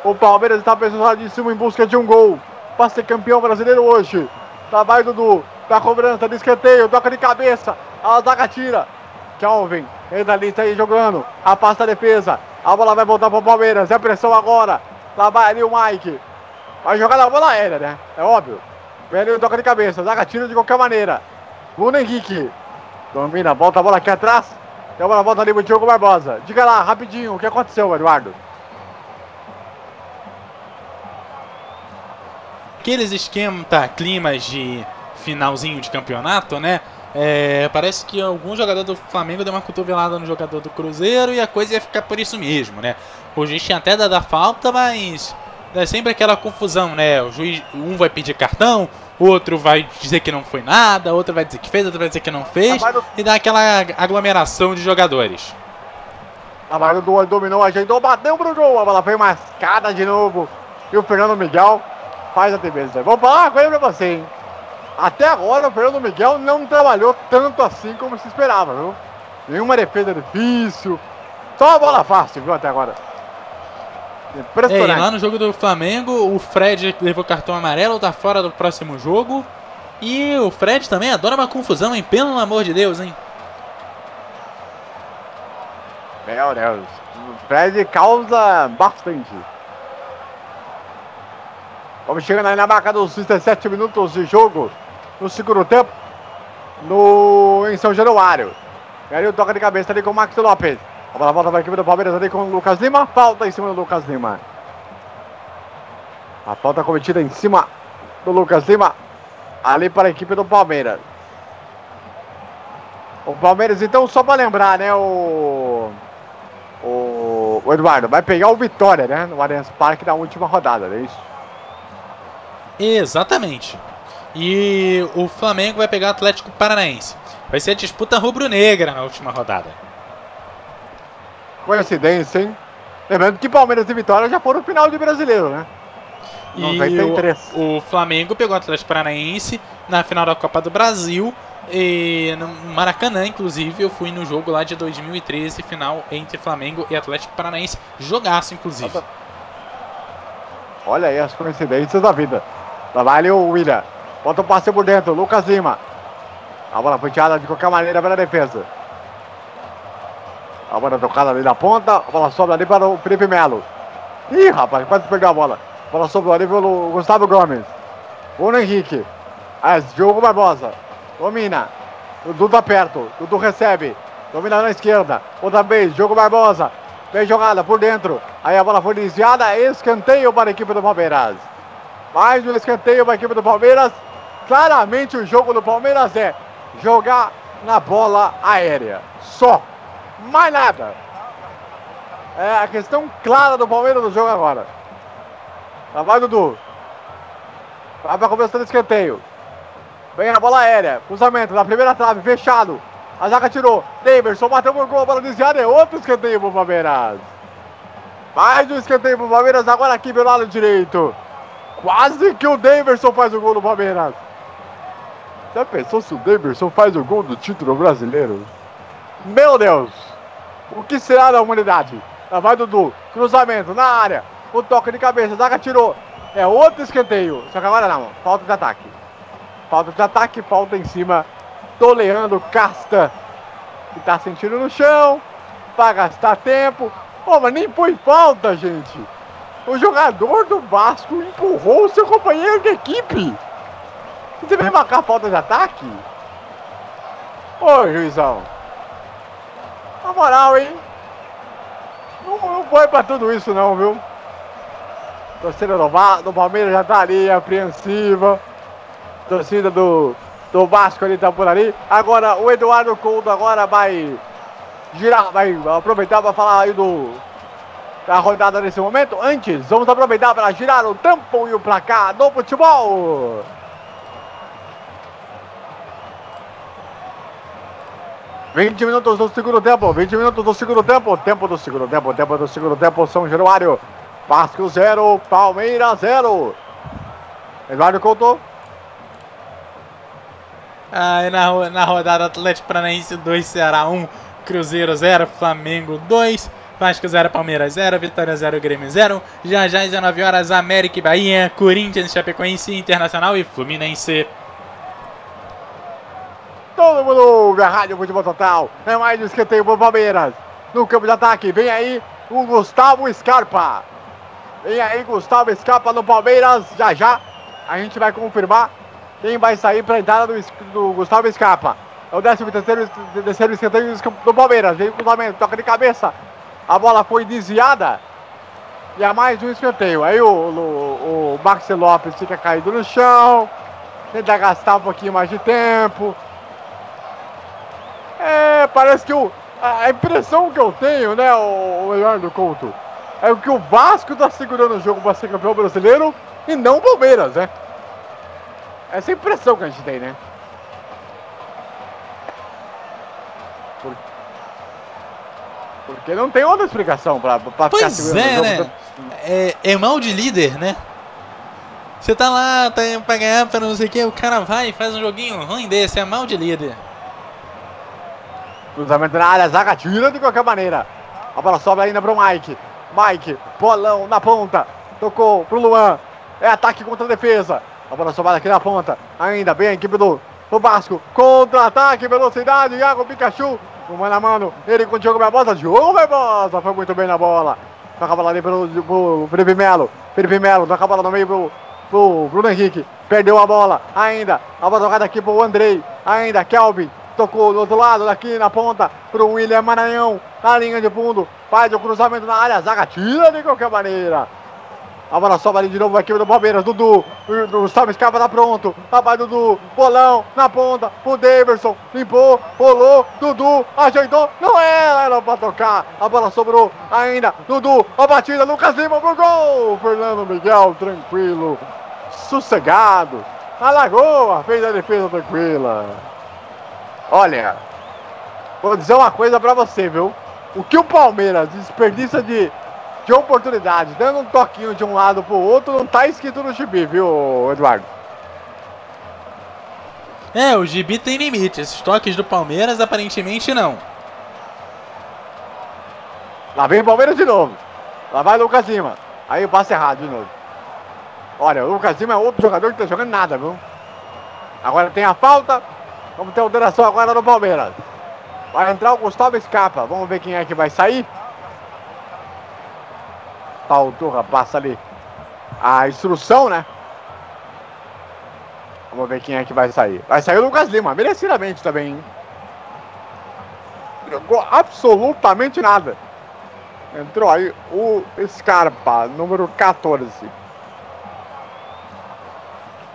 Speaker 5: O Palmeiras está pressionadíssimo em busca de um gol. Para ser campeão brasileiro hoje. Lá vai Dudu. Da cobrança de escanteio. Toca de cabeça. A zaga tira. Kelvin. Entra ali, está aí jogando. Afasta a defesa. A bola vai voltar para o Palmeiras. É pressão agora. Lá vai ali o Mike. Vai jogar na bola aérea, né? É óbvio. Vem ali o toca de cabeça. Zaga tira de qualquer maneira. Bruno Henrique. Domina, volta a bola aqui atrás. E a bola volta ali pro Diogo Barbosa. Diga lá, rapidinho, o que aconteceu, Eduardo?
Speaker 6: Aqueles esquenta climas de finalzinho de campeonato, né? É, parece que algum jogador do Flamengo deu uma cotovelada no jogador do Cruzeiro e a coisa ia ficar por isso mesmo, né? O juiz tinha até dado a falta, mas é sempre aquela confusão, né? O juiz, um vai pedir cartão, outro vai dizer que não foi nada, outro vai dizer que fez, outro vai dizer que não fez, e dá aquela aglomeração de jogadores.
Speaker 5: Trabalho do dominou, ajeitou, bateu pro gol, a bola foi mascada de novo. E o Fernando Miguel a. Vou falar uma coisa pra você, hein? Até agora o Fernando Miguel não trabalhou tanto assim como se esperava, viu? Nenhuma defesa difícil. Só uma bola fácil, viu, até agora. Impressionante.
Speaker 6: lá no jogo do Flamengo, o Fred levou cartão amarelo, tá fora do próximo jogo. E o Fred também adora uma confusão, hein? Pelo amor de Deus, hein?
Speaker 5: Meu Deus. O Fred causa bastante. Vamos chegando aí na marca dos 17 minutos de jogo. No segundo tempo. No, em São Januário. Aí o toca de cabeça ali com o Max Lopes. A bola volta para a equipe do Palmeiras ali com o Lucas Lima. Falta em cima do Lucas Lima. A falta cometida em cima do Lucas Lima. Ali para a equipe do Palmeiras. O Palmeiras, então, só para lembrar, né? O, o, o Eduardo vai pegar o Vitória, né? No Allianz Parque na última rodada, é isso?
Speaker 6: Exatamente. E o Flamengo vai pegar o Atlético Paranaense. Vai ser a disputa rubro-negra na última rodada.
Speaker 5: Coincidência, hein? Lembrando que Palmeiras e Vitória já foram final de brasileiro, né?
Speaker 6: E
Speaker 5: 93.
Speaker 6: o, o Flamengo pegou o Atlético Paranaense na final da Copa do Brasil. E no Maracanã, inclusive, eu fui no jogo lá de 2013, final entre Flamengo e Atlético Paranaense. Jogaço, inclusive.
Speaker 5: Olha aí as coincidências da vida. Ali o William. Bota o passe por dentro, Lucas Lima. A bola tirada de qualquer maneira pela defesa. A bola tocada ali na ponta. A bola sobra ali para o Felipe Melo. Ih, rapaz, quase perdeu a bola. A bola sobrou ali pelo Gustavo Gomes. Bruno Henrique. Ah, Diogo Barbosa. Domina. O Dudu tá perto. Dudu recebe. Domina na esquerda. Outra vez. Diogo Barbosa. Vem jogada por dentro. Aí a bola foi desviada. Escanteio para a equipe do Palmeiras. Mais um escanteio para a equipe do Palmeiras. Claramente o jogo do Palmeiras é jogar na bola aérea. Só. Mais nada. É a questão clara do Palmeiras no jogo agora. Lá vai Dudu. Vai para começar do escanteio. Vem a bola aérea. Cruzamento na primeira trave, fechado. A zaga tirou. Daverson bateu por gol, a bola desviada. É outro escanteio pro Palmeiras. Mais um escanteio pro Palmeiras, agora aqui pelo lado direito. Quase que o Daverson faz o gol do Palmeiras. Já pensou se o Daverson faz o gol do título brasileiro? Meu Deus! O que será da humanidade? Lá vai Dudu, cruzamento na área. O toque de cabeça, zaga tirou. É outro escanteio. Só que agora não, falta de ataque. Falta de ataque, falta em cima do Leandro Casta. Que tá sentindo no chão. Pra gastar tempo. Pô, mas nem foi falta, gente. O jogador do Vasco empurrou o seu companheiro de equipe. Você vai marcar falta de ataque? Ô, juizão. Na moral, hein? Não, não foi pra tudo isso não, viu? Torcida do, do Palmeiras já tá ali, apreensiva. Torcida do, do Vasco ali tá por ali. Agora o Eduardo Couto agora vai girar, vai aproveitar para falar aí do da rodada nesse momento. Antes, vamos aproveitar para girar o tempo e o placar do futebol. Vinte minutos do segundo tempo, 20 minutos do segundo tempo, tempo do segundo tempo, tempo do segundo tempo, São Januário, Vasco 0, Palmeiras 0. Eduardo Couto.
Speaker 6: Aí na, na rodada Atlético Paranaense 2, Ceará 1, Cruzeiro 0, Flamengo 2, Vasco 0, Palmeiras 0, Vitória 0, Grêmio 0. Já já às 19 horas, América e Bahia, Corinthians, Chapecoense, Internacional e Fluminense.
Speaker 5: Todo mundo ouve a Rádio Futebol Total. É mais um escanteio pro Palmeiras. No campo de ataque, vem aí o Gustavo Scarpa. Vem aí Gustavo Scarpa no Palmeiras. Já já a gente vai confirmar quem vai sair para entrada do, do Gustavo Scarpa. É o 13 terceiro, terceiro escanteio do Palmeiras. Vem o cruzamento, toca de cabeça. A bola foi desviada. E há mais um escanteio. Aí o, o, o Maxi Lopes fica caído no chão. Tenta gastar um pouquinho mais de tempo. É, parece que o, a impressão que eu tenho, né, o, o Eduardo Couto, é que o Vasco tá segurando o jogo para ser campeão brasileiro e não o Palmeiras, né? Essa é a impressão que a gente tem, né? Porque não tem outra explicação pra, pra ficar
Speaker 6: Pois
Speaker 5: segurando
Speaker 6: é,
Speaker 5: o jogo.
Speaker 6: né? É, é mal de líder, né? Você tá lá, tá pra ganhar, pra não sei o que, o cara vai e faz um joguinho ruim desse, é mal de líder.
Speaker 5: Cruzamento na área, zaga tira de qualquer maneira. A bola sobra ainda para o Mike. Mike, bolão na ponta. Tocou pro Luan. É ataque contra a defesa. A bola sobrada aqui na ponta. Ainda bem a equipe do, do Vasco. Contra-ataque, velocidade. Iago Pikachu. No mano a mano. Ele com o Diogo Barbosa. Diogo Barbosa foi muito bem na bola. Toca a bola ali pelo, pro Felipe Melo. Felipe Melo toca a bola no meio pro, pro Bruno Henrique. Perdeu a bola. Ainda. A bola tocada aqui pro Andrei. Ainda. Kelvin. Tocou do outro lado, daqui na ponta, pro William Maranhão, na linha de fundo, faz o cruzamento na área, zaga tira de qualquer maneira. A bola sobra ali de novo aqui do Palmeiras, Dudu, o Gustavo Escapa tá pronto, rapaz Dudu, bolão, na ponta, pro Daverson, limpou, rolou, Dudu, ajeitou, não era, era pra tocar, a bola sobrou ainda, Dudu, a batida, Lucas Lima pro gol, Fernando Miguel, tranquilo, sossegado, a Lagoa fez a defesa tranquila. Olha, vou dizer uma coisa pra você, viu? O que o Palmeiras desperdiça de, de oportunidade, dando um toquinho de um lado pro outro, não tá escrito no gibi, viu, Eduardo?
Speaker 6: É, o gibi tem limite. Esses toques do Palmeiras aparentemente não.
Speaker 5: Lá vem o Palmeiras de novo. Lá vai o Lucas Lima. Aí o passe errado de novo. Olha, o Lucas Lima é outro jogador que tá jogando nada, viu? Agora tem a falta. Vamos ter alteração agora no Palmeiras. Vai entrar o Gustavo Escapa. Vamos ver quem é que vai sair. Tá o Turra, passa ali a instrução, né? Vamos ver quem é que vai sair. Vai sair o Lucas Lima, merecidamente também? Jogou absolutamente nada. Entrou aí o Scarpa, número 14.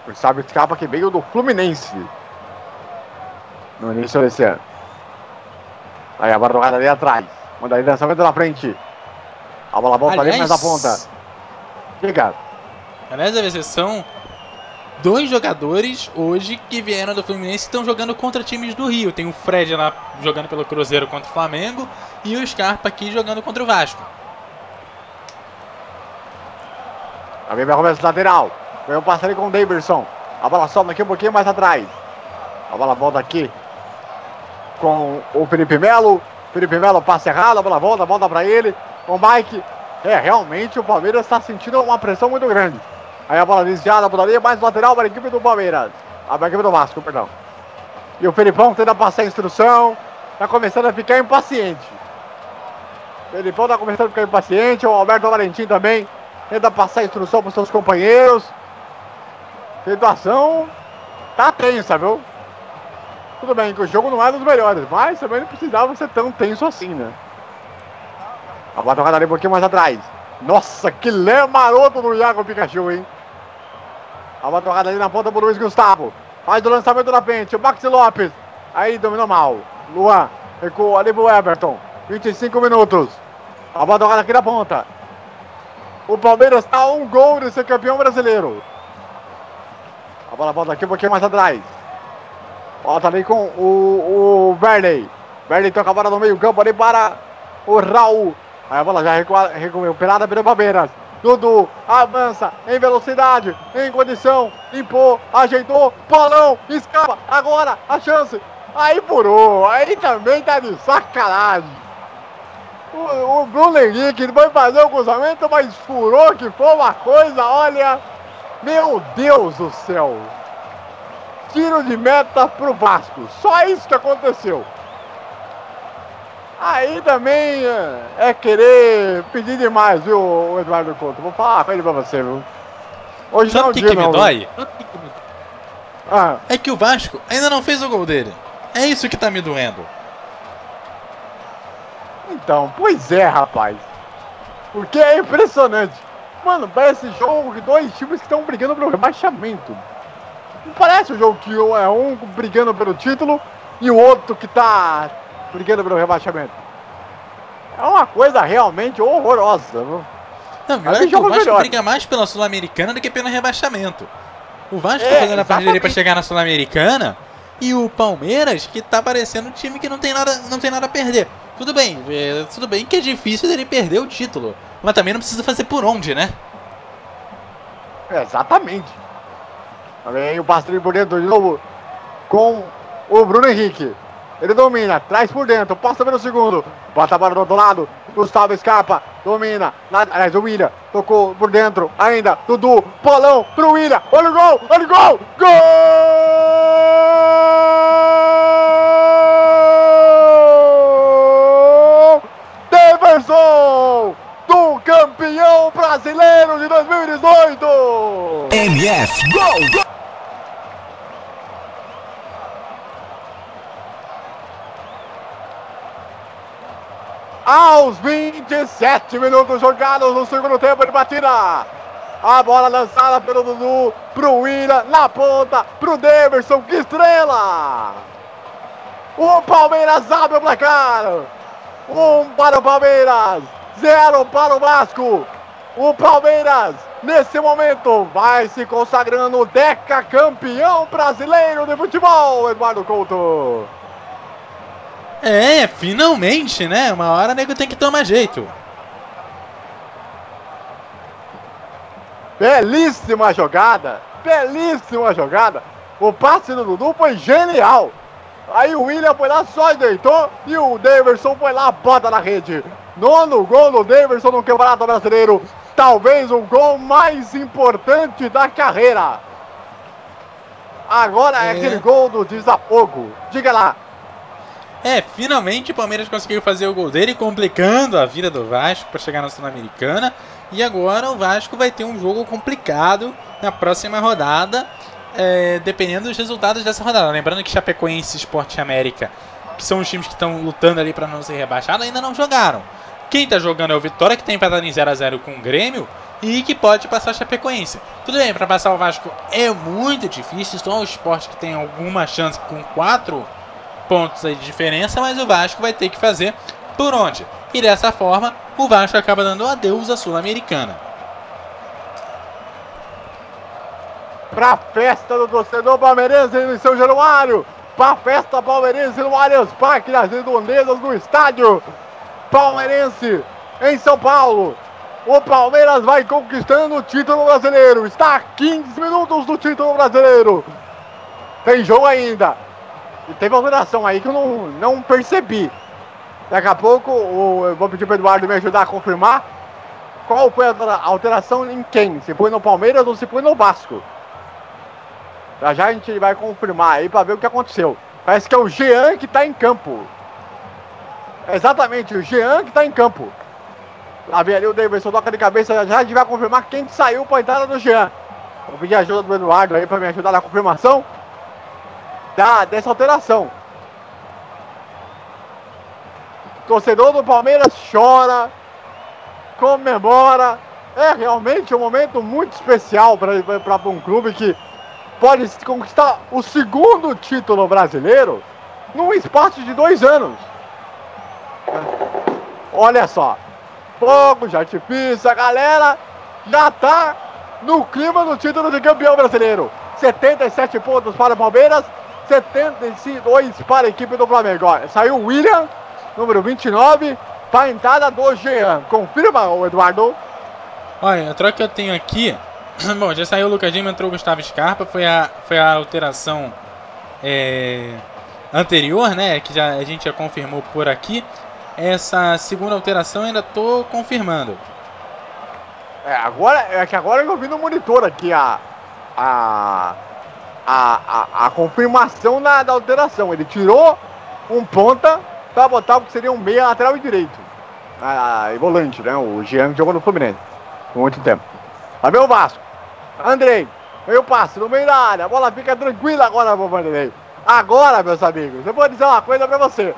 Speaker 5: O Gustavo Scarpa que veio do Fluminense no início desse ano. Aí a jogada ali atrás. Manda aí lançamento na frente. A bola volta ali mais na ponta. Diga.
Speaker 6: Aliás, a são dois jogadores hoje que vieram do Fluminense estão jogando contra times do Rio. Tem o Fred lá jogando pelo Cruzeiro contra o Flamengo e o Scarpa aqui jogando contra o Vasco.
Speaker 5: Também vai começar lateral. Vem o passe ali com o Davidson. A bola sobe aqui um pouquinho mais atrás. A bola volta aqui com o Felipe Melo. Felipe Melo passa errado, a bola volta, volta para ele. O Mike. É, realmente o Palmeiras está sentindo uma pressão muito grande. Aí a bola desviada por ali, mais lateral para a equipe do Palmeiras. A equipe do Vasco, perdão. E o Felipão tenta passar a instrução. Está começando a ficar impaciente. O Felipão está começando a ficar impaciente. O Alberto Valentim também tenta passar a instrução para os seus companheiros. A situação tá tensa, viu? Tudo bem que o jogo não é dos melhores, mas também não precisava ser tão tenso assim, né? A bola tocada ali um pouquinho mais atrás. Nossa, que lé maroto do Iago Pikachu, hein? A bola tocada ali na ponta pro Luiz Gustavo. Faz o lançamento na frente. O Maxi Lopes. Aí dominou mal. Luan recuou ali pro Everton. 25 minutos. A bola tocada aqui na ponta. O Palmeiras está um gol de ser campeão brasileiro. A bola volta aqui um pouquinho mais atrás. Volta ali com o, o Verley. Verley toca a bola no meio campo ali para o Raul. Aí a bola já recuperada pelo Palmeiras. Dudu avança em velocidade, em condição, limpou, ajeitou, bolão, escapa, agora a chance. Aí furou, aí também tá de sacanagem. O, o Bruno Henrique foi fazer o cruzamento, mas furou que foi uma coisa, olha. Meu Deus do céu tiro de meta pro Vasco. Só isso que aconteceu. Aí também é, é querer pedir demais, viu, Eduardo Couto? Vou falar uma coisa pra você, viu?
Speaker 6: Hoje Sabe não é o que, que me dói? Ah. É que o Vasco ainda não fez o gol dele. É isso que tá me doendo.
Speaker 5: Então, pois é, rapaz. Porque é impressionante. Mano, parece jogo de dois times que estão brigando pelo rebaixamento. Não parece um jogo que é um brigando pelo título e o outro que tá brigando pelo rebaixamento. É uma coisa realmente horrorosa. Viu?
Speaker 6: Não, melhor é que o Vasco melhor. briga mais pela Sul-Americana do que pelo rebaixamento. O Vasco é, tá fazendo a parte dele pra chegar na Sul-Americana e o Palmeiras que tá parecendo um time que não tem nada, não tem nada a perder. Tudo bem, é, tudo bem que é difícil dele perder o título, mas também não precisa fazer por onde, né?
Speaker 5: É, exatamente. Também o por dentro de novo com o Bruno Henrique. Ele domina, traz por dentro, passa pelo segundo. Bota a bola do outro lado. Gustavo Scarpa, domina. Aliás, o William tocou por dentro. Ainda, Dudu, Polão pro William. Olha o gol, olha o gol. Gol! Deverson! Do campeão brasileiro de 2018!
Speaker 4: MF Gol!
Speaker 5: Aos 27 minutos jogados no segundo tempo de batida. A bola lançada pelo Dudu pro William na ponta pro Deverson, que estrela! O Palmeiras abre o placar. Um para o Palmeiras, zero para o Vasco. O Palmeiras, nesse momento, vai se consagrando deca campeão brasileiro de futebol, Eduardo Couto.
Speaker 6: É, finalmente, né? Uma hora o nego tem que tomar jeito.
Speaker 5: Belíssima jogada, belíssima jogada. O passe do Dudu foi genial. Aí o William foi lá, só deitou e o Daverson foi lá, bota na rede. Nono gol do Daverson no Campeonato Brasileiro. Talvez o gol mais importante da carreira. Agora é, é aquele gol do desafogo. Diga lá.
Speaker 6: É, finalmente o Palmeiras conseguiu fazer o gol dele, complicando a vida do Vasco para chegar na Sul-Americana. E agora o Vasco vai ter um jogo complicado na próxima rodada, é, dependendo dos resultados dessa rodada. Lembrando que Chapecoense e Sport América, que são os times que estão lutando ali para não ser rebaixado, ainda não jogaram. Quem está jogando é o Vitória, que tem empatado em 0 a 0 com o Grêmio e que pode passar a Chapecoense. Tudo bem, para passar o Vasco é muito difícil, só o Sport que tem alguma chance com 4 pontos de diferença, mas o Vasco vai ter que fazer por onde. E dessa forma, o Vasco acaba dando adeus à Sul-Americana.
Speaker 5: Pra festa do torcedor palmeirense em São Januário. Pra festa palmeirense no Allianz Parque, nas redondezas do estádio. Palmeirense em São Paulo. O Palmeiras vai conquistando o título brasileiro. Está a 15 minutos do título brasileiro. Tem jogo ainda. E teve alteração aí que eu não, não percebi. Daqui a pouco o, eu vou pedir para o Eduardo me ajudar a confirmar qual foi a alteração em quem. Se foi no Palmeiras ou se foi no Vasco. Já já a gente vai confirmar aí para ver o que aconteceu. Parece que é o Jean que está em campo. Exatamente, o Jean que está em campo. Lá vem ali o Davidson, toca de cabeça. Já, já a gente vai confirmar quem saiu para a entrada do Jean. Vou pedir ajuda do Eduardo aí para me ajudar na confirmação da, dessa alteração. torcedor do Palmeiras chora, comemora. É realmente um momento muito especial para um clube que pode conquistar o segundo título brasileiro num espaço de dois anos. Olha só, fogo de artifício, a galera já tá no clima do título de campeão brasileiro. 77 pontos para o Palmeiras, 72 para a equipe do Flamengo. Olha, saiu o William, número 29, para a entrada do Jean. Confirma, Eduardo?
Speaker 6: Olha, a troca que eu tenho aqui. Bom, já saiu o Lucas Lima, entrou o Gustavo Scarpa. Foi a, foi a alteração é, anterior, né? Que já, a gente já confirmou por aqui. Essa segunda alteração ainda estou confirmando.
Speaker 5: É, agora é que agora eu vi no monitor aqui a, a a, a, a confirmação da, da alteração. Ele tirou um ponta para botar o que seria um meia lateral e direito. E volante, né? O Jean jogou no Fluminense por muito tempo. Lá vem o Vasco. Andrei. Veio o passe no meio da área. A bola fica tranquila agora pro Vanderlei. Agora, meus amigos, eu vou dizer uma coisa pra você.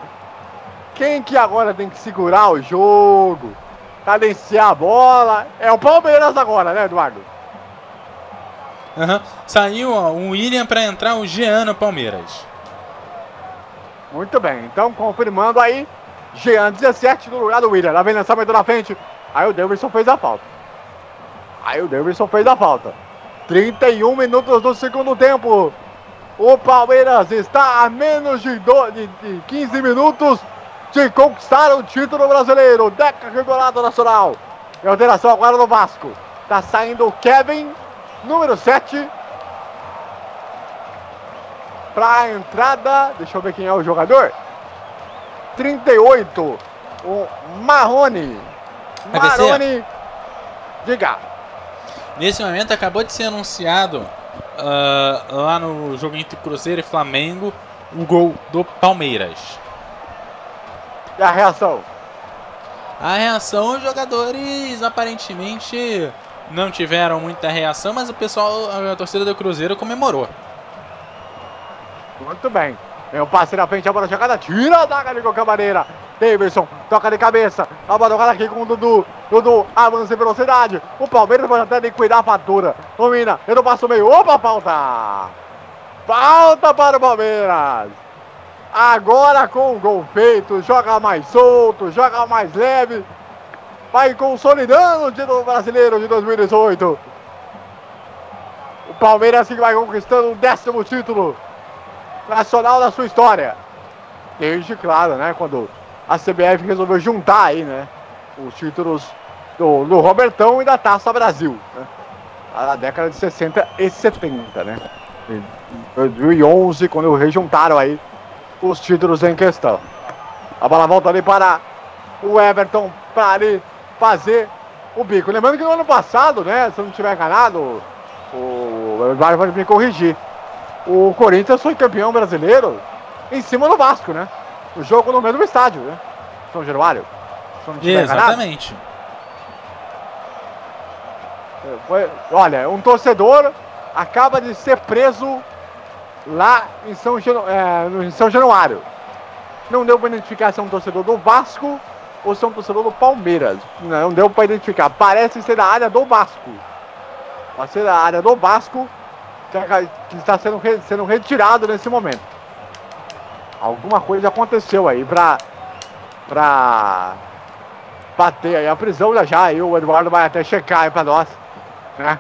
Speaker 5: Quem que agora tem que segurar o jogo, cadenciar a bola, é o Palmeiras agora, né, Eduardo?
Speaker 6: Uhum. Saiu ó, o William para entrar o Jean no Palmeiras.
Speaker 5: Muito bem, então confirmando aí, Jean 17 no lugar do William. Lá vem lançamento na frente. Aí o Davidson fez a falta. Aí o Davidson fez a falta. 31 minutos do segundo tempo. O Palmeiras está a menos de, do, de, de 15 minutos de conquistar o título brasileiro. Deca Campeonato Nacional. E alteração agora no Vasco. Tá saindo o Kevin número 7. Para a entrada, deixa eu ver quem é o jogador. 38. O Marrone. Marrone. Diga.
Speaker 6: Nesse momento acabou de ser anunciado uh, lá no jogo entre Cruzeiro e Flamengo o gol do Palmeiras.
Speaker 5: E a reação?
Speaker 6: A reação, os jogadores aparentemente não tiveram muita reação, mas o pessoal, a torcida do Cruzeiro comemorou.
Speaker 5: Muito bem. Vem o passe na frente, a bola jogada, tira a daga de qualquer maneira. Davidson, toca de cabeça. A bola jogada aqui com o Dudu. Dudu avança em velocidade. O Palmeiras pode até liquidar a fatura. Domina, ele passa o meio. Opa, falta! Falta para o Palmeiras. Agora com o gol feito, joga mais solto, joga mais leve. Vai consolidando o título brasileiro de 2018. O Palmeiras que vai conquistando o décimo título nacional da sua história. Desde, claro, né, quando a CBF resolveu juntar aí, né, os títulos do, do Robertão e da Taça Brasil, né, década de 60 e 70, né. Em 2011, quando rejuntaram aí os títulos em questão. A bola volta ali para o Everton, para ali fazer o bico. Lembrando que no ano passado, né, se eu não estiver enganado, o Eduardo vai me corrigir o Corinthians foi campeão brasileiro em cima do Vasco, né? O jogo no mesmo estádio, né? São Januário.
Speaker 6: Exatamente.
Speaker 5: É, foi, olha, um torcedor acaba de ser preso lá em São, é, em São Januário. Não deu para identificar se é um torcedor do Vasco ou se é um torcedor do Palmeiras. Não deu para identificar. Parece ser da área do Vasco. Pode ser da área do Vasco que está sendo, sendo retirado nesse momento. Alguma coisa aconteceu aí pra, pra bater aí a prisão já já. Aí o Eduardo vai até checar aí pra nós, né?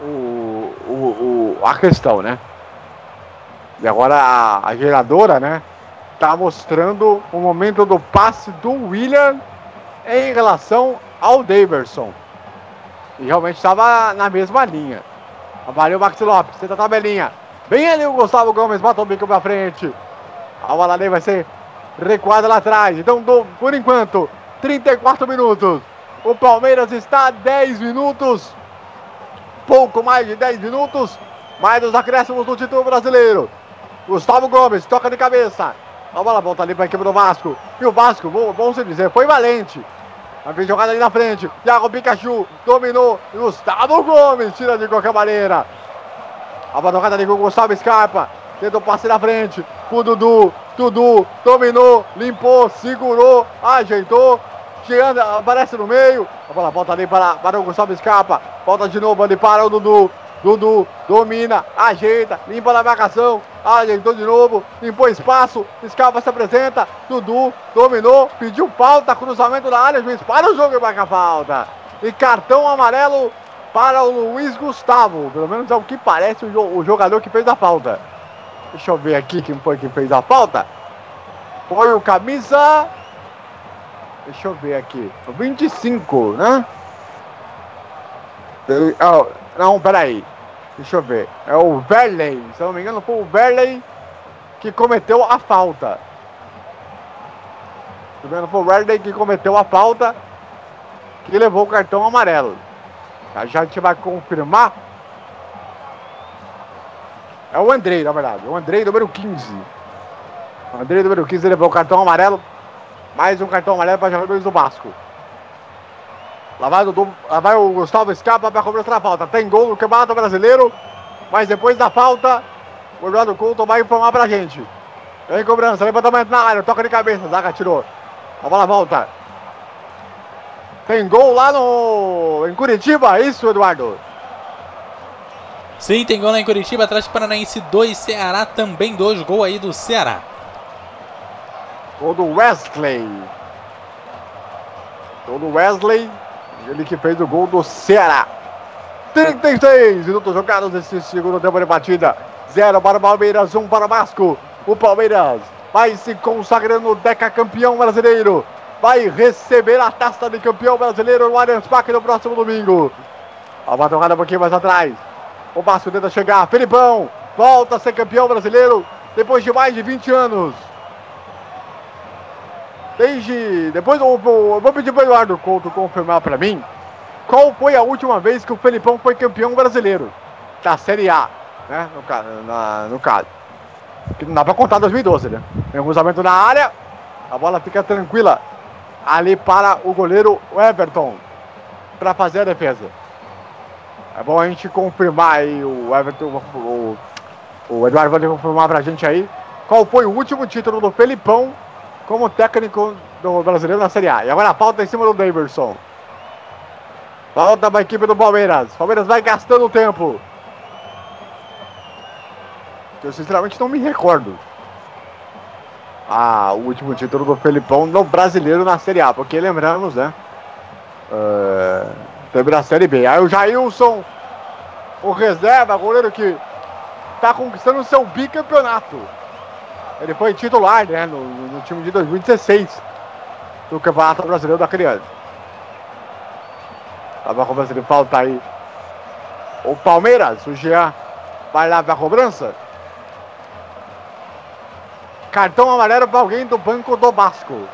Speaker 5: O, o, o, a questão, né? E agora a, a geradora, né? Tá mostrando o momento do passe do William em relação ao Daverson. E realmente estava na mesma linha. Valeu, Max Lopes. Senta a tabelinha. Vem ali o Gustavo Gomes. Bota o bico pra frente. A ali vai ser recuada lá atrás. Então, do, por enquanto, 34 minutos. O Palmeiras está a 10 minutos. Pouco mais de 10 minutos. Mais dos acréscimos do título brasileiro. Gustavo Gomes toca de cabeça. A bola volta ali para a equipe do Vasco. E o Vasco, bom, bom se dizer, foi valente. Vai jogada ali na frente. Thiago Pikachu dominou. Gustavo Gomes tira de qualquer maneira. A jogada ali com o Gustavo Scarpa. Tentou passe na frente. O Dudu. Dudu dominou, limpou, segurou, ajeitou. Chegando, aparece no meio. A bola volta ali para, para o Gustavo Scarpa. Volta de novo ali para o Dudu. Dudu domina, ajeita, limpa na marcação, ajeitou de novo, limpou espaço, Scarpa se apresenta, Dudu dominou, pediu falta, cruzamento da área, juiz para o jogo e marca falta. E cartão amarelo para o Luiz Gustavo, pelo menos é o que parece o, jogador que fez a falta. Deixa eu ver aqui quem foi que fez a falta. Foi o camisa. Deixa eu ver aqui. 25, né? Não, peraí. Deixa eu ver. É o Verley. Se eu não me engano, foi o Verley que cometeu a falta. Se não me engano, foi o Verley que cometeu a falta que levou o cartão amarelo. Já, já a gente vai confirmar. É o Andrei, na verdade. O Andrei, número 15. O Andrei, número 15, levou o cartão amarelo. Mais um cartão amarelo para jogadores do Vasco. Lá vai, o, lá vai o Gustavo Escapa para cobrar outra falta. Tem gol no Campeonato Brasileiro, mas depois da falta, o Eduardo Couto vai informar pra gente. Vem cobrança, levantamento na área, toca de cabeça, Zaga tirou. A bola volta. Tem gol lá no. em Curitiba, isso, Eduardo?
Speaker 6: Sim, tem gol lá em Curitiba, atrás do Paranaense 2, Ceará também 2, gol aí do Ceará.
Speaker 5: Gol do Wesley. Gol do Wesley. Ele que fez o gol do Ceará. 36 minutos jogados nesse segundo tempo de batida. 0 para o Palmeiras, 1 um para o Vasco. O Palmeiras vai se consagrando decacampeão brasileiro. Vai receber a taça de campeão brasileiro no Allianz Parque no próximo domingo. A batocada um pouquinho mais atrás. O Vasco tenta chegar. Felipão volta a ser campeão brasileiro depois de mais de 20 anos. Desde. Depois eu eu vou pedir pro Eduardo Couto confirmar pra mim qual foi a última vez que o Felipão foi campeão brasileiro da Série A, né? No, na- no caso. Que não dá pra contar 2012, né? Tem um cruzamento na área, a bola fica tranquila ali para o goleiro Everton para fazer a defesa. É bom a gente confirmar aí o Everton, o, o Eduardo vai confirmar pra gente aí qual foi o último título do Felipão como técnico do brasileiro na Série A. E agora a falta em cima do Daverson. Falta para a equipe do Palmeiras. Palmeiras vai gastando tempo. Eu sinceramente não me recordo. Ah, o último título do Felipão no brasileiro na Série A, porque lembramos, né? eh, teve na Série B. Aí o Jailson, o reserva, goleiro que tá conquistando o seu bicampeonato. Ele foi titular, né, no, no time de 2016 do Campeonato Brasileiro da Criança. Tava cobrança de falta aí. O Palmeiras, o Jean vai lá pra cobrança. Cartão amarelo para alguém do banco do Vasco.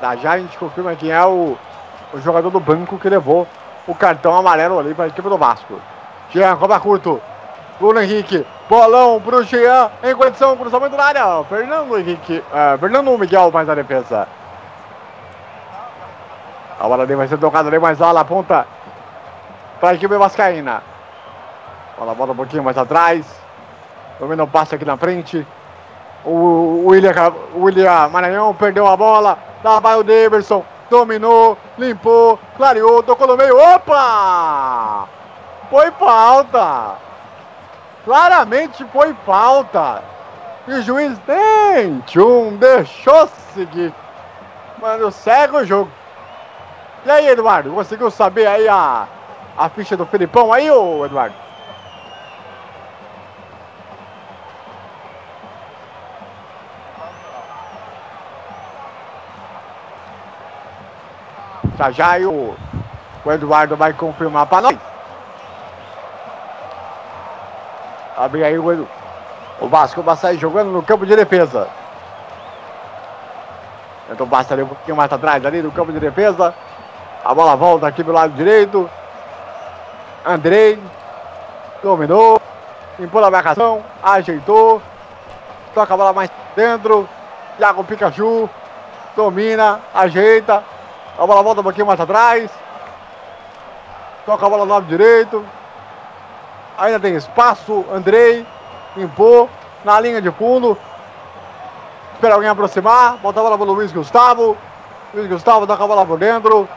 Speaker 5: Já já a gente confirma quem é o, o jogador do banco que levou o cartão amarelo ali para a equipe do Vasco. Jean, cobra curto. Bruno Henrique, bolão pro Jean, em condição, cruzamento na área. Fernando Henrique, eh, Fernando Miguel faz a defesa. A bola ali vai ser tocada ali mais lá, ponta para a equipe vascaína. Bola volta um pouquinho mais atrás. Domina o passe aqui na frente. O William, William Maranhão perdeu a bola. Lá vai o Daverson. Dominou, limpou, clareou, tocou no meio. Opa! Foi falta! Claramente foi falta. E o juiz nem tchum, deixou seguir. Mano, segue o jogo. E aí, Eduardo, conseguiu saber aí a, a ficha do Filipão aí, ô Eduardo? Já já aí o, o Eduardo vai confirmar para nós. Abre aí o Edu. O Vasco vai sair jogando no campo de defesa. Então basta ali um pouquinho mais atrás ali no campo de defesa. A bola volta aqui do lado direito. Andrei. Dominou. Limpou a marcação. Ajeitou. Toca a bola mais dentro. Thiago Pikachu. Domina. Ajeita. A bola volta um pouquinho mais atrás. Toca a bola no lado direito. Ainda tem espaço. Andrei. Limpou. Na linha de fundo. Espera alguém aproximar. Bota a bola para o Luiz Gustavo. Luiz Gustavo toca a bola por dentro.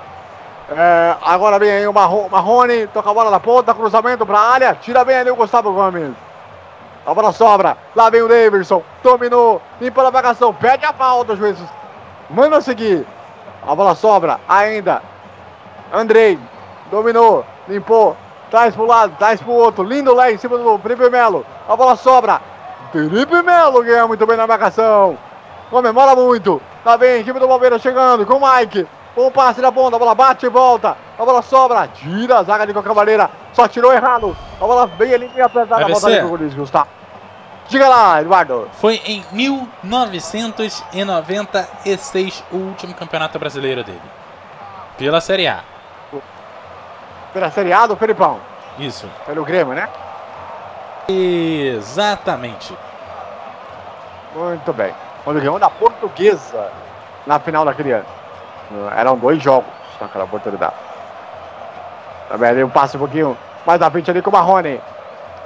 Speaker 5: É, agora vem aí o Marro- Marrone. Toca a bola na ponta. Cruzamento para a área. Tira bem ali o Gustavo Gomes. A bola sobra. Lá vem o Davidson. Dominou. Limpa a marcação. Pede a falta, juiz. Manda seguir. A bola sobra ainda. Andrei. Dominou. Limpou. Traz pro lado. Traz pro outro. Lindo lá em cima do Felipe Melo. A bola sobra. Felipe Melo ganha muito bem na marcação. Comemora muito. Tá bem, equipe do Palmeiras chegando com o Mike. Um passe na ponta, a bola bate e volta. A bola sobra, tira a zaga de qualquer maneira. Só tirou errado. A bola veio ali e apertada. A
Speaker 6: vencer.
Speaker 5: ali pro Luiz Gustavo. Diga lá, Eduardo.
Speaker 6: Foi em 1996 o último campeonato brasileiro dele. Pela Série A.
Speaker 5: Pela Série A do Felipão.
Speaker 6: Isso.
Speaker 5: Pelo Grêmio, né?
Speaker 6: Exatamente.
Speaker 5: Muito bem. Quando ganhou da Portuguesa na final da criança. Eram dois jogos naquela oportunidade. Também ali um passe um pouquinho mais à frente ali com o Marrone.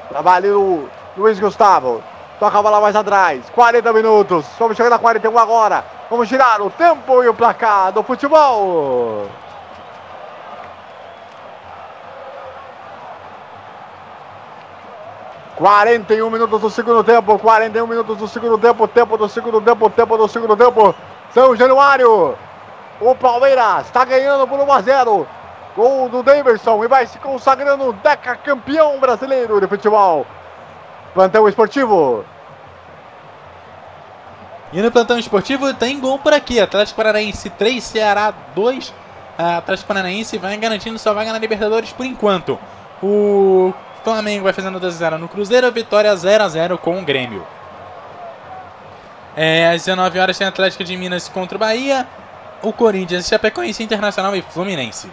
Speaker 5: Trabalha o Luiz Gustavo. Toca a bola mais atrás. 40 minutos. Vamos chegar na 41 agora. Vamos girar o tempo e o placar do futebol. Quarenta e um minutos do segundo tempo, 41 minutos do segundo tempo, tempo do segundo tempo, tempo do segundo tempo. São Januário. O Palmeiras está ganhando por 1 a 0. Gol do Daverson e vai se consagrando Deca campeão brasileiro de futebol. Plantão esportivo.
Speaker 6: E no plantão esportivo tem gol por aqui. Atlético Paranaense 3, Ceará 2. A Atlético Paranaense vai garantindo sua vaga na Libertadores por enquanto. O Flamengo vai fazendo 2x0 no Cruzeiro. Vitória 0x0 com o Grêmio. É, às 19 horas tem Atlético de Minas contra o Bahia, o Corinthians, Chapecoense Internacional e Fluminense.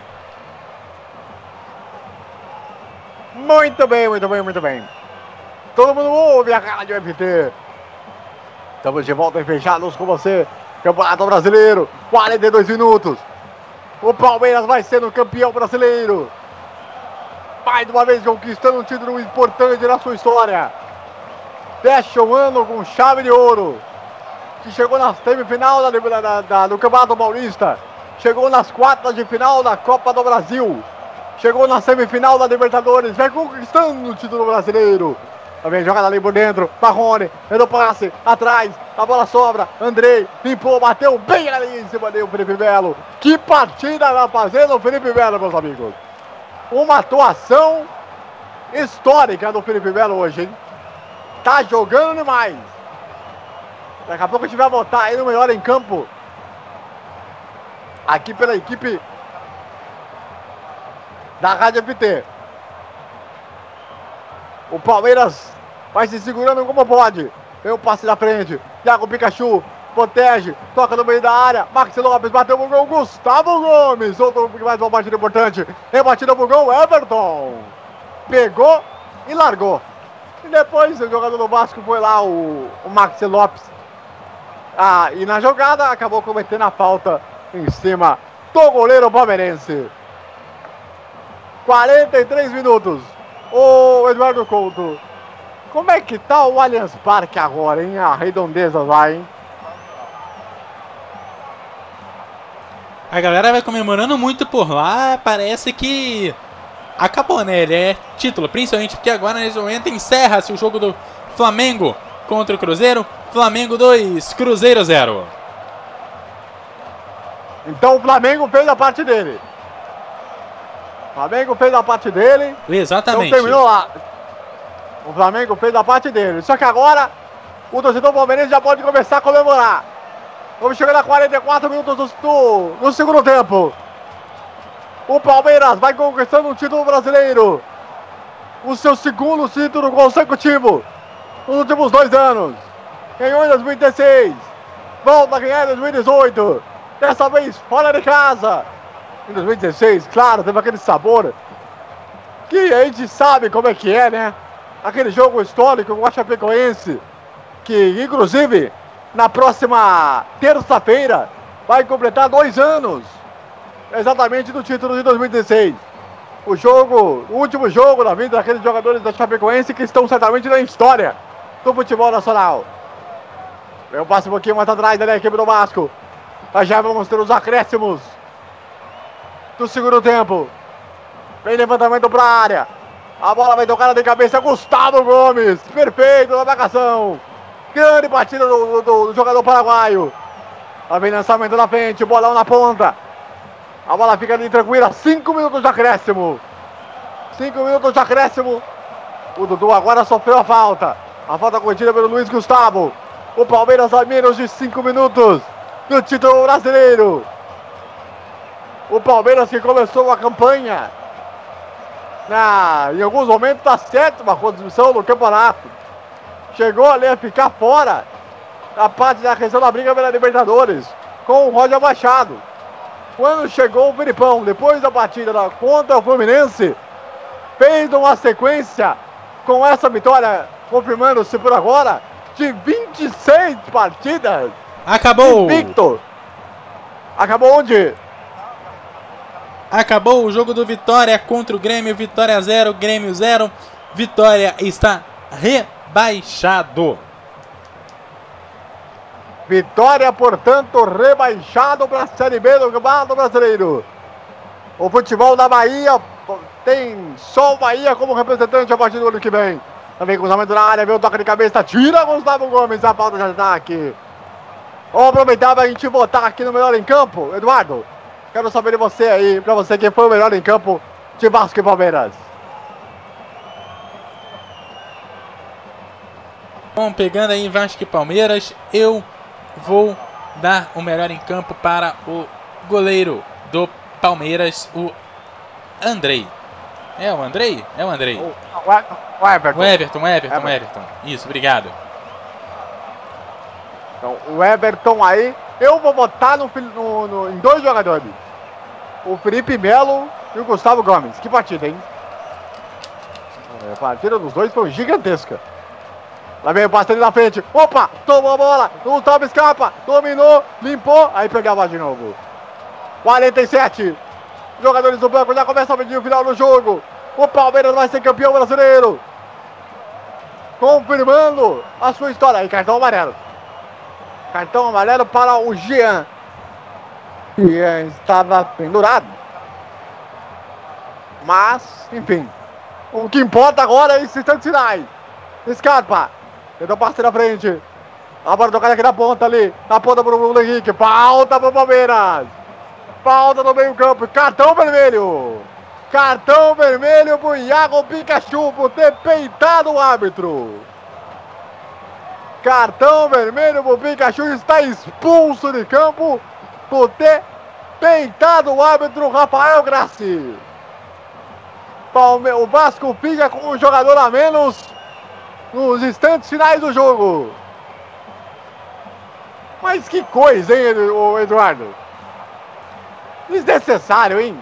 Speaker 5: Muito bem, muito bem, muito bem. Todo mundo ouve a cara de FT. Estamos de volta em fechados com você. Campeonato Brasileiro, 42 minutos. O Palmeiras vai sendo campeão brasileiro. Mais uma vez conquistando um título importante na sua história. Fecha o ano com chave de ouro. Que chegou na semifinal da, da, da, do Campeonato Paulista. Chegou nas quartas de final da Copa do Brasil. Chegou na semifinal da Libertadores. Vai conquistando o título brasileiro. Vem jogada ali por dentro. Marrone, no passe, atrás. A bola sobra. Andrei limpou, bateu bem ali em cima dele o Felipe Melo. Que partida vai fazendo o Felipe Melo, meus amigos. Uma atuação histórica do Felipe Melo hoje, hein? Tá jogando demais. Daqui a pouco a gente vai votar aí no melhor em campo. Aqui pela equipe da Rádio FT. O Palmeiras vai se segurando como pode. Vem o passe da frente. Thiago Pikachu protege, toca no meio da área. Max Lopes bateu no gol. Gustavo Gomes. Outro mais uma batida importante. Rebatida pro gol. Everton. Pegou e largou. E depois o jogador do Vasco foi lá, o, o Max Lopes. Ah, e na jogada acabou cometendo a falta em cima do goleiro palmeirense. 43 minutos. Ô Eduardo Couto, como é que tá o Allianz Parque agora, hein? A redondeza lá, hein?
Speaker 6: A galera vai comemorando muito por lá, parece que acabou, né? Ele é título, principalmente porque agora nesse momento encerra-se o jogo do Flamengo contra o Cruzeiro. Flamengo 2, Cruzeiro 0.
Speaker 5: Então o Flamengo fez a parte dele. O Flamengo fez a parte dele.
Speaker 6: Exatamente.
Speaker 5: Então terminou lá. O Flamengo fez a parte dele. Só que agora o torcedor palmeirense já pode começar a comemorar. Vamos chegando a 44 minutos do, do, do segundo tempo. O Palmeiras vai conquistando um título brasileiro. O seu segundo título consecutivo nos últimos dois anos. Ganhou em 2016. Volta a ganhar em 2018. Dessa vez fora de casa. Em 2016, claro, teve aquele sabor. Que a gente sabe como é que é, né? Aquele jogo histórico com a Chapecoense. Que inclusive na próxima terça-feira vai completar dois anos exatamente do título de 2016. O jogo, o último jogo da vida daqueles jogadores da Chapecoense que estão certamente na história do futebol nacional. Eu passo um pouquinho mais atrás da equipe do Vasco. Mas já vamos ter os acréscimos do segundo tempo. Vem levantamento para a área. A bola vai tocar de cabeça. Gustavo Gomes. Perfeito na marcação. Grande partida do, do, do jogador paraguaio. Lá vem lançamento na frente. Bolão na ponta. A bola fica ali tranquila. Cinco minutos de acréscimo. Cinco minutos de acréscimo. O Dudu agora sofreu a falta. A falta cometida pelo Luiz Gustavo. O Palmeiras a menos de cinco minutos do título brasileiro. O Palmeiras que começou a campanha na, em alguns momentos na sétima condição do campeonato. Chegou ali a ficar fora da parte da questão da briga pela Libertadores com o Roger Machado. Quando chegou o Filipão, depois da partida da, contra o Fluminense, fez uma sequência com essa vitória, confirmando-se por agora, de 26 partidas.
Speaker 6: Acabou!
Speaker 5: Victor. Acabou onde?
Speaker 6: Acabou o jogo do Vitória contra o Grêmio. Vitória 0, Grêmio 0. Vitória está rebaixado.
Speaker 5: Vitória, portanto, rebaixado para a Série B do Campeonato Brasileiro. O futebol da Bahia tem só o Bahia como representante a partir do ano que vem. Também cruzamento na área, vê o toque de cabeça, tira Gustavo Gomes, a falta de ataque. Vamos aproveitar para a gente votar aqui no melhor em campo. Eduardo, quero saber de você aí, para você quem foi o melhor em campo de Vasco e Palmeiras.
Speaker 6: Bom, pegando aí Vasco e Palmeiras, eu vou dar o melhor em campo para o goleiro do Palmeiras, o Andrei. É o Andrei? É o Andrei.
Speaker 5: O, o Everton.
Speaker 6: O Everton, Everton, Everton. Isso, obrigado.
Speaker 5: Então, o Everton aí, eu vou votar no, no, no, em dois jogadores. O Felipe Melo e o Gustavo Gomes. Que partida, hein? A partida dos dois foi gigantesca. Lá vem o na frente. Opa! Tomou a bola. O Tom escapa. Dominou. Limpou. Aí pegava de novo. 47. Jogadores do banco já começam a medir o final do jogo. O Palmeiras vai ser campeão brasileiro. Confirmando a sua história. Aí, cartão amarelo. Cartão amarelo para o Jean. Jean estava pendurado. Mas, enfim. O que importa agora é esse instante sinais. Escapa. Tentou passe na frente. A bola tocada aqui na ponta ali. Na ponta para o Bruno Henrique. Falta para o Palmeiras. Falta no meio campo. Cartão vermelho. Cartão vermelho pro Iago Pikachu por ter peitado o árbitro. Cartão vermelho pro Pikachu está expulso de campo por ter peitado o árbitro Rafael. Palme o Vasco fica com um jogador a menos nos instantes finais do jogo. Mas que coisa, hein, Eduardo? Desnecessário, hein?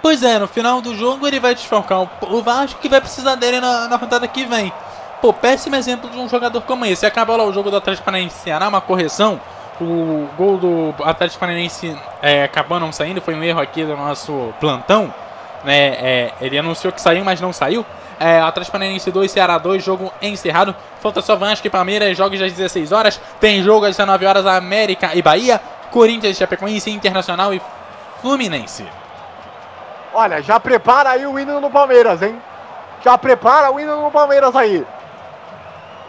Speaker 6: Pois é, no final do jogo ele vai desfalcar o Vasco que vai precisar dele na, na rodada que vem. Pô, péssimo exemplo de um jogador como esse. Acabou lá o jogo do Atlético Paranaense Ceará, uma correção. O gol do Atlético Paranaense é, acabou não saindo, foi um erro aqui do nosso plantão. Né? É, ele anunciou que saiu, mas não saiu. É, Atlético Paranaense 2, Ceará 2, jogo encerrado. Falta só Vasco e Palmeiras, jogos às 16 horas. Tem jogo às 19 horas, América e Bahia. Corinthians, Chapecoense, Internacional e Fluminense.
Speaker 5: Olha, já prepara aí o hino no Palmeiras, hein? Já prepara o hino no Palmeiras aí.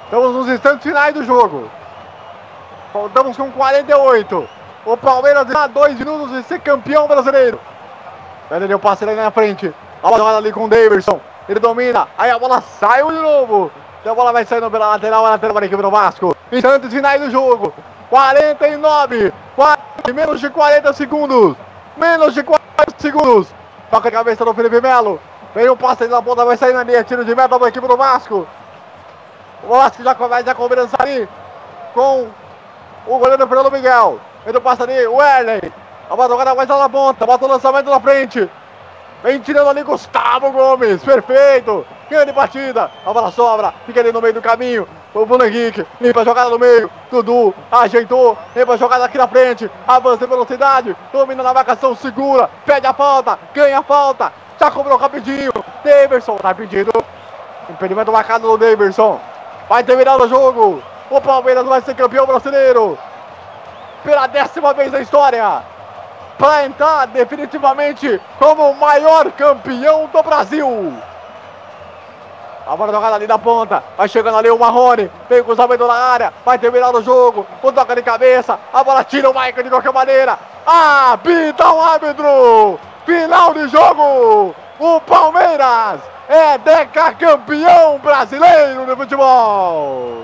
Speaker 5: Estamos nos instantes finais do jogo. Estamos com 48. O Palmeiras está dois minutos de ser campeão brasileiro. Ele deu passe ali na frente. A bola ali com o Davidson. Ele domina. Aí a bola saiu de novo. E a bola vai saindo pela lateral. A lateral para a equipe do Vasco. Instantes finais do jogo. 49. 4, menos de 40 segundos. Menos de 40 segundos. Toca a cabeça do Felipe Melo. Vem o passe na ponta, vai sair na linha. Tiro de meta da equipe do Vasco. O Vasco já começa a cobrança ali com o goleiro Fernando Miguel. Ele passa ali, o Erley. A bola mais lá na ponta, bota o lançamento na frente. Vem tirando ali Gustavo Gomes, perfeito. Grande partida, a bola sobra, fica ali no meio do caminho. O Bruno Henrique, limpa a jogada no meio. Dudu ajeitou, limpa a jogada aqui na frente. Avança em velocidade, domina na marcação, segura, pede a falta, ganha a falta. Já cobrou rapidinho. Daverson tá pedindo. Impedimento marcado do Daverson. Vai terminar o jogo. O Palmeiras vai ser campeão brasileiro. Pela décima vez na história. Para entrar definitivamente como o maior campeão do Brasil. A bola jogada ali na ponta. Vai chegando ali o Marrone. Vem cruzamento na área. Vai terminar o jogo. O toca de cabeça. A bola tira o Michael de qualquer maneira. Apita o árbitro. Final de jogo. O Palmeiras é decacampeão brasileiro de futebol.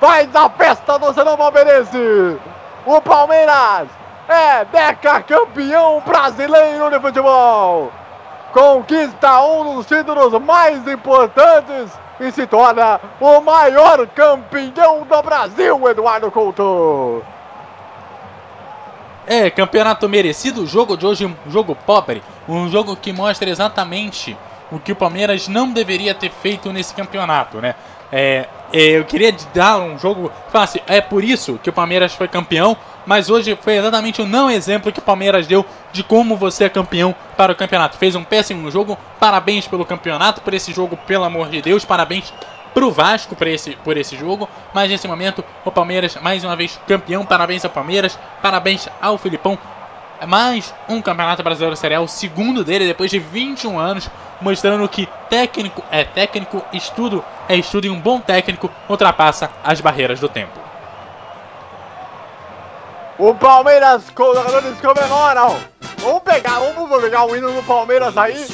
Speaker 5: Faz a festa do Senão Palmeirense. O Palmeiras é decacampeão brasileiro de futebol conquista um dos títulos mais importantes e se torna o maior campeão do Brasil, Eduardo Couto.
Speaker 6: É, campeonato merecido, jogo de hoje, um jogo pobre, um jogo que mostra exatamente o que o Palmeiras não deveria ter feito nesse campeonato, né? É, é, eu queria dar um jogo fácil, é por isso que o Palmeiras foi campeão, mas hoje foi exatamente o não exemplo que o Palmeiras deu de como você é campeão para o campeonato. Fez um péssimo jogo, parabéns pelo campeonato, por esse jogo, pelo amor de Deus, parabéns pro Vasco por esse, por esse jogo, mas nesse momento o Palmeiras mais uma vez campeão, parabéns ao Palmeiras, parabéns ao Filipão, mais um Campeonato Brasileiro Série A, o segundo dele depois de 21 anos, mostrando que técnico é técnico, estudo é estudo e um bom técnico ultrapassa as barreiras do tempo.
Speaker 5: O Palmeiras, os jogadores comemoram. Vamos pegar, vamos pegar o hino do Palmeiras aí,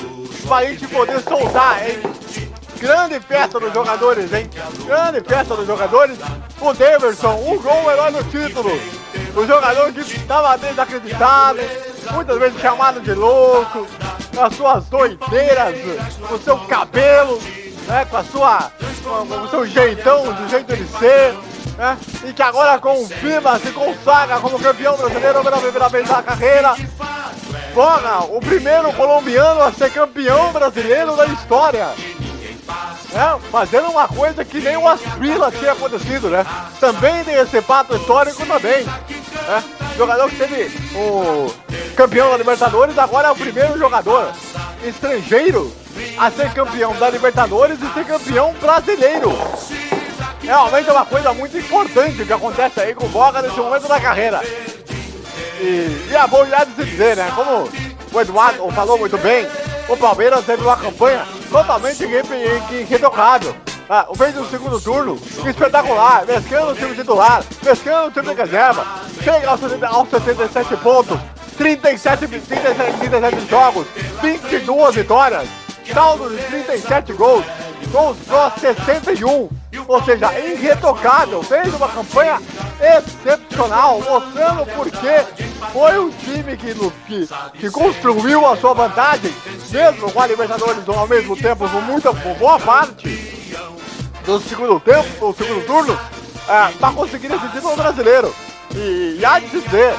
Speaker 5: pra gente poder soltar, hein? Grande festa dos jogadores, hein? Grande festa dos jogadores. O Daverson, o gol herói do título. O jogador que estava desacreditado, muitas vezes chamado de louco, com as suas doideiras, com o seu cabelo, né, com a sua, com o seu jeitão, do jeito de ser. Né? E que agora confirma, se consagra como campeão brasileiro pela primeira vez na carreira. Porra, o primeiro colombiano a ser campeão brasileiro da história. É, fazendo uma coisa que nem o Asprila tinha acontecido, né? Também tem esse fato histórico também. Né? Jogador que teve o campeão da Libertadores, agora é o primeiro jogador estrangeiro a ser campeão da Libertadores e ser campeão brasileiro. Realmente é uma coisa muito importante que acontece aí com o Boca nesse momento da carreira. E, e é bom já de se dizer, né? Como o Eduardo falou muito bem, o Palmeiras teve uma campanha totalmente irretocável. Ah, o meio do segundo turno, espetacular, mescando o time titular, mescando o time de reserva, chega aos, aos 77 pontos, 37, 37, 37 jogos, 22 vitórias, saldo de 37 gols, gols só 61, ou seja, irretocável, fez uma campanha excepcional, mostrando porque foi um time que, que, que construiu a sua vantagem, mesmo com a Libertadores ao mesmo tempo, com muita boa parte do segundo tempo, do segundo turno, é, para conseguir esse título brasileiro. E, e há de dizer,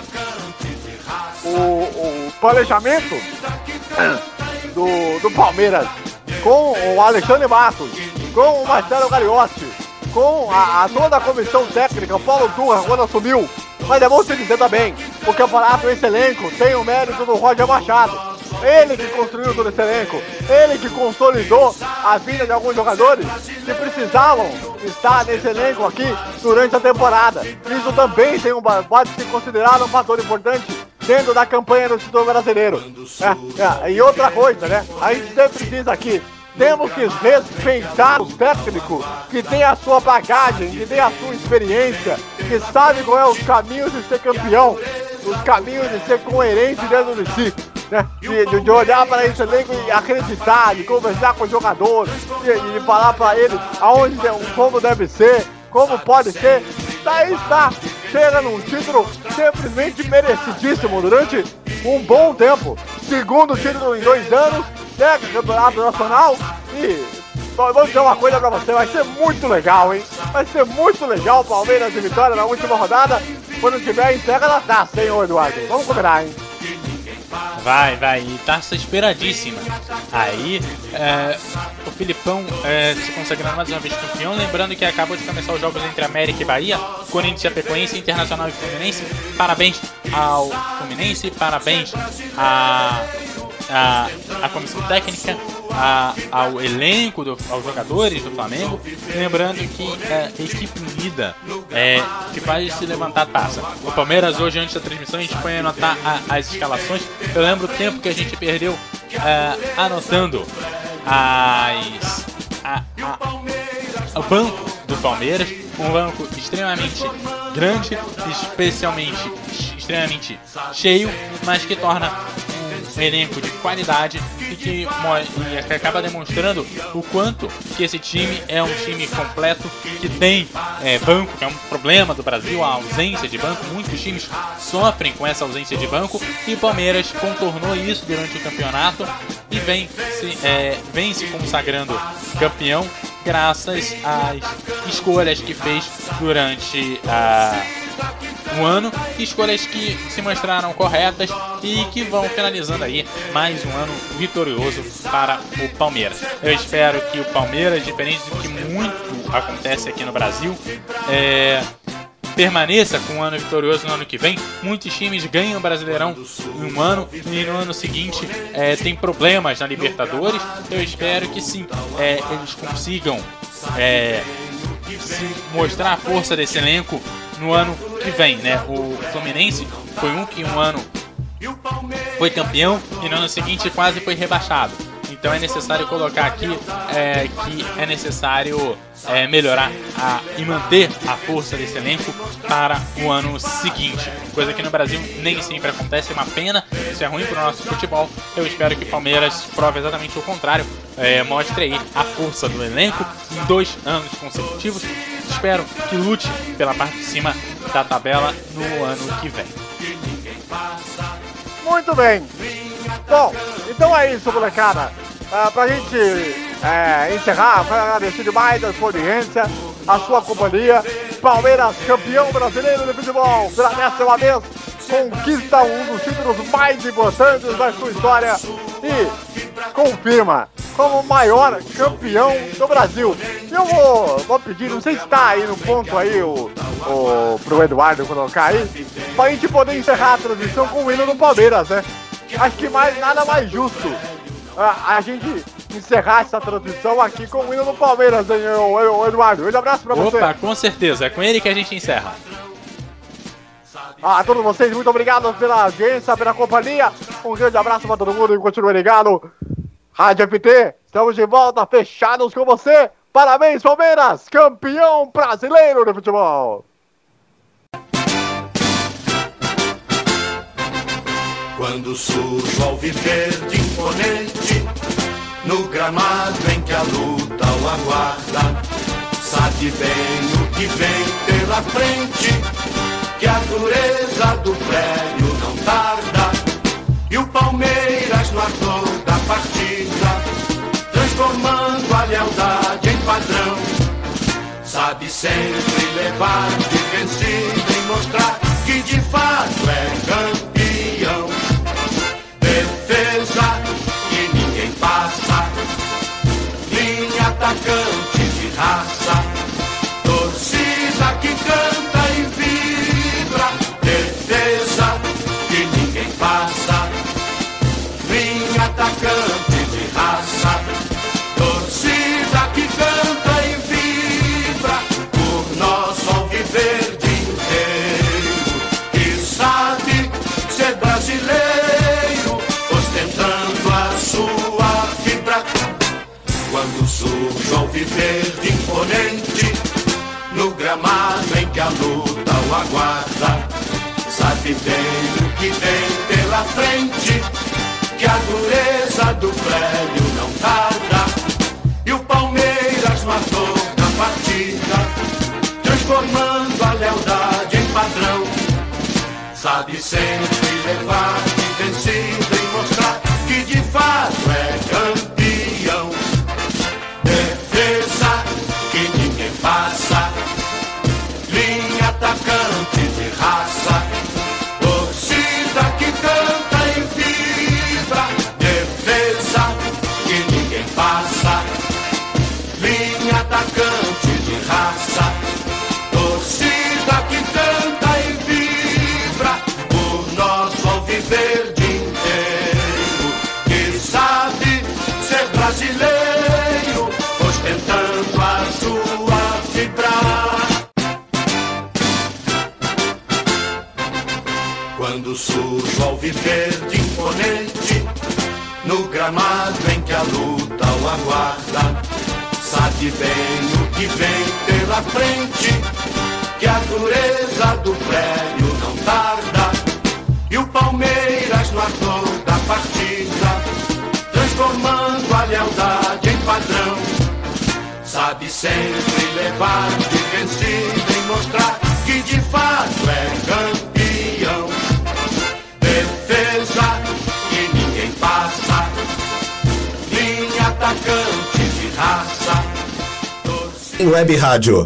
Speaker 5: o, o planejamento do, do Palmeiras com o Alexandre Matos, com o Marcelo Gagliotti, com a, a, toda a comissão técnica, o Paulo Turra, quando assumiu. Mas é bom se dizer também, o campeonato, esse elenco, tem o mérito do Roger Machado. Ele que construiu todo esse elenco, ele que consolidou a vida de alguns jogadores que precisavam estar nesse elenco aqui durante a temporada. Isso também tem um, pode ser considerado um fator importante dentro da campanha do título brasileiro. É, é, e outra coisa, né? A gente sempre diz aqui, temos que respeitar os técnicos que tem a sua bagagem, que tem a sua experiência, que sabe qual é os caminhos de ser campeão, os caminhos de ser coerente dentro de si. Né? De, de, de, olhar para esse elenco e acreditar, de conversar com os jogadores, de, de falar para eles aonde, como deve ser, como pode ser. Daí está, chega num título simplesmente merecidíssimo durante um bom tempo. Segundo título em dois anos, pega o campeonato nacional e vou dizer uma coisa pra você, vai ser muito legal, hein? Vai ser muito legal o Palmeiras de vitória na última rodada, quando tiver entrega da taça, hein, Eduardo? Vamos combinar, hein?
Speaker 6: Vai, vai, e taça esperadíssima. Aí, é, o Filipão é, se consagrando mais uma vez campeão. Lembrando que acabou de começar os jogos entre América e Bahia, Corinthians e Apecoense, Internacional e Fluminense. Parabéns ao Fluminense, parabéns a a, a comissão técnica, a, ao elenco, do, aos jogadores do Flamengo. Lembrando que é equipe unida é, que faz se levantar a taça. O Palmeiras hoje, antes da transmissão, a gente foi anotar a, as escalações. Eu lembro o tempo que a gente perdeu é, anotando as, a, a, o banco do Palmeiras. Um banco extremamente grande, especialmente extremamente cheio, mas que torna um elenco de qualidade e que, e que acaba demonstrando o quanto que esse time é um time completo, que tem é, banco, que é um problema do Brasil, a ausência de banco. Muitos times sofrem com essa ausência de banco e o Palmeiras contornou isso durante o campeonato e vem se, é, vem se consagrando campeão graças às escolhas que fez durante a um ano, escolhas que se mostraram corretas e que vão finalizando aí mais um ano vitorioso para o Palmeiras. Eu espero que o Palmeiras, diferente do que muito acontece aqui no Brasil, é, permaneça com um ano vitorioso no ano que vem. Muitos times ganham o Brasileirão em um ano e no ano seguinte é, tem problemas na Libertadores. Eu espero que sim, é, eles consigam é, mostrar a força desse elenco no ano que vem, né? O Fluminense foi um que um ano foi campeão e no ano seguinte quase foi rebaixado. Então é necessário colocar aqui é, que é necessário é, melhorar a, e manter a força desse elenco para o ano seguinte. Coisa que no Brasil nem sempre acontece, é uma pena, isso é ruim para o nosso futebol. Eu espero que o Palmeiras prove exatamente o contrário, é, mostre aí a força do elenco em dois anos consecutivos. Espero que lute pela parte de cima da tabela no ano que vem.
Speaker 5: Muito bem. Bom, então é isso, molecada. Uh, pra gente é, encerrar, agradecer demais a sua audiência, a sua companhia. Palmeiras, campeão brasileiro de futebol, pela décima vez, conquista um dos títulos mais importantes da sua história e confirma como maior campeão do Brasil. Eu vou, vou pedir, não sei se está aí no ponto aí o, o, pro Eduardo colocar aí, pra gente poder encerrar a transmissão com o hino do Palmeiras, né? Acho que mais nada mais justo a, a gente encerrar essa transmissão aqui com o hino do Palmeiras, hein, Eduardo. Um abraço pra você.
Speaker 6: Opa, com certeza. É com ele que a gente encerra.
Speaker 5: A todos vocês, muito obrigado pela audiência, pela companhia. Um grande abraço para todo mundo e continue ligado. Rádio FT, estamos de volta, fechados com você. Parabéns, Palmeiras, campeão brasileiro de futebol.
Speaker 9: Quando surge viver de imponente, no gramado em que a luta o aguarda, sabe bem o que vem pela frente, que a dureza do prédio não tarda, e o Palmeiras no ator da partida, transformando a lealdade em padrão, sabe sempre levar de vencido e mostrar que de fato é campeão. Defesa que ninguém passa, linha atacante de raça, gramado em que a luta o aguarda, sabe bem o que vem pela frente, que a dureza do prédio não tarda, e o Palmeiras matou na partida, transformando a lealdade em padrão. Sabe sempre levar de vencido e mostrar que de fato é campeão. Surge ao viver de imponente, no gramado em que a luta o aguarda, sabe bem o que vem pela frente, que a dureza do prédio não tarda, e o Palmeiras no ator da partida, transformando a lealdade em padrão, sabe sempre levar de vencido e mostrar que de fato é campeão.
Speaker 1: Em Web Rádio.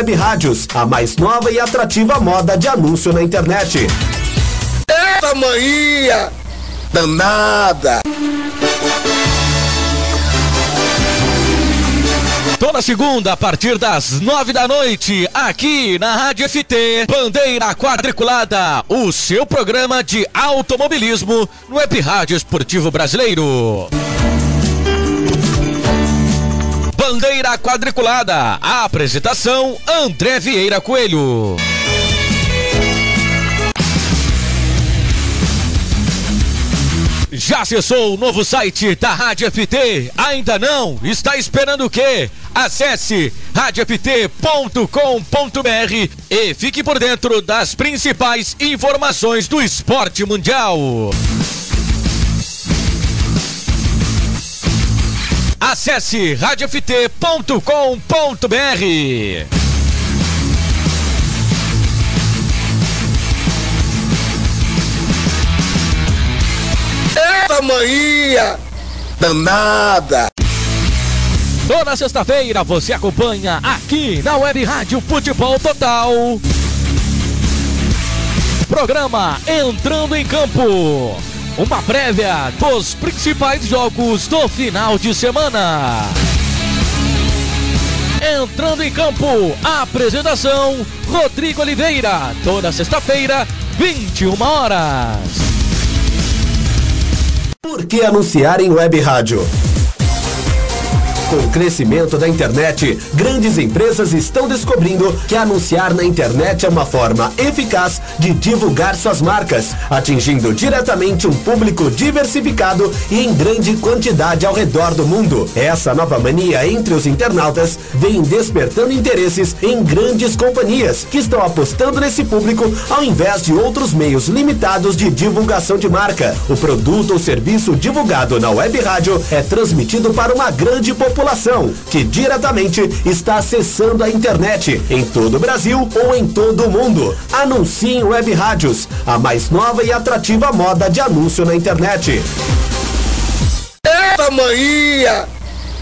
Speaker 1: rádios, a mais nova e atrativa moda de anúncio na internet.
Speaker 2: Essa mania danada.
Speaker 3: Toda segunda, a partir das nove da noite, aqui na Rádio FT, Bandeira Quadriculada, o seu programa de automobilismo no Web Rádio Esportivo Brasileiro. Bandeira Quadriculada, a apresentação André Vieira Coelho. Já acessou o novo site da Rádio FT? Ainda não? Está esperando o quê? Acesse radioft.com.br e fique por dentro das principais informações do esporte mundial. Acesse radioft.com.br.
Speaker 2: Eita manhã danada!
Speaker 3: Toda sexta-feira você acompanha aqui na Web Rádio Futebol Total. Programa Entrando em Campo. Uma prévia dos principais jogos do final de semana. Entrando em campo, apresentação Rodrigo Oliveira. Toda sexta-feira, 21 horas.
Speaker 1: Por que anunciar em web rádio? Com o crescimento da internet, grandes empresas estão descobrindo que anunciar na internet é uma forma eficaz de divulgar suas marcas, atingindo diretamente um público diversificado e em grande quantidade ao redor do mundo. Essa nova mania entre os internautas vem despertando interesses em grandes companhias que estão apostando nesse público ao invés de outros meios limitados de divulgação de marca. O produto ou serviço divulgado na web rádio é transmitido para uma grande população que diretamente está acessando a internet em todo o Brasil ou em todo o mundo. Anuncie em web rádios, a mais nova e atrativa moda de anúncio na internet.
Speaker 2: Eita manhã